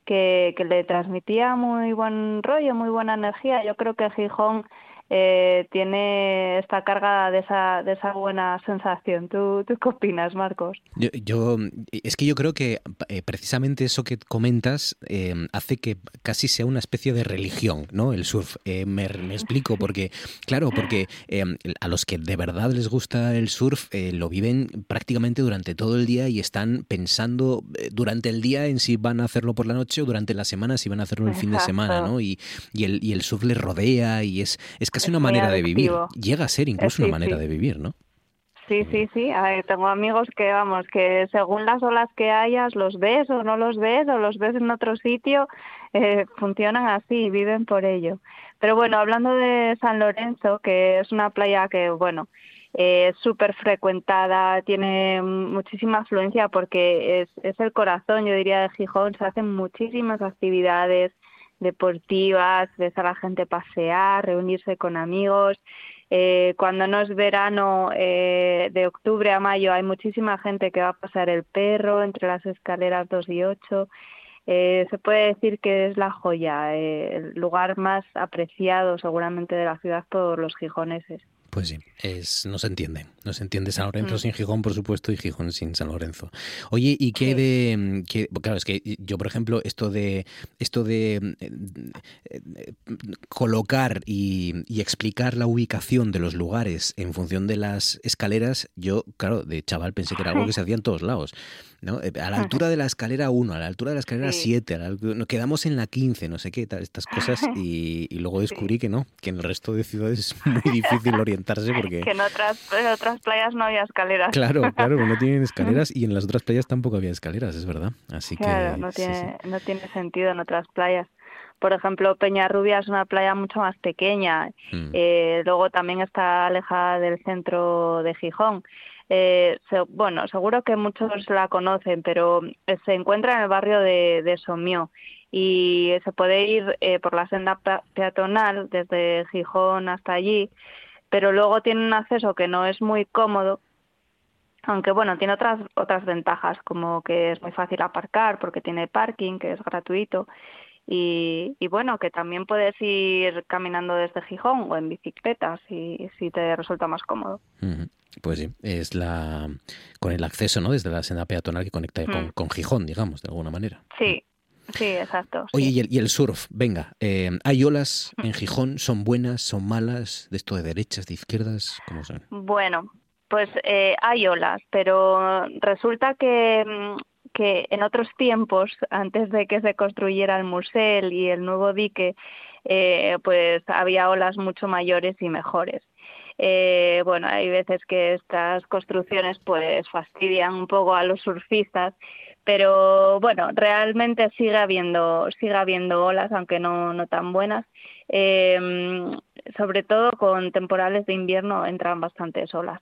que, que le transmitía muy buen rollo, muy buena energía. Yo creo que Gijón eh, tiene esta carga de esa, de esa buena sensación. ¿Tú, ¿Tú qué opinas, Marcos? Yo, yo- es que yo creo que eh, precisamente eso que comentas eh, hace que casi sea una especie de religión, ¿no? El surf. Eh, me, me explico porque, claro, porque eh, a los que de verdad les gusta el surf eh, lo viven prácticamente durante todo el día y están pensando durante el día en si van a hacerlo por la noche o durante la semana si van a hacerlo el fin de semana. ¿no? Y, y el, y el surf les rodea y es, es casi Es una manera de vivir. Llega a ser incluso Sí, una manera sí. de vivir, ¿no? Sí, sí, sí. A ver, tengo amigos que, vamos, que según las olas que hayas, los ves o no los ves o los ves en otro sitio, eh, funcionan así, viven por ello. Pero bueno, hablando de San Lorenzo, que es una playa que, bueno, eh, es súper frecuentada, tiene muchísima afluencia porque es, es el corazón, yo diría, de Gijón. Se hacen muchísimas actividades deportivas, ves a la gente pasear, reunirse con amigos. Eh, cuando no es verano, eh, de octubre a mayo, hay muchísima gente que va a pasar el perro entre las escaleras 2 y 8. Eh, se puede decir que es la joya, eh, el lugar más apreciado seguramente de la ciudad por los gijoneses. Pues sí, es, no se entiende. No se entiende San Lorenzo Mm. sin Gijón, por supuesto, y Gijón sin San Lorenzo. Oye, ¿y qué de mm, qué- claro, es que yo, por ejemplo, esto de esto de mm, eh, eh, colocar y, y explicar la ubicación de los lugares en función de las escaleras, yo, claro, de chaval pensé que era algo que se hacía en todos lados. ¿no? Eh, A la altura de la escalera 1, a la altura de la escalera Sí. 7, nos quedamos en la 15, no sé qué, tal, estas cosas, y, y luego descubrí que no, que en el resto de ciudades es muy difícil orientarse porque... Que en otras, en otras playas no había escaleras. Claro, claro, no tienen escaleras y en las otras playas tampoco había escaleras, es verdad. Así Claro, que no sí, sí. tiene, no tiene sentido en otras playas. Por ejemplo, Peñarrubia es una playa mucho más pequeña. Mm. Eh, luego también está alejada del centro de Gijón. Eh, se- bueno, seguro que muchos la conocen, pero eh, se encuentra en el barrio de, de Somió y se puede ir eh, por la senda pe- peatonal desde Gijón hasta allí, pero luego tiene un acceso que no es muy cómodo aunque bueno, tiene otras otras ventajas, como que es muy fácil aparcar porque tiene parking, que es gratuito, y, y bueno, que también puedes ir caminando desde Gijón o en bicicleta si, si te resulta más cómodo. Pues sí, es la con el acceso, ¿no? Desde la senda peatonal que conecta con, Mm. con Gijón, digamos, de alguna manera. Sí, sí, exacto. Oye, y el, y el surf, venga, eh, ¿hay olas en Gijón? ¿Son buenas? ¿Son malas? ¿De esto de derechas, de izquierdas? ¿Cómo son? Bueno, pues eh, hay olas, pero resulta que, mm, que en otros tiempos, antes de que se construyera el musel y el nuevo dique, eh, pues había olas mucho mayores y mejores. Eh, bueno, hay veces que estas construcciones pues fastidian un poco a los surfistas, Pero bueno, realmente sigue habiendo, sigue habiendo olas, aunque no, no tan buenas. Eh, sobre todo con temporales de invierno entran bastantes olas.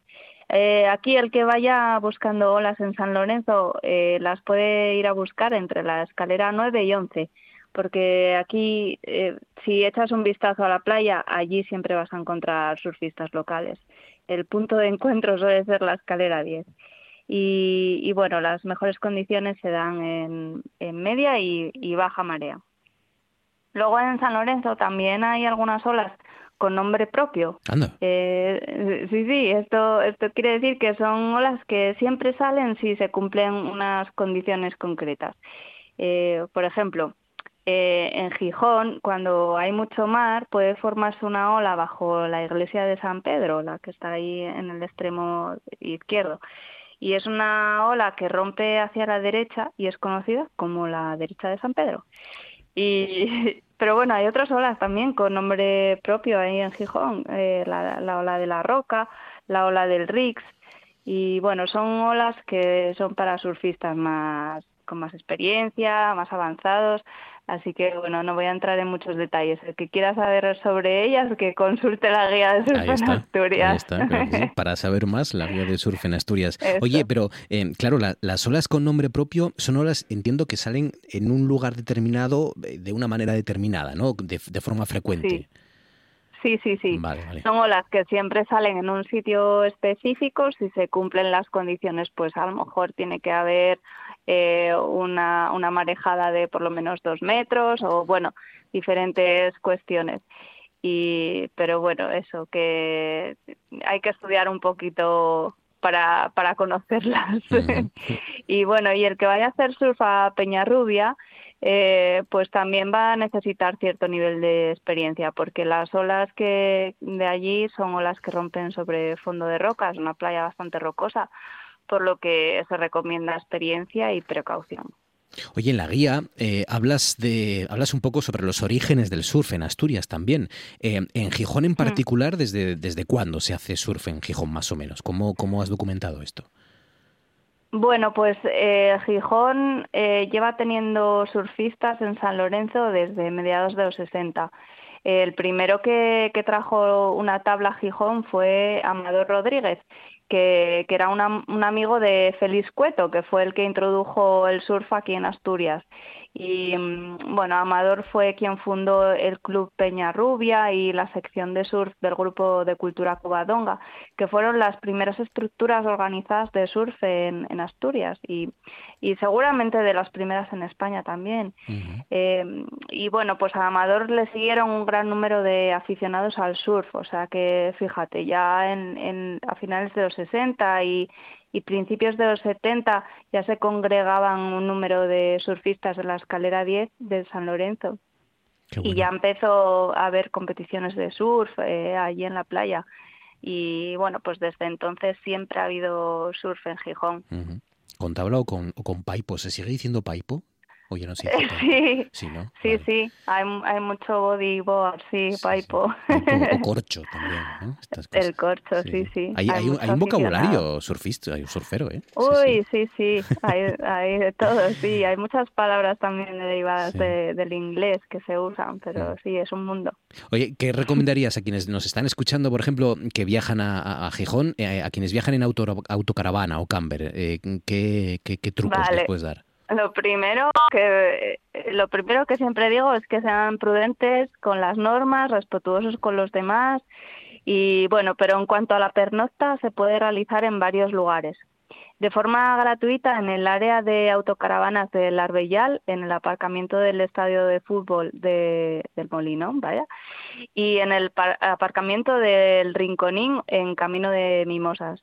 Eh, aquí el que vaya buscando olas en San Lorenzo eh, las puede ir a buscar entre la escalera 9 y 11, porque aquí eh, si echas un vistazo a la playa, allí siempre vas a encontrar surfistas locales. El punto de encuentro suele ser la escalera 10. Y, y bueno, las mejores condiciones se dan en, en media y, y baja marea. Luego en San Lorenzo también hay algunas olas con nombre propio. Eh, sí, sí, esto, esto quiere decir que son olas que siempre salen si se cumplen unas condiciones concretas. Eh, por ejemplo, eh, en Gijón, cuando hay mucho mar, puede formarse una ola bajo la iglesia de San Pedro, la que está ahí en el extremo izquierdo. Y es una ola que rompe hacia la derecha y es conocida como la derecha de San Pedro. Y, pero bueno, hay otras olas también con nombre propio ahí en Gijón, eh, la, la, ola de la Roca, la ola del Rix, y bueno, son olas que son para surfistas más con más experiencia, más avanzados, Así que bueno, no voy a entrar en muchos detalles. El que quiera saber sobre ellas, que consulte la guía de surf en Asturias. para saber más, la guía de surf en Asturias. Oye, pero eh, claro, las olas con nombre propio son olas, entiendo que salen en un lugar determinado eh, de una manera determinada, ¿no? De, forma frecuente. Sí. Sí, sí, Son olas que siempre salen en un sitio específico. Si se cumplen las condiciones, pues a lo mejor tiene que haber eh, una, una marejada de por lo menos dos metros o bueno, diferentes cuestiones. Y, pero bueno, eso, que hay que estudiar un poquito para, para conocerlas. y bueno, y el que vaya a hacer surf a Peñarrubia, eh, pues también va a necesitar cierto nivel de experiencia, porque las olas que de allí son olas que rompen sobre fondo de rocas, una playa bastante rocosa por lo que se recomienda experiencia y precaución. Oye, en la guía eh, hablas de hablas un poco sobre los orígenes del surf en Asturias también. Eh, en Gijón en mm. particular, ¿desde, ¿desde cuándo se hace surf en Gijón más o menos? ¿Cómo, cómo has documentado esto? Bueno, pues eh, Gijón lleva teniendo surfistas en San Lorenzo desde mediados de los 60. El primero que, que trajo una tabla a Gijón fue Amador Rodríguez que, era un amigo de Félix Cueto, que fue el que introdujo el surf aquí en Asturias. Y mm, bueno, Amador fue quien fundó el Club Peña Rubia y la sección de surf del Grupo de Cultura Covadonga, que fueron las primeras estructuras organizadas de surf en, Asturias y, y, seguramente de las primeras en España también. Eh, y bueno, pues a Amador le siguieron un gran número de aficionados al surf, o sea que fíjate, ya en, en a finales de los 60 y y principios de los 70 ya se congregaban un número de surfistas en la escalera 10 de San Lorenzo. Y ya empezó a haber competiciones de surf eh, allí en la playa. Y bueno, pues desde entonces siempre ha habido surf en Gijón. ¿Con tabla o con, o con paipo? ¿Se sigue diciendo paipo? sí, sí, sí, sí, Hay, hay mucho bodyboard, sí, paipo. O, corcho también, ¿no? El corcho, sí, sí. Hay, hay, un, hay un, vocabulario surfista, hay un surfero, ¿eh? Uy, sí, sí, hay, hay, de todo, sí. Hay muchas palabras también derivadas del inglés que se usan, pero sí, es un mundo. Oye, ¿qué recomendarías a quienes nos están escuchando, por ejemplo, que viajan a, a Gijón, eh, a quienes viajan en auto, autocaravana o camper? Eh, ¿qué, qué, qué, trucos les puedes dar? Lo primero que lo primero que siempre digo es que sean prudentes con las normas, respetuosos con los demás y bueno, pero en cuanto a la pernocta se puede realizar en varios lugares. De forma gratuita en el área de autocaravanas del Arbellal, en el aparcamiento del estadio de fútbol de, del Molino, vaya, y en el aparcamiento del Rinconín en camino de Mimosas.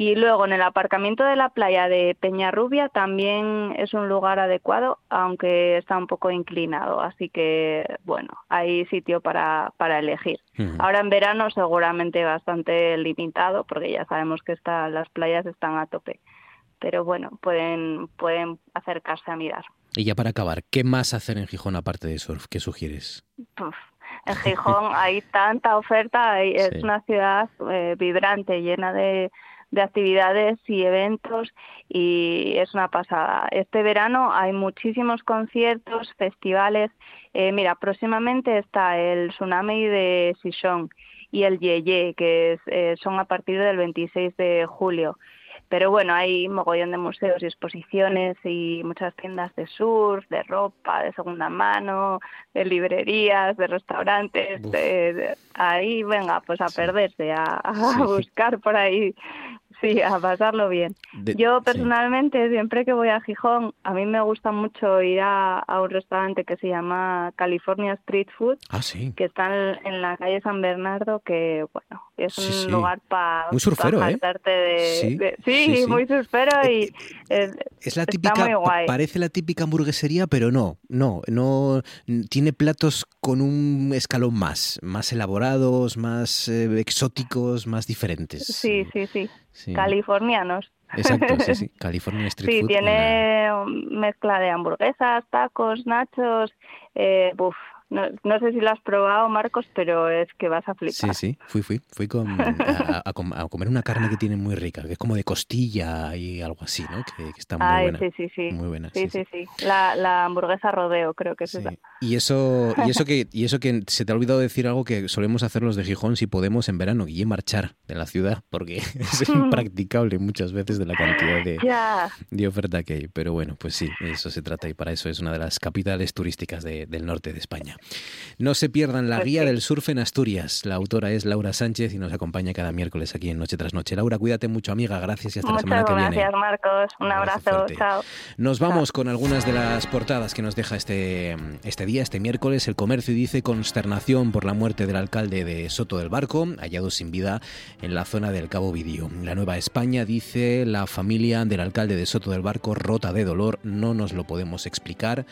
Y luego en el aparcamiento de la playa de Peñarrubia también es un lugar adecuado, aunque está un poco inclinado, así que bueno, hay sitio para, para elegir. Ahora en verano seguramente bastante limitado, porque ya sabemos que está, las playas están a tope. Pero bueno, pueden, pueden acercarse a mirar. Y ya para acabar, ¿qué más hacer en Gijón aparte de surf? ¿Qué sugieres? en Gijón hay tanta oferta, es una ciudad eh, vibrante, llena de de actividades y eventos y es una pasada. Este verano hay muchísimos conciertos, festivales. Eh, mira, próximamente está el Tsunami de Sichon y el Yeye, que es, eh, son a partir del 26 de julio. Pero bueno, hay mogollón de museos y exposiciones y muchas tiendas de surf, de ropa, de segunda mano, de librerías, de restaurantes. De, de- ahí, venga, pues a perderse, a, a Sí. buscar por ahí, sí, a pasarlo bien. De- Yo sí. personalmente, siempre que voy a Gijón, a mí me gusta mucho ir a, a un restaurante que se llama California Street Food, Ah, sí. que está en, en la calle San Bernardo, que bueno, es Sí, un sí. lugar para Muy surfero, ¿eh? de, Sí, de- muy surfero y Es la está típica, muy guay. parece la típica hamburguesería, pero no, no, no tiene platos con un escalón más, más elaborados, más eh, exóticos, más diferentes. Sí, sí, sí, Sí. Californianos. Exacto, sí, sí. California Street Sí, Food. la- tiene mezcla de hamburguesas, tacos, nachos. Eh, buf, no, no sé si lo has probado, Marcos, pero es que vas a Sí, flipar. sí, fui, fui, fui con, a, a com- a comer una carne que tiene muy rica, que es como de costilla y algo así, ¿no? Que, que está muy Ay, buena. sí, sí, sí. Muy buena, Sí, sí, sí, sí. La, la hamburguesa rodeo, creo que es esa. Y eso, y eso que, y eso que se te ha olvidado decir algo que solemos hacer los de Gijón si podemos en verano, y marchar de la ciudad, porque es impracticable muchas veces de la cantidad de, de oferta que hay. Pero bueno, pues sí, eso se trata y para eso es una de las capitales turísticas de- del norte de España. No se pierdan la guía del surf en Asturias. La autora es Laura Sánchez y nos acompaña cada miércoles aquí en Noche tras Noche. Laura, cuídate mucho, amiga. Gracias y hasta Muchas la semana que gracias, viene. Marcos. Un abrazo. fuerte. Chao. Nos vamos con algunas de las portadas que nos deja este, este día, este miércoles. El comercio dice consternación por la muerte del alcalde de Soto del Barco, hallado sin vida en la zona del Cabo Vidio. La Nueva España dice la familia del alcalde de Soto del Barco rota de dolor, no nos lo podemos explicar.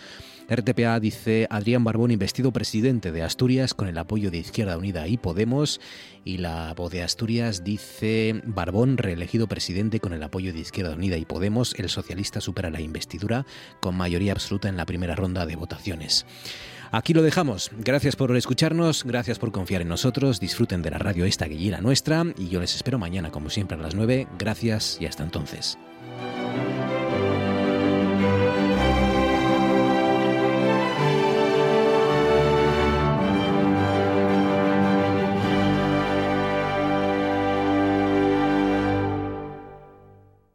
RTPA dice Adrián Barbón investido presidente de Asturias con el apoyo de Izquierda Unida y Podemos. Y la voz de Asturias dice Barbón reelegido presidente con el apoyo de Izquierda Unida y Podemos. El socialista supera la investidura con mayoría absoluta en la primera ronda de votaciones. Aquí lo dejamos. Gracias por escucharnos, gracias por confiar en nosotros. Disfruten de la radio esta que nuestra y yo les espero mañana como siempre a las 9. Gracias y hasta entonces.